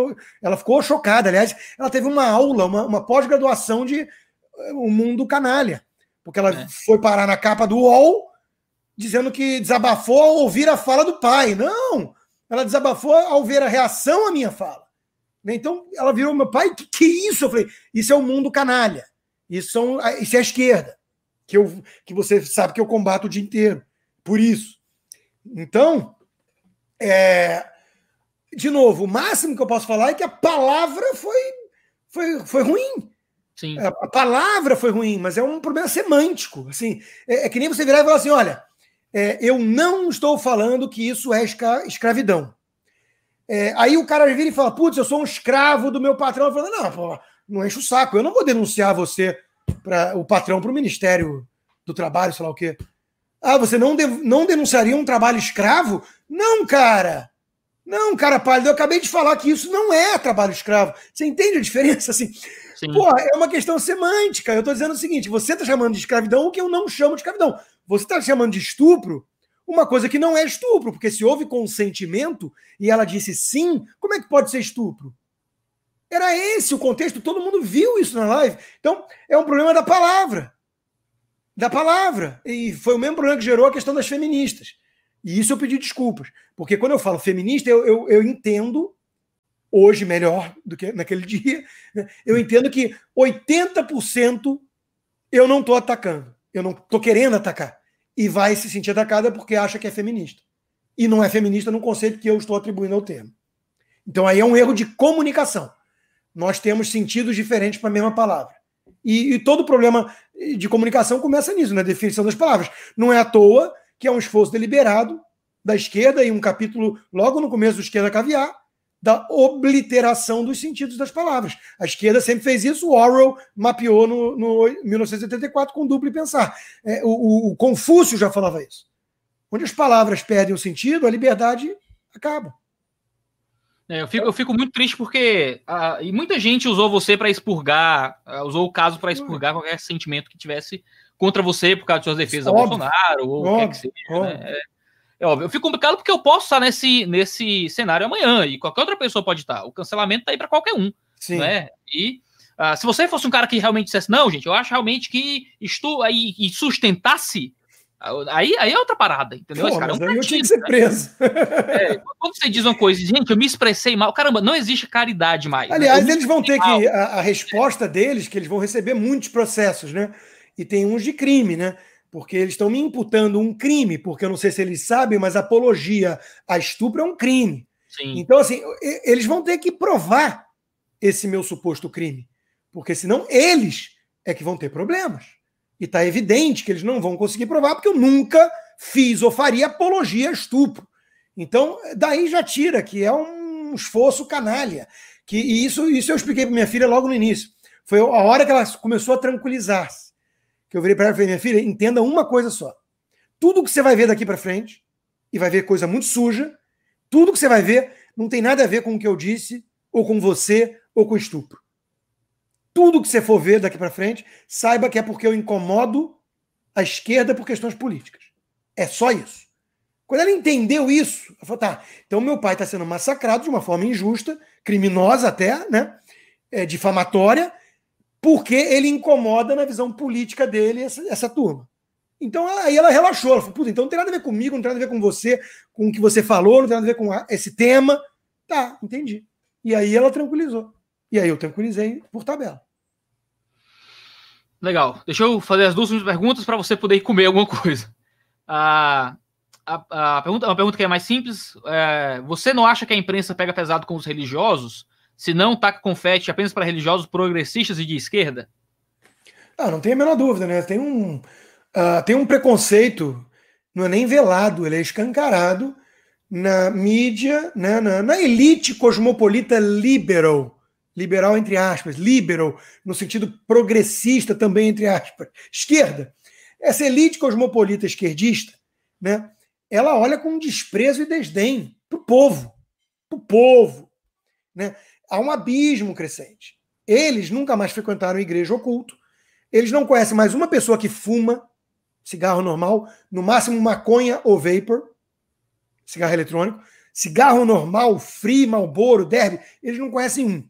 Ela ficou chocada. Aliás, ela teve uma aula, uma, uma pós-graduação de eh, O Mundo Canalha, porque ela é. foi parar na capa do UOL dizendo que desabafou ao ouvir a fala do pai. Não! Ela desabafou ao ver a reação à minha fala. Né, então, ela virou meu pai, que, que isso? Eu falei, isso é o mundo canalha. Isso, são, isso é a esquerda, que, eu, que você sabe que eu combato o dia inteiro. Por isso. Então, é, de novo, o máximo que eu posso falar é que a palavra foi, foi, foi ruim. Sim. A, a palavra foi ruim, mas é um problema semântico. Assim, é, é que nem você virar e falar assim: olha, é, eu não estou falando que isso é escra escravidão. É, aí o cara vira e fala: putz, eu sou um escravo do meu patrão. Eu falo: não, pô, não enche o saco, eu não vou denunciar você, para o patrão, para o Ministério do Trabalho, sei lá o quê. Ah, você não, não denunciaria um trabalho escravo? Não, cara. Não, cara pálido, eu acabei de falar que isso não é trabalho escravo. Você entende a diferença? Assim, Sim. Porra, é uma questão semântica. Eu estou dizendo o seguinte: você está chamando de escravidão o que eu não chamo de escravidão. Você está chamando de estupro uma coisa que não é estupro, porque se houve consentimento e ela disse sim, como é que pode ser estupro? Era esse o contexto, todo mundo viu isso na live. Então, é um problema da palavra. Da palavra. E foi o mesmo problema que gerou a questão das feministas. E isso eu pedi desculpas. Porque quando eu falo feminista, eu, eu, eu entendo, hoje melhor do que naquele dia, né? eu entendo que 80% eu não estou atacando. Eu não estou querendo atacar. E vai se sentir atacada porque acha que é feminista. E não é feminista no conceito que eu estou atribuindo ao termo. Então aí é um erro de comunicação. Nós temos sentidos diferentes para a mesma palavra. E, e todo problema de comunicação começa nisso, na definição das palavras. Não é à toa que é um esforço deliberado da esquerda, e um capítulo logo no começo do Esquerda Caviar, da obliteração dos sentidos das palavras. A esquerda sempre fez isso, o Orwell mapeou no, no 1984 com duplo pensar. É, o, o, Confúcio já falava isso. Onde as palavras perdem o sentido, a liberdade acaba. É, eu, fico, eu fico muito triste porque uh, e muita gente usou você para expurgar, uh, usou o caso para expurgar qualquer sentimento que tivesse contra você por causa de suas defesas a Bolsonaro ou o que, que seja. Né? É, é óbvio. Eu fico complicado porque eu posso estar nesse, nesse cenário amanhã e qualquer outra pessoa pode estar. O cancelamento tá aí para qualquer um. Sim. Né? E uh, se você fosse um cara que realmente dissesse, não, gente, eu acho realmente que estou aí e sustentasse Aí, aí é outra parada, entendeu? Pô, cara é um eu tinha que ser preso. É, quando você diz uma coisa, gente, eu me expressei mal, caramba, não existe caridade mais. Aliás, eles vão ter mal. que. A, a, resposta deles, que eles vão receber muitos processos, né? E tem uns de crime, né? Porque eles estão me imputando um crime, porque eu não sei se eles sabem, mas apologia a estupro é um crime. Sim. Então, assim, eles vão ter que provar esse meu suposto crime. Porque senão eles é que vão ter problemas. E está evidente que eles não vão conseguir provar, porque eu nunca fiz ou faria apologia a estupro. Então, daí já tira que é um esforço canalha. Que, e isso, isso eu expliquei para minha filha logo no início. Foi a hora que ela começou a tranquilizar-se. Que eu virei para ela e falei, minha filha, entenda uma coisa só. Tudo que você vai ver daqui para frente, e vai ver coisa muito suja, tudo que você vai ver não tem nada a ver com o que eu disse, ou com você, ou com estupro tudo que você for ver daqui para frente, saiba que é porque eu incomodo a esquerda por questões políticas. É só isso. Quando ela entendeu isso, ela falou: tá, então meu pai está sendo massacrado de uma forma injusta, criminosa até, né? É, difamatória, porque ele incomoda na visão política dele essa, essa turma. Então aí ela relaxou, ela falou: puta, então não tem nada a ver comigo, não tem nada a ver com você, com o que você falou, não tem nada a ver com esse tema. Tá, entendi. E aí ela tranquilizou. E aí eu tranquilizei por tabela. Legal. Deixa eu fazer as duas perguntas para você poder comer alguma coisa. A, a, a pergunta, uma pergunta que é mais simples. É, você não acha que a imprensa pega pesado com os religiosos? Se não, taca confete apenas para religiosos progressistas e de esquerda? Ah, não tem a menor dúvida, né? Tem um, uh, tem um preconceito, não é nem velado, ele é escancarado na mídia, né, na, na elite cosmopolita liberal liberal entre aspas, liberal, no sentido progressista também entre aspas, esquerda. Essa elite cosmopolita esquerdista, né, ela olha com desprezo e desdém para o povo, para o povo. Né? Há um abismo crescente. Eles nunca mais frequentaram igreja oculto, eles não conhecem mais uma pessoa que fuma cigarro normal, no máximo maconha ou vapor, cigarro eletrônico, cigarro normal, free, malboro, derby, eles não conhecem um.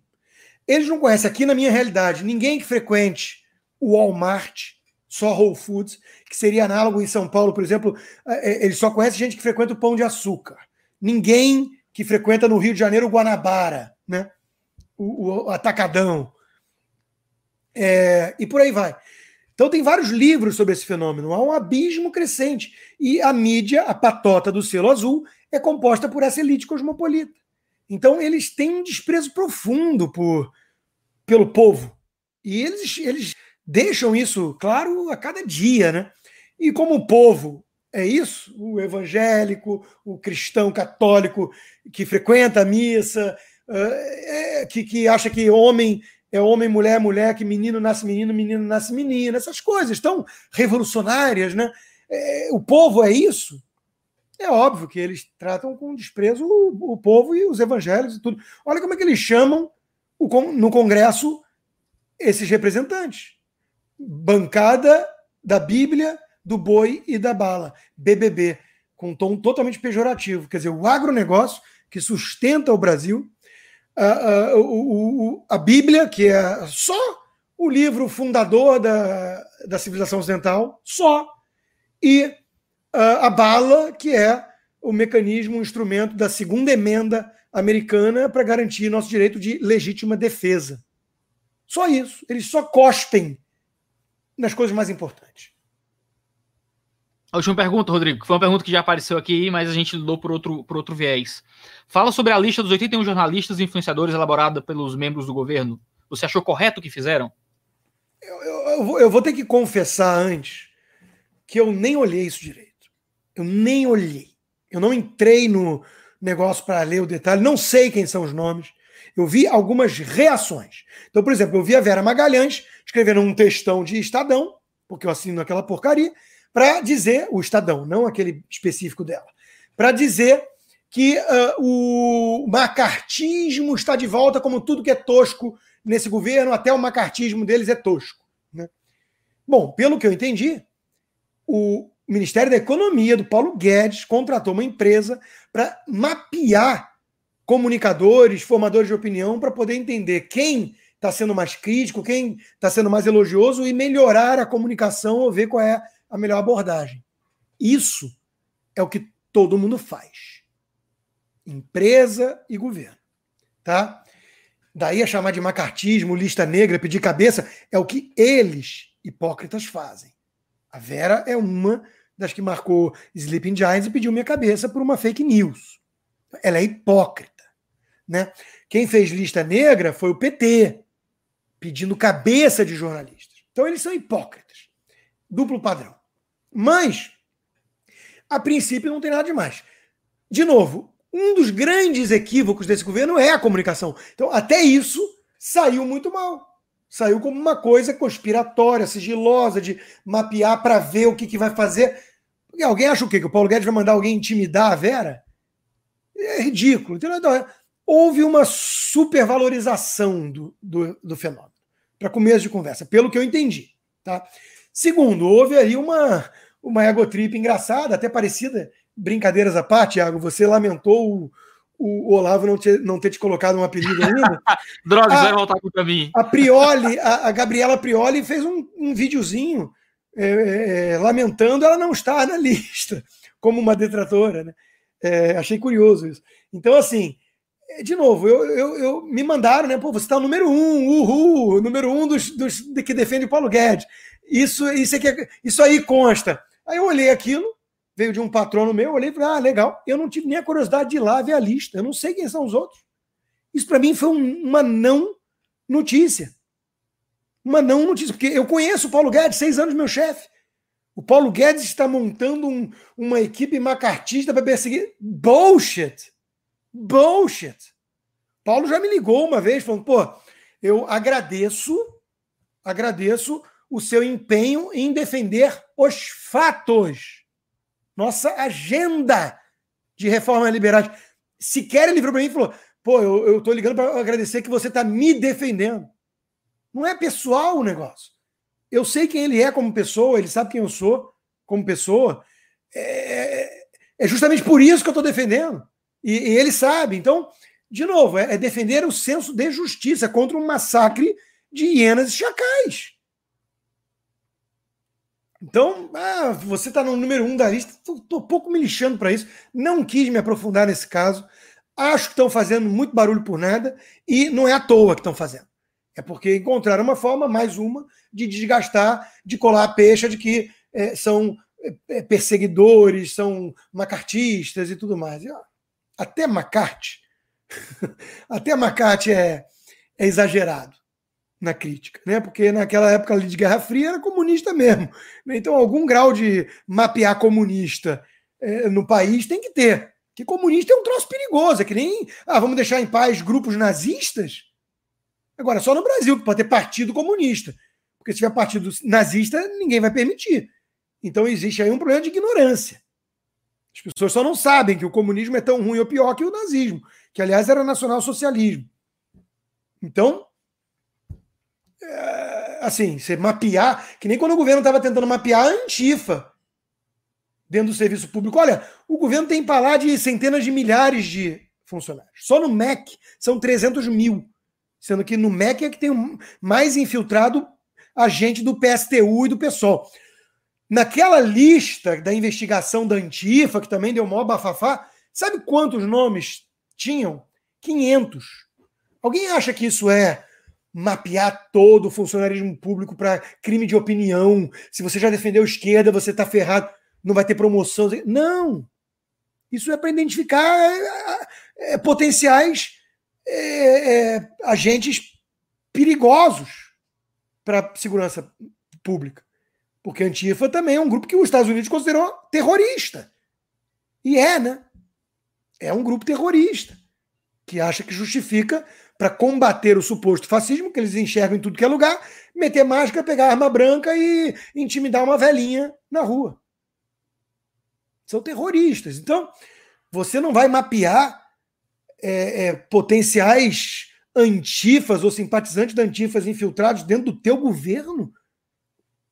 Eles não conhecem aqui na minha realidade ninguém que frequente o Walmart, só Whole Foods, que seria análogo em São Paulo, por exemplo. É, é, eles só conhecem gente que frequenta o Pão de Açúcar. Ninguém que frequenta no Rio de Janeiro o Guanabara, né? O, o Atacadão. É, e por aí vai. Então tem vários livros sobre esse fenômeno. Há um abismo crescente. E a mídia, a patota do selo azul, é composta por essa elite cosmopolita. Então eles têm um desprezo profundo por pelo povo. E eles, eles deixam isso claro a cada dia, né? E como o povo é isso, o evangélico, o cristão católico que frequenta a missa, é, que, que acha que homem é homem, mulher, mulher, que menino nasce menino, menino nasce menina, essas coisas tão revolucionárias, né? É, o povo é isso. É óbvio que eles tratam com desprezo o, o povo e os evangelhos e tudo. Olha como é que eles chamam o, no Congresso esses representantes. Bancada da Bíblia, do boi e da bala. BBB, com um tom totalmente pejorativo. Quer dizer, o agronegócio que sustenta o Brasil, a, a, o, a Bíblia, que é só o livro fundador da, da civilização ocidental, só, e a, a bala, que é o mecanismo, o instrumento da segunda emenda americana para garantir nosso direito de legítima defesa. Só isso. Eles só cospem nas coisas mais importantes. A última pergunta, Rodrigo, foi uma pergunta que já apareceu aqui, mas a gente lidou por outro, por outro viés. Fala sobre a lista dos 81 jornalistas e influenciadores elaborada pelos membros do governo. Você achou correto o que fizeram? Eu, eu, eu, vou, eu vou ter que confessar antes que eu nem olhei isso direito. Eu nem olhei. Eu não entrei no negócio para ler o detalhe, não sei quem são os nomes. Eu vi algumas reações. Então, por exemplo, eu vi a Vera Magalhães escrevendo um textão de Estadão, porque eu assino aquela porcaria, para dizer, o Estadão, não aquele específico dela, para dizer que uh, o macartismo está de volta, como tudo que é tosco nesse governo, até o macartismo deles é tosco. Né? Bom, pelo que eu entendi, o Ministério da Economia do Paulo Guedes contratou uma empresa para mapear comunicadores, formadores de opinião, para poder entender quem está sendo mais crítico, quem está sendo mais elogioso e melhorar a comunicação ou ver qual é a melhor abordagem. Isso é o que todo mundo faz. Empresa e governo. Tá? Daí a chamar de macartismo, lista negra, pedir cabeça, é o que eles, hipócritas, fazem. A Vera é uma das que marcou Sleeping Giants e pediu minha cabeça por uma fake news. Ela é hipócrita. Né? Quem fez lista negra foi o PT, pedindo cabeça de jornalistas. Então eles são hipócritas. Duplo padrão. Mas, a princípio, não tem nada demais. De novo, um dos grandes equívocos desse governo é a comunicação. Então, até isso saiu muito mal. Saiu como uma coisa conspiratória, sigilosa, de mapear para ver o que, que vai fazer. Alguém acha o quê? Que o Paulo Guedes vai mandar alguém intimidar a Vera? É ridículo. Então, houve uma supervalorização do, do, do fenômeno, para começo de conversa, pelo que eu entendi. Tá? Segundo, houve aí uma, uma egotrip engraçada, até parecida, brincadeiras à parte, Thiago, você lamentou o, o Olavo não ter, não ter te colocado um apelido ainda. Droga, a, vai voltar contra mim. A Prioli, a, a Gabriela Prioli fez um, um videozinho é, é, é lamentando ela não estar na lista como uma detratora, né? É, achei curioso isso. Então, assim, de novo, eu, eu, eu, me mandaram, né? Pô, você está o número um, uhul, número um dos, dos que defende o Paulo Guedes. Isso, isso, aqui, é isso aí consta. Aí eu olhei aquilo, veio de um patrono meu, olhei e falei, ah, legal. Eu não tive nem a curiosidade de ir lá ver a lista. Eu não sei quem são os outros. Isso para mim foi um, uma não notícia. Uma não notícia, porque eu conheço o Paulo Guedes, seis anos meu chefe. O Paulo Guedes está montando um, uma equipe macartista para perseguir. Bullshit! Bullshit! Paulo já me ligou uma vez, falando, pô, eu agradeço, agradeço o seu empenho em defender os fatos. Nossa agenda de reforma liberal. Sequer ele virou para mim e falou: pô, eu, estou ligando para agradecer que você está me defendendo. Não é pessoal o negócio. Eu sei quem ele é como pessoa, ele sabe quem eu sou como pessoa. É, é justamente por isso que eu estou defendendo. E, e, ele sabe. Então, de novo, é, é defender o senso de justiça contra um massacre de hienas e chacais. Então, ah, você está no número um da lista, estou pouco me lixando para isso. Não quis me aprofundar nesse caso. Acho que estão fazendo muito barulho por nada e não é à toa que estão fazendo. É porque encontraram uma forma, mais uma, de desgastar, de colar a peixe de que é, são é, perseguidores, são macartistas e tudo mais. E, ó, até Macarte, até Macarte é, é exagerado na crítica, né? Porque naquela época de Guerra Fria era comunista mesmo. Né? Então, algum grau de mapear comunista é, no país tem que ter. Que comunista é um troço perigoso, é que nem ah, vamos deixar em paz grupos nazistas. Agora, só no Brasil pode ter partido comunista. Porque se tiver partido nazista, ninguém vai permitir. Então existe aí um problema de ignorância. As pessoas só não sabem que o comunismo é tão ruim ou pior que o nazismo, que aliás era nacional-socialismo. Então, assim, você mapear, que nem quando o governo estava tentando mapear a Antifa dentro do serviço público. Olha, o governo tem para lá de centenas de milhares de funcionários. Só no MEC são 300 mil. Sendo que no MEC é que tem mais infiltrado agente do PSTU e do PSOL. Naquela lista da investigação da Antifa, que também deu maior bafafá, sabe quantos nomes tinham? 500. Alguém acha que isso é mapear todo o funcionarismo público para crime de opinião. Se você já defendeu esquerda, você está ferrado. não vai ter promoção. Não! Isso é para identificar é, é, potenciais é, é agentes perigosos para a segurança pública. Porque a Antifa também é um grupo que os Estados Unidos considerou terrorista. E é, né? É um grupo terrorista que acha que justifica para combater o suposto fascismo, que eles enxergam em tudo que é lugar, meter máscara, pegar arma branca e intimidar uma velhinha na rua. São terroristas. Então, você não vai mapear é, é, potenciais antifas ou simpatizantes da antifas infiltrados dentro do teu governo?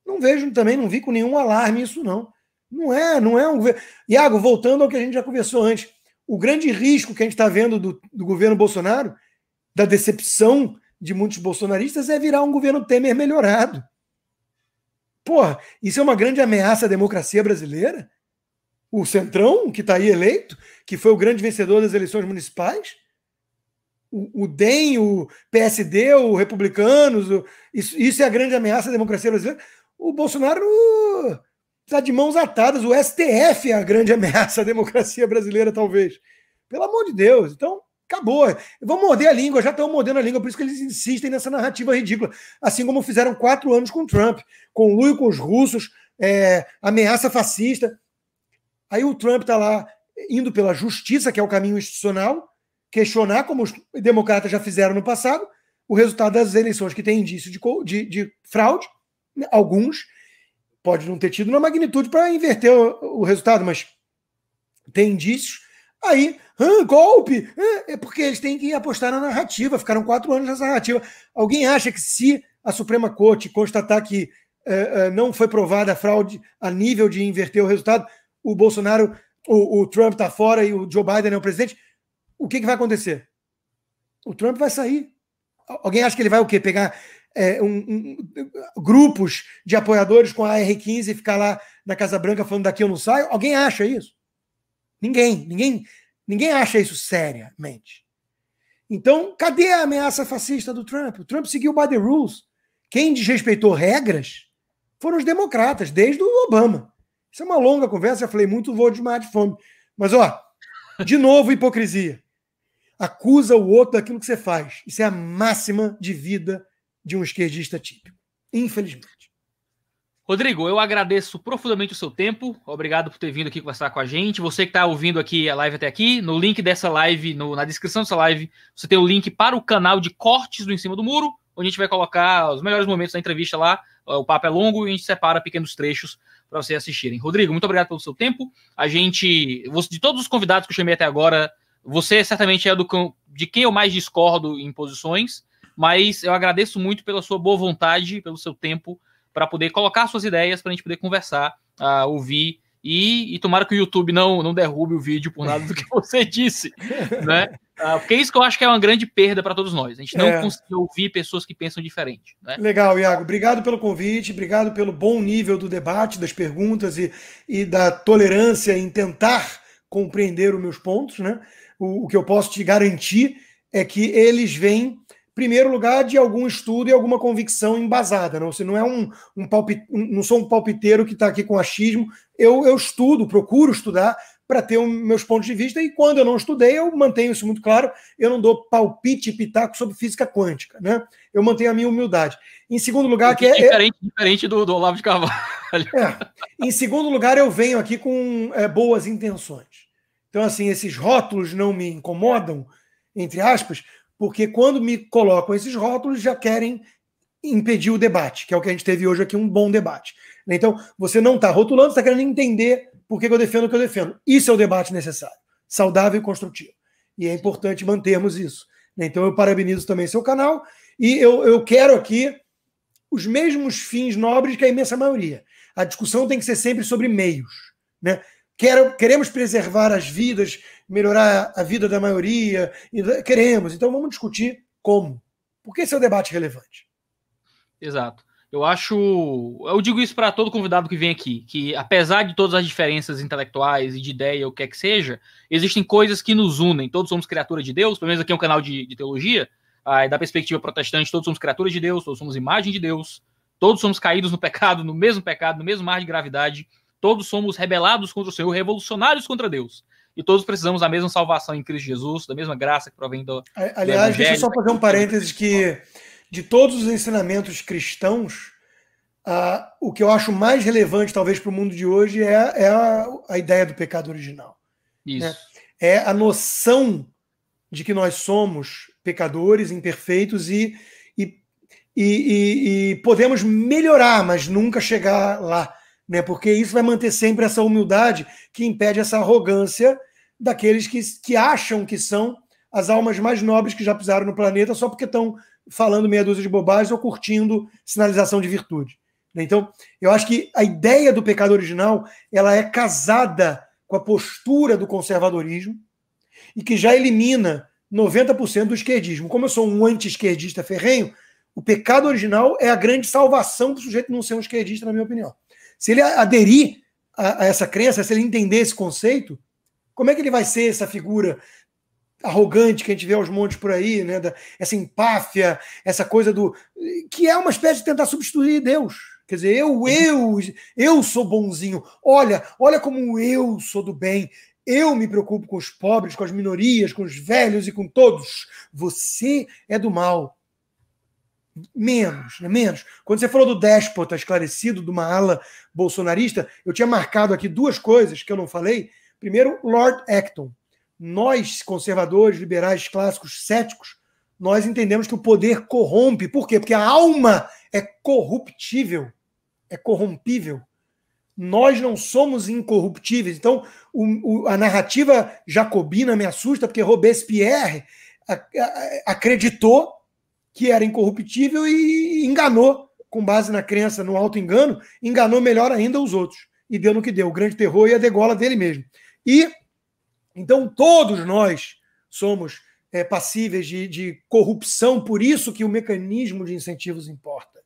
Não vejo também, não vi com nenhum alarme isso, não. Não é, não é um governo. Iago, voltando ao que a gente já conversou antes, o grande risco que a gente está vendo do, do governo Bolsonaro, da decepção de muitos bolsonaristas, é virar um governo Temer melhorado. Porra, isso é uma grande ameaça à democracia brasileira? O Centrão, que está aí eleito, que foi o grande vencedor das eleições municipais, o, o DEM, o PSD, o Republicanos, o, isso, isso é a grande ameaça à democracia brasileira. O Bolsonaro está de mãos atadas. O STF é a grande ameaça à democracia brasileira, talvez. Pelo amor de Deus. Então, acabou. Vão morder a língua, já estão mordendo a língua, por isso que eles insistem nessa narrativa ridícula. Assim como fizeram quatro anos com Trump, com Lula com os russos, é, ameaça fascista. Aí o Trump está lá indo pela justiça, que é o caminho institucional, questionar, como os democratas já fizeram no passado, o resultado das eleições que tem indício de, de, de fraude, né, alguns, pode não ter tido na magnitude para inverter o, o, resultado, mas tem indícios. Aí, ah, golpe! é porque eles têm que apostar na narrativa, ficaram quatro anos nessa narrativa. Alguém acha que se a Suprema Corte constatar que uh, não foi provada a fraude a nível de inverter o resultado, o Bolsonaro, o, o Trump está fora e o Joe Biden é o presidente, o que, que vai acontecer? O Trump vai sair. Alguém acha que ele vai o quê? Pegar é, um, um, grupos de apoiadores com a AR-15 e ficar lá na Casa Branca falando daqui eu não saio? Alguém acha isso? Ninguém, ninguém, ninguém acha isso seriamente. Então, cadê a ameaça fascista do Trump? O Trump seguiu by the rules. Quem desrespeitou regras foram os democratas, desde o Obama. Isso é uma longa conversa, já falei muito, vou demais de fome. Mas, ó, de novo, hipocrisia. Acusa o outro daquilo que você faz. Isso é a máxima de vida de um esquerdista típico. Infelizmente. Rodrigo, eu agradeço profundamente o seu tempo. Obrigado por ter vindo aqui conversar com a gente. Você que está ouvindo aqui a live até aqui, no link dessa live, no, na descrição dessa live, você tem o link para o canal de cortes do Em Cima do Muro, onde a gente vai colocar os melhores momentos da entrevista lá. O papo é longo e a gente separa pequenos trechos para vocês assistirem. Rodrigo, muito obrigado pelo seu tempo. A gente, de todos os convidados que eu chamei até agora, você certamente é do de quem eu mais discordo em posições mas eu agradeço muito pela sua boa vontade, pelo seu tempo, para poder colocar suas ideias, para a gente poder conversar, uh, ouvir e, e tomara que o YouTube não, não derrube o vídeo por nada do que você disse, né? Uh, porque é isso que eu acho que é uma grande perda para todos nós. A gente não é. consegue ouvir pessoas que pensam diferente. Né? Legal, Iago. Obrigado pelo convite, obrigado pelo bom nível do debate, das perguntas e, e da tolerância em tentar compreender os meus pontos. Né? O, o que eu posso te garantir é que eles vêm primeiro lugar, de algum estudo e alguma convicção embasada. Não, você não é um, um palpite, não sou um palpiteiro que está aqui com achismo. Eu, eu estudo, procuro estudar para ter um, meus pontos de vista, e quando eu não estudei, eu mantenho isso muito claro, eu não dou palpite e pitaco sobre física quântica, né? Eu mantenho a minha humildade. Em segundo lugar, que é. Diferente, é, diferente do, do Olavo de Carvalho. É, em segundo lugar, eu venho aqui com é, boas intenções. Então, assim, esses rótulos não me incomodam, entre aspas, porque quando me colocam esses rótulos, já querem impedir o debate, que é o que a gente teve hoje aqui, um bom debate. Então, você não está rotulando, está querendo entender por que eu defendo o que eu defendo. Isso é o debate necessário, saudável e construtivo. E é importante mantermos isso. Então, eu parabenizo também seu canal e eu, eu quero aqui os mesmos fins nobres que a imensa maioria. A discussão tem que ser sempre sobre meios. Né? Quero, queremos preservar as vidas, melhorar a vida da maioria. Queremos. Então vamos discutir como. Porque esse é o debate relevante. Exato. Eu acho. Eu digo isso para todo convidado que vem aqui, que apesar de todas as diferenças intelectuais e de ideia, o que é que seja, existem coisas que nos unem. Todos somos criaturas de Deus, pelo menos aqui é um canal de, de teologia, aí, da perspectiva protestante, todos somos criaturas de Deus, todos somos imagem de Deus, todos somos caídos no pecado, no mesmo pecado, no mesmo mar de gravidade Todos somos rebelados contra o Senhor, revolucionários contra Deus. E todos precisamos da mesma salvação em Cristo Jesus, da mesma graça que provém do. Aliás, do deixa eu só fazer um parênteses que de todos os ensinamentos cristãos, uh, o que eu acho mais relevante, talvez, para o mundo de hoje é, é a, a, ideia do pecado original. Isso. Né? É a noção de que nós somos pecadores, imperfeitos e, e, e, e, podemos melhorar, mas nunca chegar lá. Né? Porque isso vai manter sempre essa humildade que impede essa arrogância daqueles que, que acham que são as almas mais nobres que já pisaram no planeta só porque estão falando meia dúzia de bobagens ou curtindo sinalização de virtude. Então, eu acho que a ideia do pecado original ela é casada com a postura do conservadorismo e que já elimina 90% do esquerdismo. Como eu sou um anti-esquerdista ferrenho, o pecado original é a grande salvação do sujeito não ser um esquerdista, na minha opinião. Se ele aderir a, a essa crença, se ele entender esse conceito, como é que ele vai ser essa figura arrogante que a gente vê aos montes por aí, né? Da, essa empáfia, essa coisa do. que é uma espécie de tentar substituir Deus. Quer dizer, eu, eu, eu sou bonzinho. Olha, olha como eu sou do bem. Eu me preocupo com os pobres, com as minorias, com os velhos e com todos. Você é do mal. Menos, né? menos. Quando você falou do déspota esclarecido, de uma ala bolsonarista, eu tinha marcado aqui duas coisas que eu não falei. Primeiro, Lord Acton nós, conservadores, liberais, clássicos, céticos, nós entendemos que o poder corrompe. Por quê? Porque a alma é corruptível, é corrompível. Nós não somos incorruptíveis. Então, o, o, a narrativa jacobina me assusta, porque Robespierre acreditou que era incorruptível e enganou, com base na crença, no auto-engano, enganou melhor ainda os outros. E deu no que deu, o grande terror e a degola dele mesmo. E então, todos nós somos é, passíveis de, de, corrupção, por isso que o mecanismo de incentivos importa.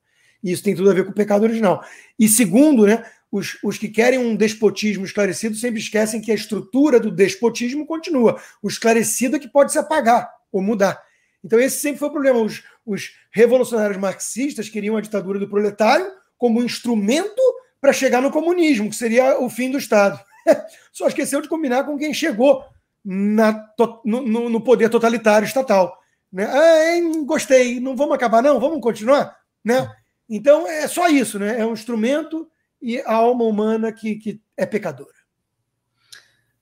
E isso tem tudo a ver com o pecado original. E segundo, né, os, os que querem um despotismo esclarecido sempre esquecem que a estrutura do despotismo continua. O esclarecido é que pode se apagar ou mudar. Então, esse sempre foi o problema. Os, os revolucionários marxistas queriam a ditadura do proletário como instrumento para chegar no comunismo, que seria o fim do Estado. Só esqueceu de combinar com quem chegou na, no, no, poder totalitário estatal. Né? Ah, hein, gostei, não vamos acabar, não, vamos continuar. Né? Então é só isso, né? É um instrumento e a alma humana que, que é pecadora.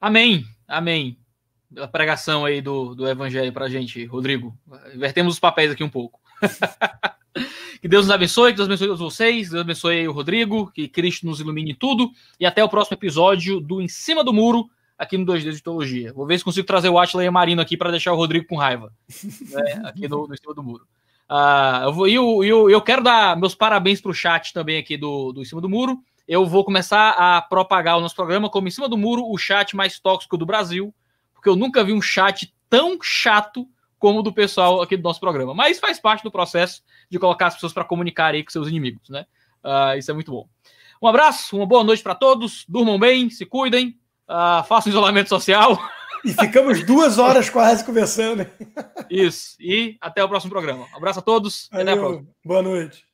Amém, amém. A pregação aí do, do evangelho para a gente, Rodrigo. Invertemos os papéis aqui um pouco. Que Deus nos abençoe, que Deus abençoe todos vocês, que Deus abençoe o Rodrigo, que Cristo nos ilumine tudo. E até o próximo episódio do Em Cima do Muro, aqui no 2D de Teologia. Vou ver se consigo trazer o Atila e a Marino aqui para deixar o Rodrigo com raiva. Né, aqui no, no Em Cima do Muro. Uh, eu, vou, eu, eu, eu quero dar meus parabéns para o chat também aqui do, do Em Cima do Muro. Eu vou começar a propagar o nosso programa como Em Cima do Muro, o chat mais tóxico do Brasil, porque eu nunca vi um chat tão chato como do pessoal aqui do nosso programa. Mas faz parte do processo de colocar as pessoas para comunicar aí com seus inimigos, né? Uh, isso é muito bom. Um abraço, uma boa noite para todos. Durmam bem, se cuidem, uh, façam isolamento social. E ficamos duas horas quase conversando. Isso. E até o próximo programa. Um abraço a todos. Valeu. até a próxima. Boa noite.